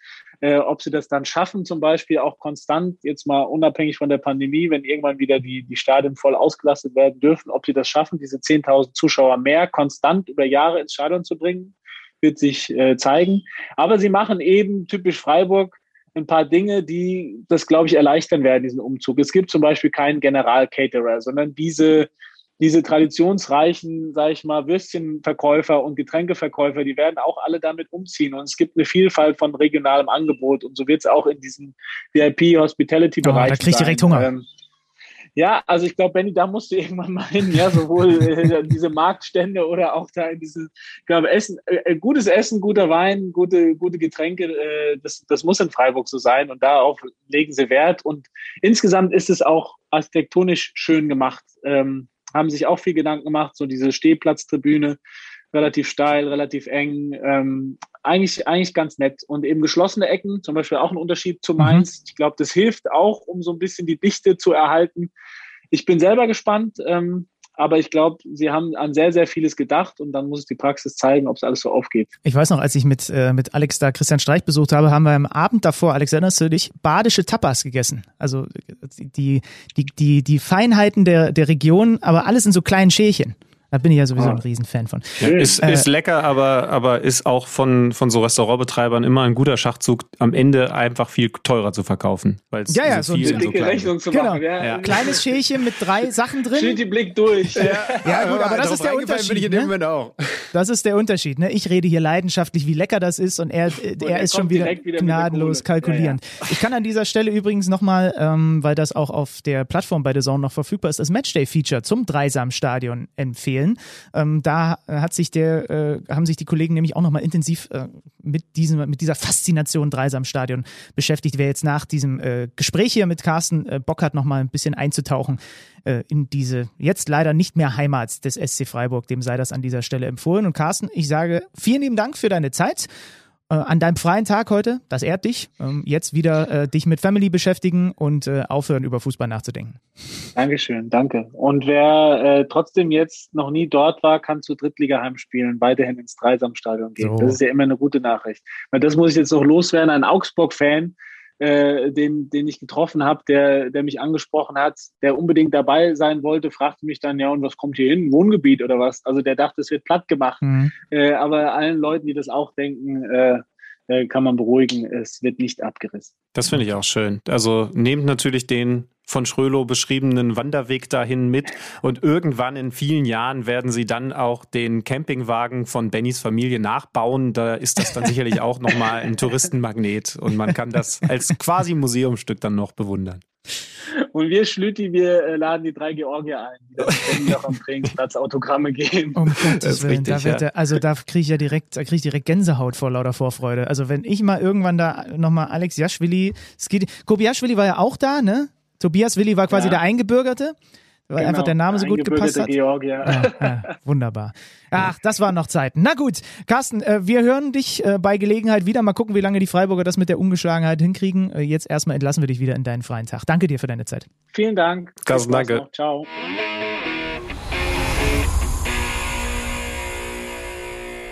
Äh, ob sie das dann schaffen, zum Beispiel auch konstant, jetzt mal unabhängig von der Pandemie, wenn irgendwann wieder die, die Stadien voll ausgelastet werden dürfen, ob sie das schaffen, diese 10.000 Zuschauer mehr konstant über Jahre ins Stadion zu bringen, wird sich äh, zeigen. Aber sie machen eben typisch Freiburg ein paar Dinge, die das, glaube ich, erleichtern werden, diesen Umzug. Es gibt zum Beispiel keinen General-Caterer, sondern diese, diese traditionsreichen, sage ich mal, Würstchenverkäufer und Getränkeverkäufer, die werden auch alle damit umziehen. Und es gibt eine Vielfalt von regionalem Angebot. Und so wird es auch in diesem VIP-Hospitality-Bereich. Oh, da kriege ich direkt Hunger. Ähm, ja, also ich glaube, Benny, da musst du irgendwann mal hin, ja, sowohl äh, diese Marktstände oder auch da in diese, ich glaube, Essen, äh, äh, gutes Essen, guter Wein, gute, gute Getränke, äh, das, das muss in Freiburg so sein und darauf legen sie Wert und insgesamt ist es auch architektonisch schön gemacht, ähm, haben sich auch viel Gedanken gemacht, so diese Stehplatztribüne, relativ steil, relativ eng, ähm, eigentlich, eigentlich ganz nett. Und eben geschlossene Ecken, zum Beispiel auch ein Unterschied zu mhm. Mainz. Mhm. Ich glaube, das hilft auch, um so ein bisschen die Dichte zu erhalten. Ich bin selber gespannt, ähm, aber ich glaube, sie haben an sehr, sehr vieles gedacht und dann muss es die Praxis zeigen, ob es alles so aufgeht. Ich weiß noch, als ich mit, äh, mit Alex da Christian Streich besucht habe, haben wir am Abend davor, Alex, erinnerst du dich, badische Tapas gegessen. Also die, die, die, die Feinheiten der, der Region, aber alles in so kleinen Schälchen. Da bin ich ja sowieso ah. ein Riesenfan von. Ist, äh, ist lecker, aber, aber ist auch von, von so Restaurantbetreibern immer ein guter Schachzug, am Ende einfach viel teurer zu verkaufen. Weil ja, ja, so eine dicke so Rechnung zu genau. machen. Ja. Ja. Kleines Schälchen mit drei Sachen drin. Steht die Blick durch. Ja, ja gut, aber das ist der Unterschied. Ne? Das ist der Unterschied. Ne? Ich rede hier leidenschaftlich, wie lecker das ist und er, und er ist schon wieder, wieder gnadenlos kalkulierend. Ich kann an dieser Stelle übrigens nochmal, ähm, weil das auch auf der Plattform bei The Zone noch verfügbar ist, das Matchday-Feature zum Dreisamstadion empfehlen empfehlen. Ähm, da hat sich der, äh, haben sich die Kollegen nämlich auch nochmal intensiv äh, mit, diesem, mit dieser Faszination Dreisamstadion beschäftigt. Wer jetzt nach diesem äh, Gespräch hier mit Carsten äh, Bock hat, nochmal ein bisschen einzutauchen äh, in diese jetzt leider nicht mehr Heimat des SC Freiburg, dem sei das an dieser Stelle empfohlen. Und Carsten, ich sage vielen lieben Dank für deine Zeit an deinem freien Tag heute, das ehrt dich, ähm, jetzt wieder äh, dich mit Family beschäftigen und äh, aufhören, über Fußball nachzudenken. Dankeschön, danke. Und wer äh, trotzdem jetzt noch nie dort war, kann zu Drittliga-Heimspielen weiterhin ins Dreisamstadion gehen. So. Das ist ja immer eine gute Nachricht. Weil das muss ich jetzt noch loswerden. Ein Augsburg-Fan, äh, den, den ich getroffen habe, der, der mich angesprochen hat, der unbedingt dabei sein wollte, fragte mich dann, ja, und was kommt hier hin? Wohngebiet oder was? Also der dachte, es wird platt gemacht. Mhm. Äh, aber allen Leuten, die das auch denken, äh, äh kann man beruhigen, es wird nicht abgerissen. Das finde ich auch schön. Also nehmt natürlich den von Schrölow beschriebenen Wanderweg dahin mit und irgendwann in vielen Jahren werden sie dann auch den Campingwagen von Bennys Familie nachbauen. Da ist das dann sicherlich auch nochmal ein Touristenmagnet und man kann das als quasi Museumstück dann noch bewundern. Und wir Schlüti, wir äh, laden die drei Georgier ein, die dann am Trainingsplatz Autogramme geben. Um Gottes Willen, da wird, ja. also da kriege ich ja direkt, da kriege ich direkt Gänsehaut vor lauter Vorfreude. Also wenn ich mal irgendwann da nochmal Alex Jaschwili, Kobiaschwili war ja auch da, ne? Tobias Willi war quasi ja. der Eingebürgerte, weil genau, einfach der Name so gut gepasst hat. Georgier. Ja, ja, wunderbar. Ach, das waren noch Zeiten. Na gut, Carsten, äh, wir hören dich äh, bei Gelegenheit wieder. Mal gucken, wie lange die Freiburger das mit der Ungeschlagenheit hinkriegen. Äh, jetzt erstmal entlassen wir dich wieder in deinen freien Tag. Danke dir für deine Zeit. Vielen Dank. Carsten, danke. Noch. Ciao.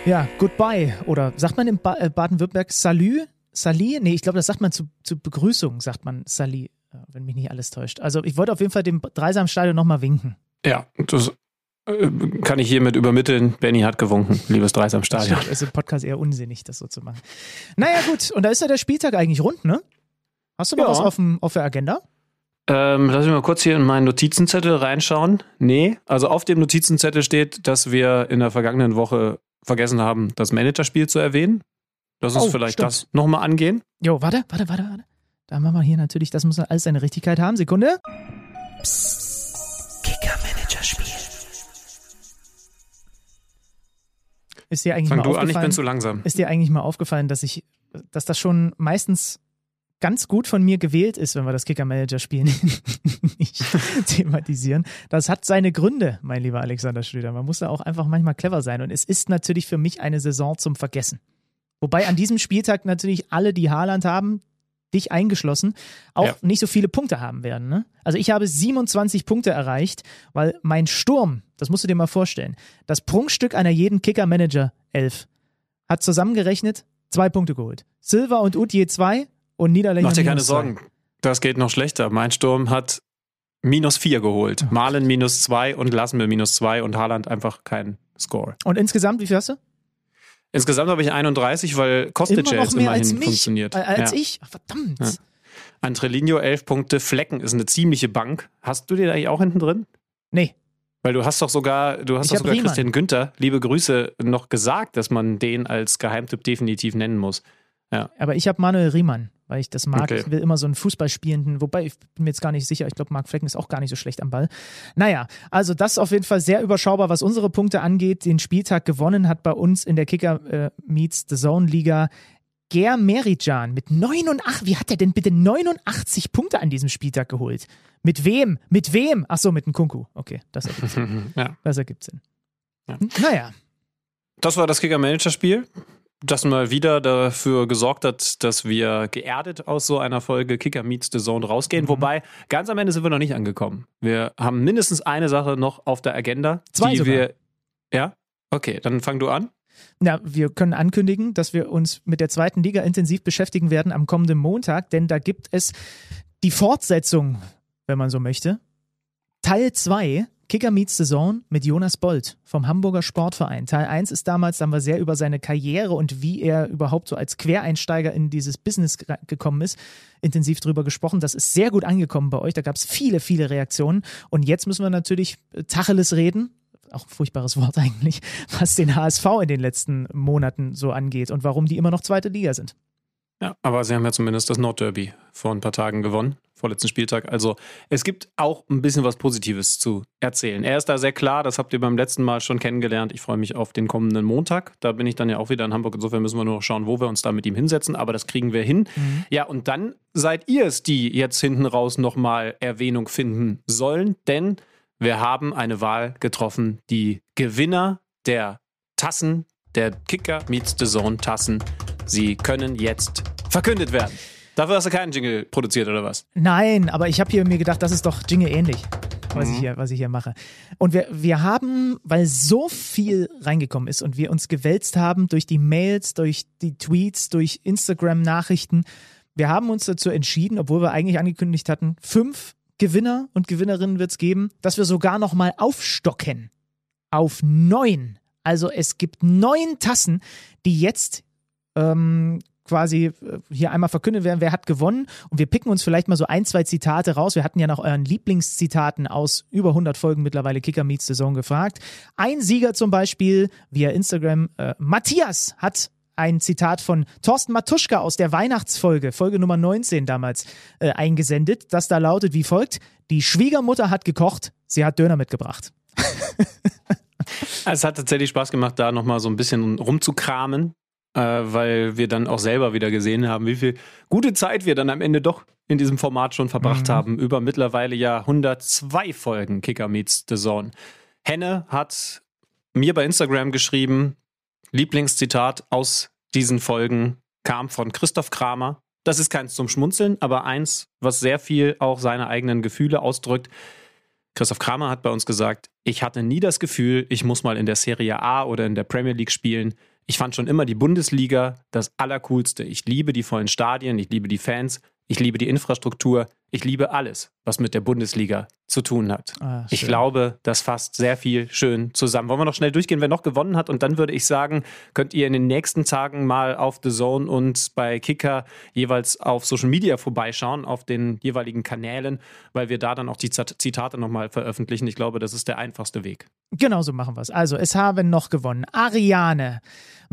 Ja, goodbye. Oder sagt man in ba Baden-Württemberg Salü? Sali? Nee, ich glaube, das sagt man zu, zu Begrüßung, sagt man Sali wenn mich nicht alles täuscht. Also ich wollte auf jeden Fall dem Dreisamstadion nochmal winken. Ja, das äh, kann ich hiermit übermitteln. Benny hat gewunken, liebes Dreisamstadion. Das ist im Podcast eher unsinnig, das so zu machen. Naja gut, und da ist ja der Spieltag eigentlich rund, ne? Hast du mal ja. was auf, dem, auf der Agenda? Ähm, lass mich mal kurz hier in meinen Notizenzettel reinschauen. Nee, also auf dem Notizenzettel steht, dass wir in der vergangenen Woche vergessen haben, das Managerspiel zu erwähnen. Lass uns oh, vielleicht stimmt. das nochmal angehen. Jo, warte, warte, warte, warte. Da machen wir hier natürlich, das muss alles seine Richtigkeit haben. Sekunde. Psst. Kicker-Manager-Spiel. Ist dir eigentlich Fang mal du aufgefallen, an, ich bin zu langsam. Ist dir eigentlich mal aufgefallen, dass ich, dass das schon meistens ganz gut von mir gewählt ist, wenn wir das Kicker-Manager-Spiel nicht thematisieren. Das hat seine Gründe, mein lieber Alexander Schlüter. Man muss da auch einfach manchmal clever sein. Und es ist natürlich für mich eine Saison zum Vergessen. Wobei an diesem Spieltag natürlich alle, die Haaland haben, dich eingeschlossen, auch Ja. nicht so viele Punkte haben werden. Ne? Also ich habe 27 Punkte erreicht, weil mein Sturm, das musst du dir mal vorstellen, das Prunkstück einer jeden Kicker-Manager 11 hat zusammengerechnet zwei Punkte geholt. Silva und Ut je zwei und Niederlechner Mach dir keine minus zwei. Sorgen. Das geht noch schlechter. Mein Sturm hat minus vier geholt. Malen minus zwei und Lassen wir minus zwei und Haaland einfach kein Score. Und insgesamt, wie viel hast du? Insgesamt habe ich 31, weil Kostic Immer ja jetzt immerhin als mich, funktioniert. als ja. ich. Verdammt. Ja. Antrelino 11 Punkte, Flecken ist eine ziemliche Bank. Hast du den eigentlich auch hinten drin? Nee. Weil du hast doch sogar, du hast Ich doch sogar Riemann. Christian Günther, liebe Grüße, noch gesagt, dass man den als Geheimtipp definitiv nennen muss. Aber ich habe Manuel Riemann, weil ich das mag. Okay. Ich will immer so einen Fußballspielenden, wobei ich bin mir jetzt gar nicht sicher. Ich glaube, Marc Flecken ist auch gar nicht so schlecht am Ball. Naja, also das ist auf jeden Fall sehr überschaubar, was unsere Punkte angeht. Den Spieltag gewonnen hat bei uns in der Kicker äh, Meets the Zone Liga Ger Merican mit 89. Wie hat er denn bitte 89 Punkte an diesem Spieltag geholt? Mit wem? Mit wem? Ach so, mit dem Kunku. Okay, das ergibt Sinn. ja. Das ergibt Sinn. Ja. Naja, Das war das Kicker-Manager-Spiel, das mal wieder dafür gesorgt hat, dass wir geerdet aus so einer Folge Kicker Meets the Zone rausgehen. Mhm. Wobei, ganz am Ende sind wir noch nicht angekommen. Wir haben mindestens eine Sache noch auf der Agenda. Zwei die sogar. wir. Ja? Okay, dann fang du an. Ja, wir können ankündigen, dass wir uns mit der zweiten Liga intensiv beschäftigen werden am kommenden Montag, denn da gibt es die Fortsetzung, wenn man so möchte. Teil 2, Kicker Meets the Zone mit Jonas Bold vom Hamburger Sportverein. Teil 1 ist damals, da haben wir sehr über seine Karriere und wie er überhaupt so als Quereinsteiger in dieses Business ge- gekommen ist, intensiv drüber gesprochen. Das ist sehr gut angekommen bei euch. Da gab es viele, viele Reaktionen. Und jetzt müssen wir natürlich äh, Tacheles reden auch ein furchtbares Wort eigentlich, was den HSV in den letzten Monaten so angeht und warum die immer noch zweite Liga sind. Ja, aber sie haben ja zumindest das Nordderby vor ein paar Tagen gewonnen, vorletzten Spieltag. Also es gibt auch ein bisschen was Positives zu erzählen. Er ist da sehr klar, das habt ihr beim letzten Mal schon kennengelernt. Ich freue mich auf den kommenden Montag. Da bin ich dann ja auch wieder in Hamburg. Insofern müssen wir nur noch schauen, wo wir uns da mit ihm hinsetzen. Aber das kriegen wir hin. Ja, und dann seid ihr es, die jetzt hinten raus nochmal Erwähnung finden sollen. Denn wir haben eine Wahl getroffen. Die Gewinner der Tassen, der Kicker Meets the Zone Tassen, sie können jetzt verkündet werden. Dafür hast du keinen Jingle produziert oder was? Nein, aber ich habe hier mir gedacht, das ist doch Jingle ähnlich, was, ich, hier, was ich hier mache. Und wir, wir haben, weil so viel reingekommen ist und wir uns gewälzt haben durch die Mails, durch die Tweets, durch Instagram-Nachrichten, wir haben uns dazu entschieden, obwohl wir eigentlich angekündigt hatten, fünf Gewinner und Gewinnerinnen wird es geben, dass wir sogar nochmal aufstocken auf neun. Also es gibt neun Tassen, die jetzt ähm, quasi äh, hier einmal verkündet werden, wer hat gewonnen. Und wir picken uns vielleicht mal so ein, zwei Zitate raus. Wir hatten ja nach euren Lieblingszitaten aus über 100 Folgen mittlerweile Kicker Meets Saison gefragt. Ein Sieger zum Beispiel via Instagram, äh, Matthias hat ein Zitat von Thorsten Matuschka aus der Weihnachtsfolge, Folge Nummer 19 damals, äh, eingesendet, das da lautet wie folgt. Die Schwiegermutter hat gekocht, sie hat Döner mitgebracht. Es hat tatsächlich Spaß gemacht, da nochmal so ein bisschen rumzukramen, äh, weil wir dann auch selber wieder gesehen haben, wie viel gute Zeit wir dann am Ende doch in diesem Format schon verbracht Mhm. haben. Über mittlerweile ja 102 Folgen Kicker Meets the Zone. Henne hat mir bei Instagram geschrieben, Lieblingszitat aus diesen Folgen kam von Christoph Kramer. Das ist keins zum Schmunzeln, aber eins, was sehr viel auch seine eigenen Gefühle ausdrückt. Christoph Kramer hat bei uns gesagt, ich hatte nie das Gefühl, ich muss mal in der Serie A oder in der Premier League spielen. Ich fand schon immer die Bundesliga das Allercoolste. Ich liebe die vollen Stadien, ich liebe die Fans, ich liebe die Infrastruktur, ich liebe alles, was mit der Bundesliga zu tun hat. Ah, ich glaube, das fasst sehr viel schön zusammen. Wollen wir noch schnell durchgehen, wer noch gewonnen hat? Und dann würde ich sagen, könnt ihr in den nächsten Tagen mal auf The Zone und bei Kicker jeweils auf Social Media vorbeischauen, auf den jeweiligen Kanälen, weil wir da dann auch die Zitate nochmal veröffentlichen. Ich glaube, das ist der einfachste Weg. Genau so machen wir es. Also, es haben noch gewonnen Ariane,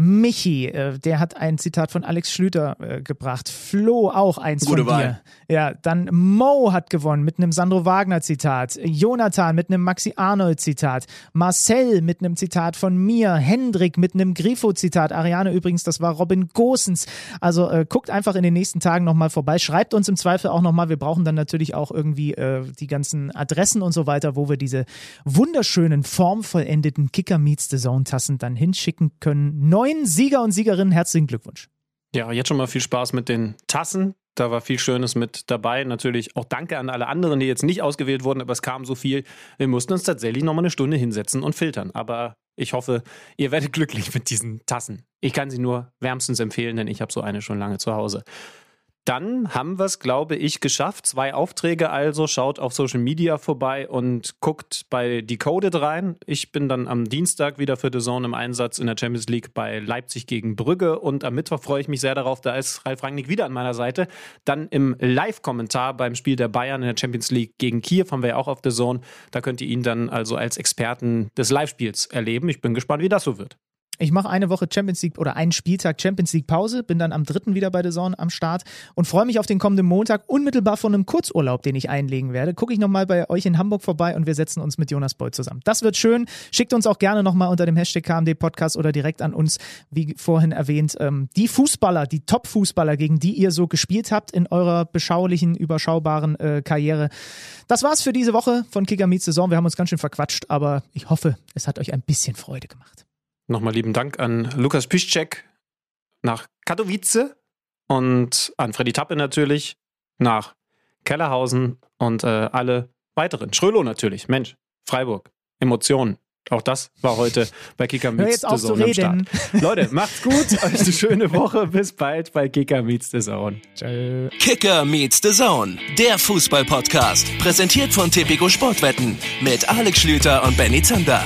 Michi, äh, der hat ein Zitat von Alex Schlüter äh, gebracht. Flo auch eins Gute von Wahl. dir. Ja, dann Mo hat gewonnen mit einem Sandro Wagner Zitat. Jonathan mit einem Maxi Arnold Zitat. Marcel mit einem Zitat von mir. Hendrik mit einem Grifo Zitat. Ariane übrigens, das war Robin Gosens. Also äh, guckt einfach in den nächsten Tagen nochmal vorbei. Schreibt uns im Zweifel auch nochmal. Wir brauchen dann natürlich auch irgendwie äh, die ganzen Adressen und so weiter, wo wir diese wunderschönen, formvollendeten Kicker Meets the Zone Tassen dann hinschicken können. Neun Sieger und Siegerinnen, herzlichen Glückwunsch. Ja, jetzt schon mal viel Spaß mit den Tassen. Da war viel Schönes mit dabei. Natürlich auch danke an alle anderen, die jetzt nicht ausgewählt wurden, aber es kam so viel. Wir mussten uns tatsächlich nochmal eine Stunde hinsetzen und filtern. Aber ich hoffe, ihr werdet glücklich mit diesen Tassen. Ich kann sie nur wärmstens empfehlen, denn ich habe so eine schon lange zu Hause. Dann haben wir es, glaube ich, geschafft. Zwei Aufträge also. Schaut auf Social Media vorbei und guckt bei Decoded rein. Ich bin dann am Dienstag wieder für The Zone im Einsatz in der Champions League bei Leipzig gegen Brügge. Und am Mittwoch freue ich mich sehr darauf. Da ist Ralf Rangnick wieder an meiner Seite. Dann im Live-Kommentar beim Spiel der Bayern in der Champions League gegen Kiew haben wir ja auch auf The Zone. Da könnt ihr ihn dann also als Experten des Live-Spiels erleben. Ich bin gespannt, wie das so wird. Ich mache eine Woche Champions League oder einen Spieltag Champions League Pause, bin dann am dritten wieder bei der Zone am Start und freue mich auf den kommenden Montag unmittelbar von einem Kurzurlaub, den ich einlegen werde. Gucke ich nochmal bei euch in Hamburg vorbei und wir setzen uns mit Jonas Boy zusammen. Das wird schön. Schickt uns auch gerne nochmal unter dem Hashtag KMD Podcast oder direkt an uns, wie vorhin erwähnt, ähm, die Fußballer, die Top-Fußballer, gegen die ihr so gespielt habt in eurer beschaulichen, überschaubaren äh, Karriere. Das war's für diese Woche von Kicker Meets Saison. Wir haben uns ganz schön verquatscht, aber ich hoffe, es hat euch ein bisschen Freude gemacht. Nochmal lieben Dank an Lukas Piszczek nach Katowice und an Freddy Tappe natürlich nach Kellerhausen und äh, alle weiteren. Schrölo natürlich, Mensch, Freiburg, Emotionen. Auch das war heute bei Kicker Meets the Zone am Start. Leute, macht's gut, euch eine schöne Woche. Bis bald bei Kicker Meets the Zone. Ciao. Kicker Meets the Zone, der Fußball-Podcast. Präsentiert von Tipico Sportwetten mit Alex Schlüter und Benny Zander.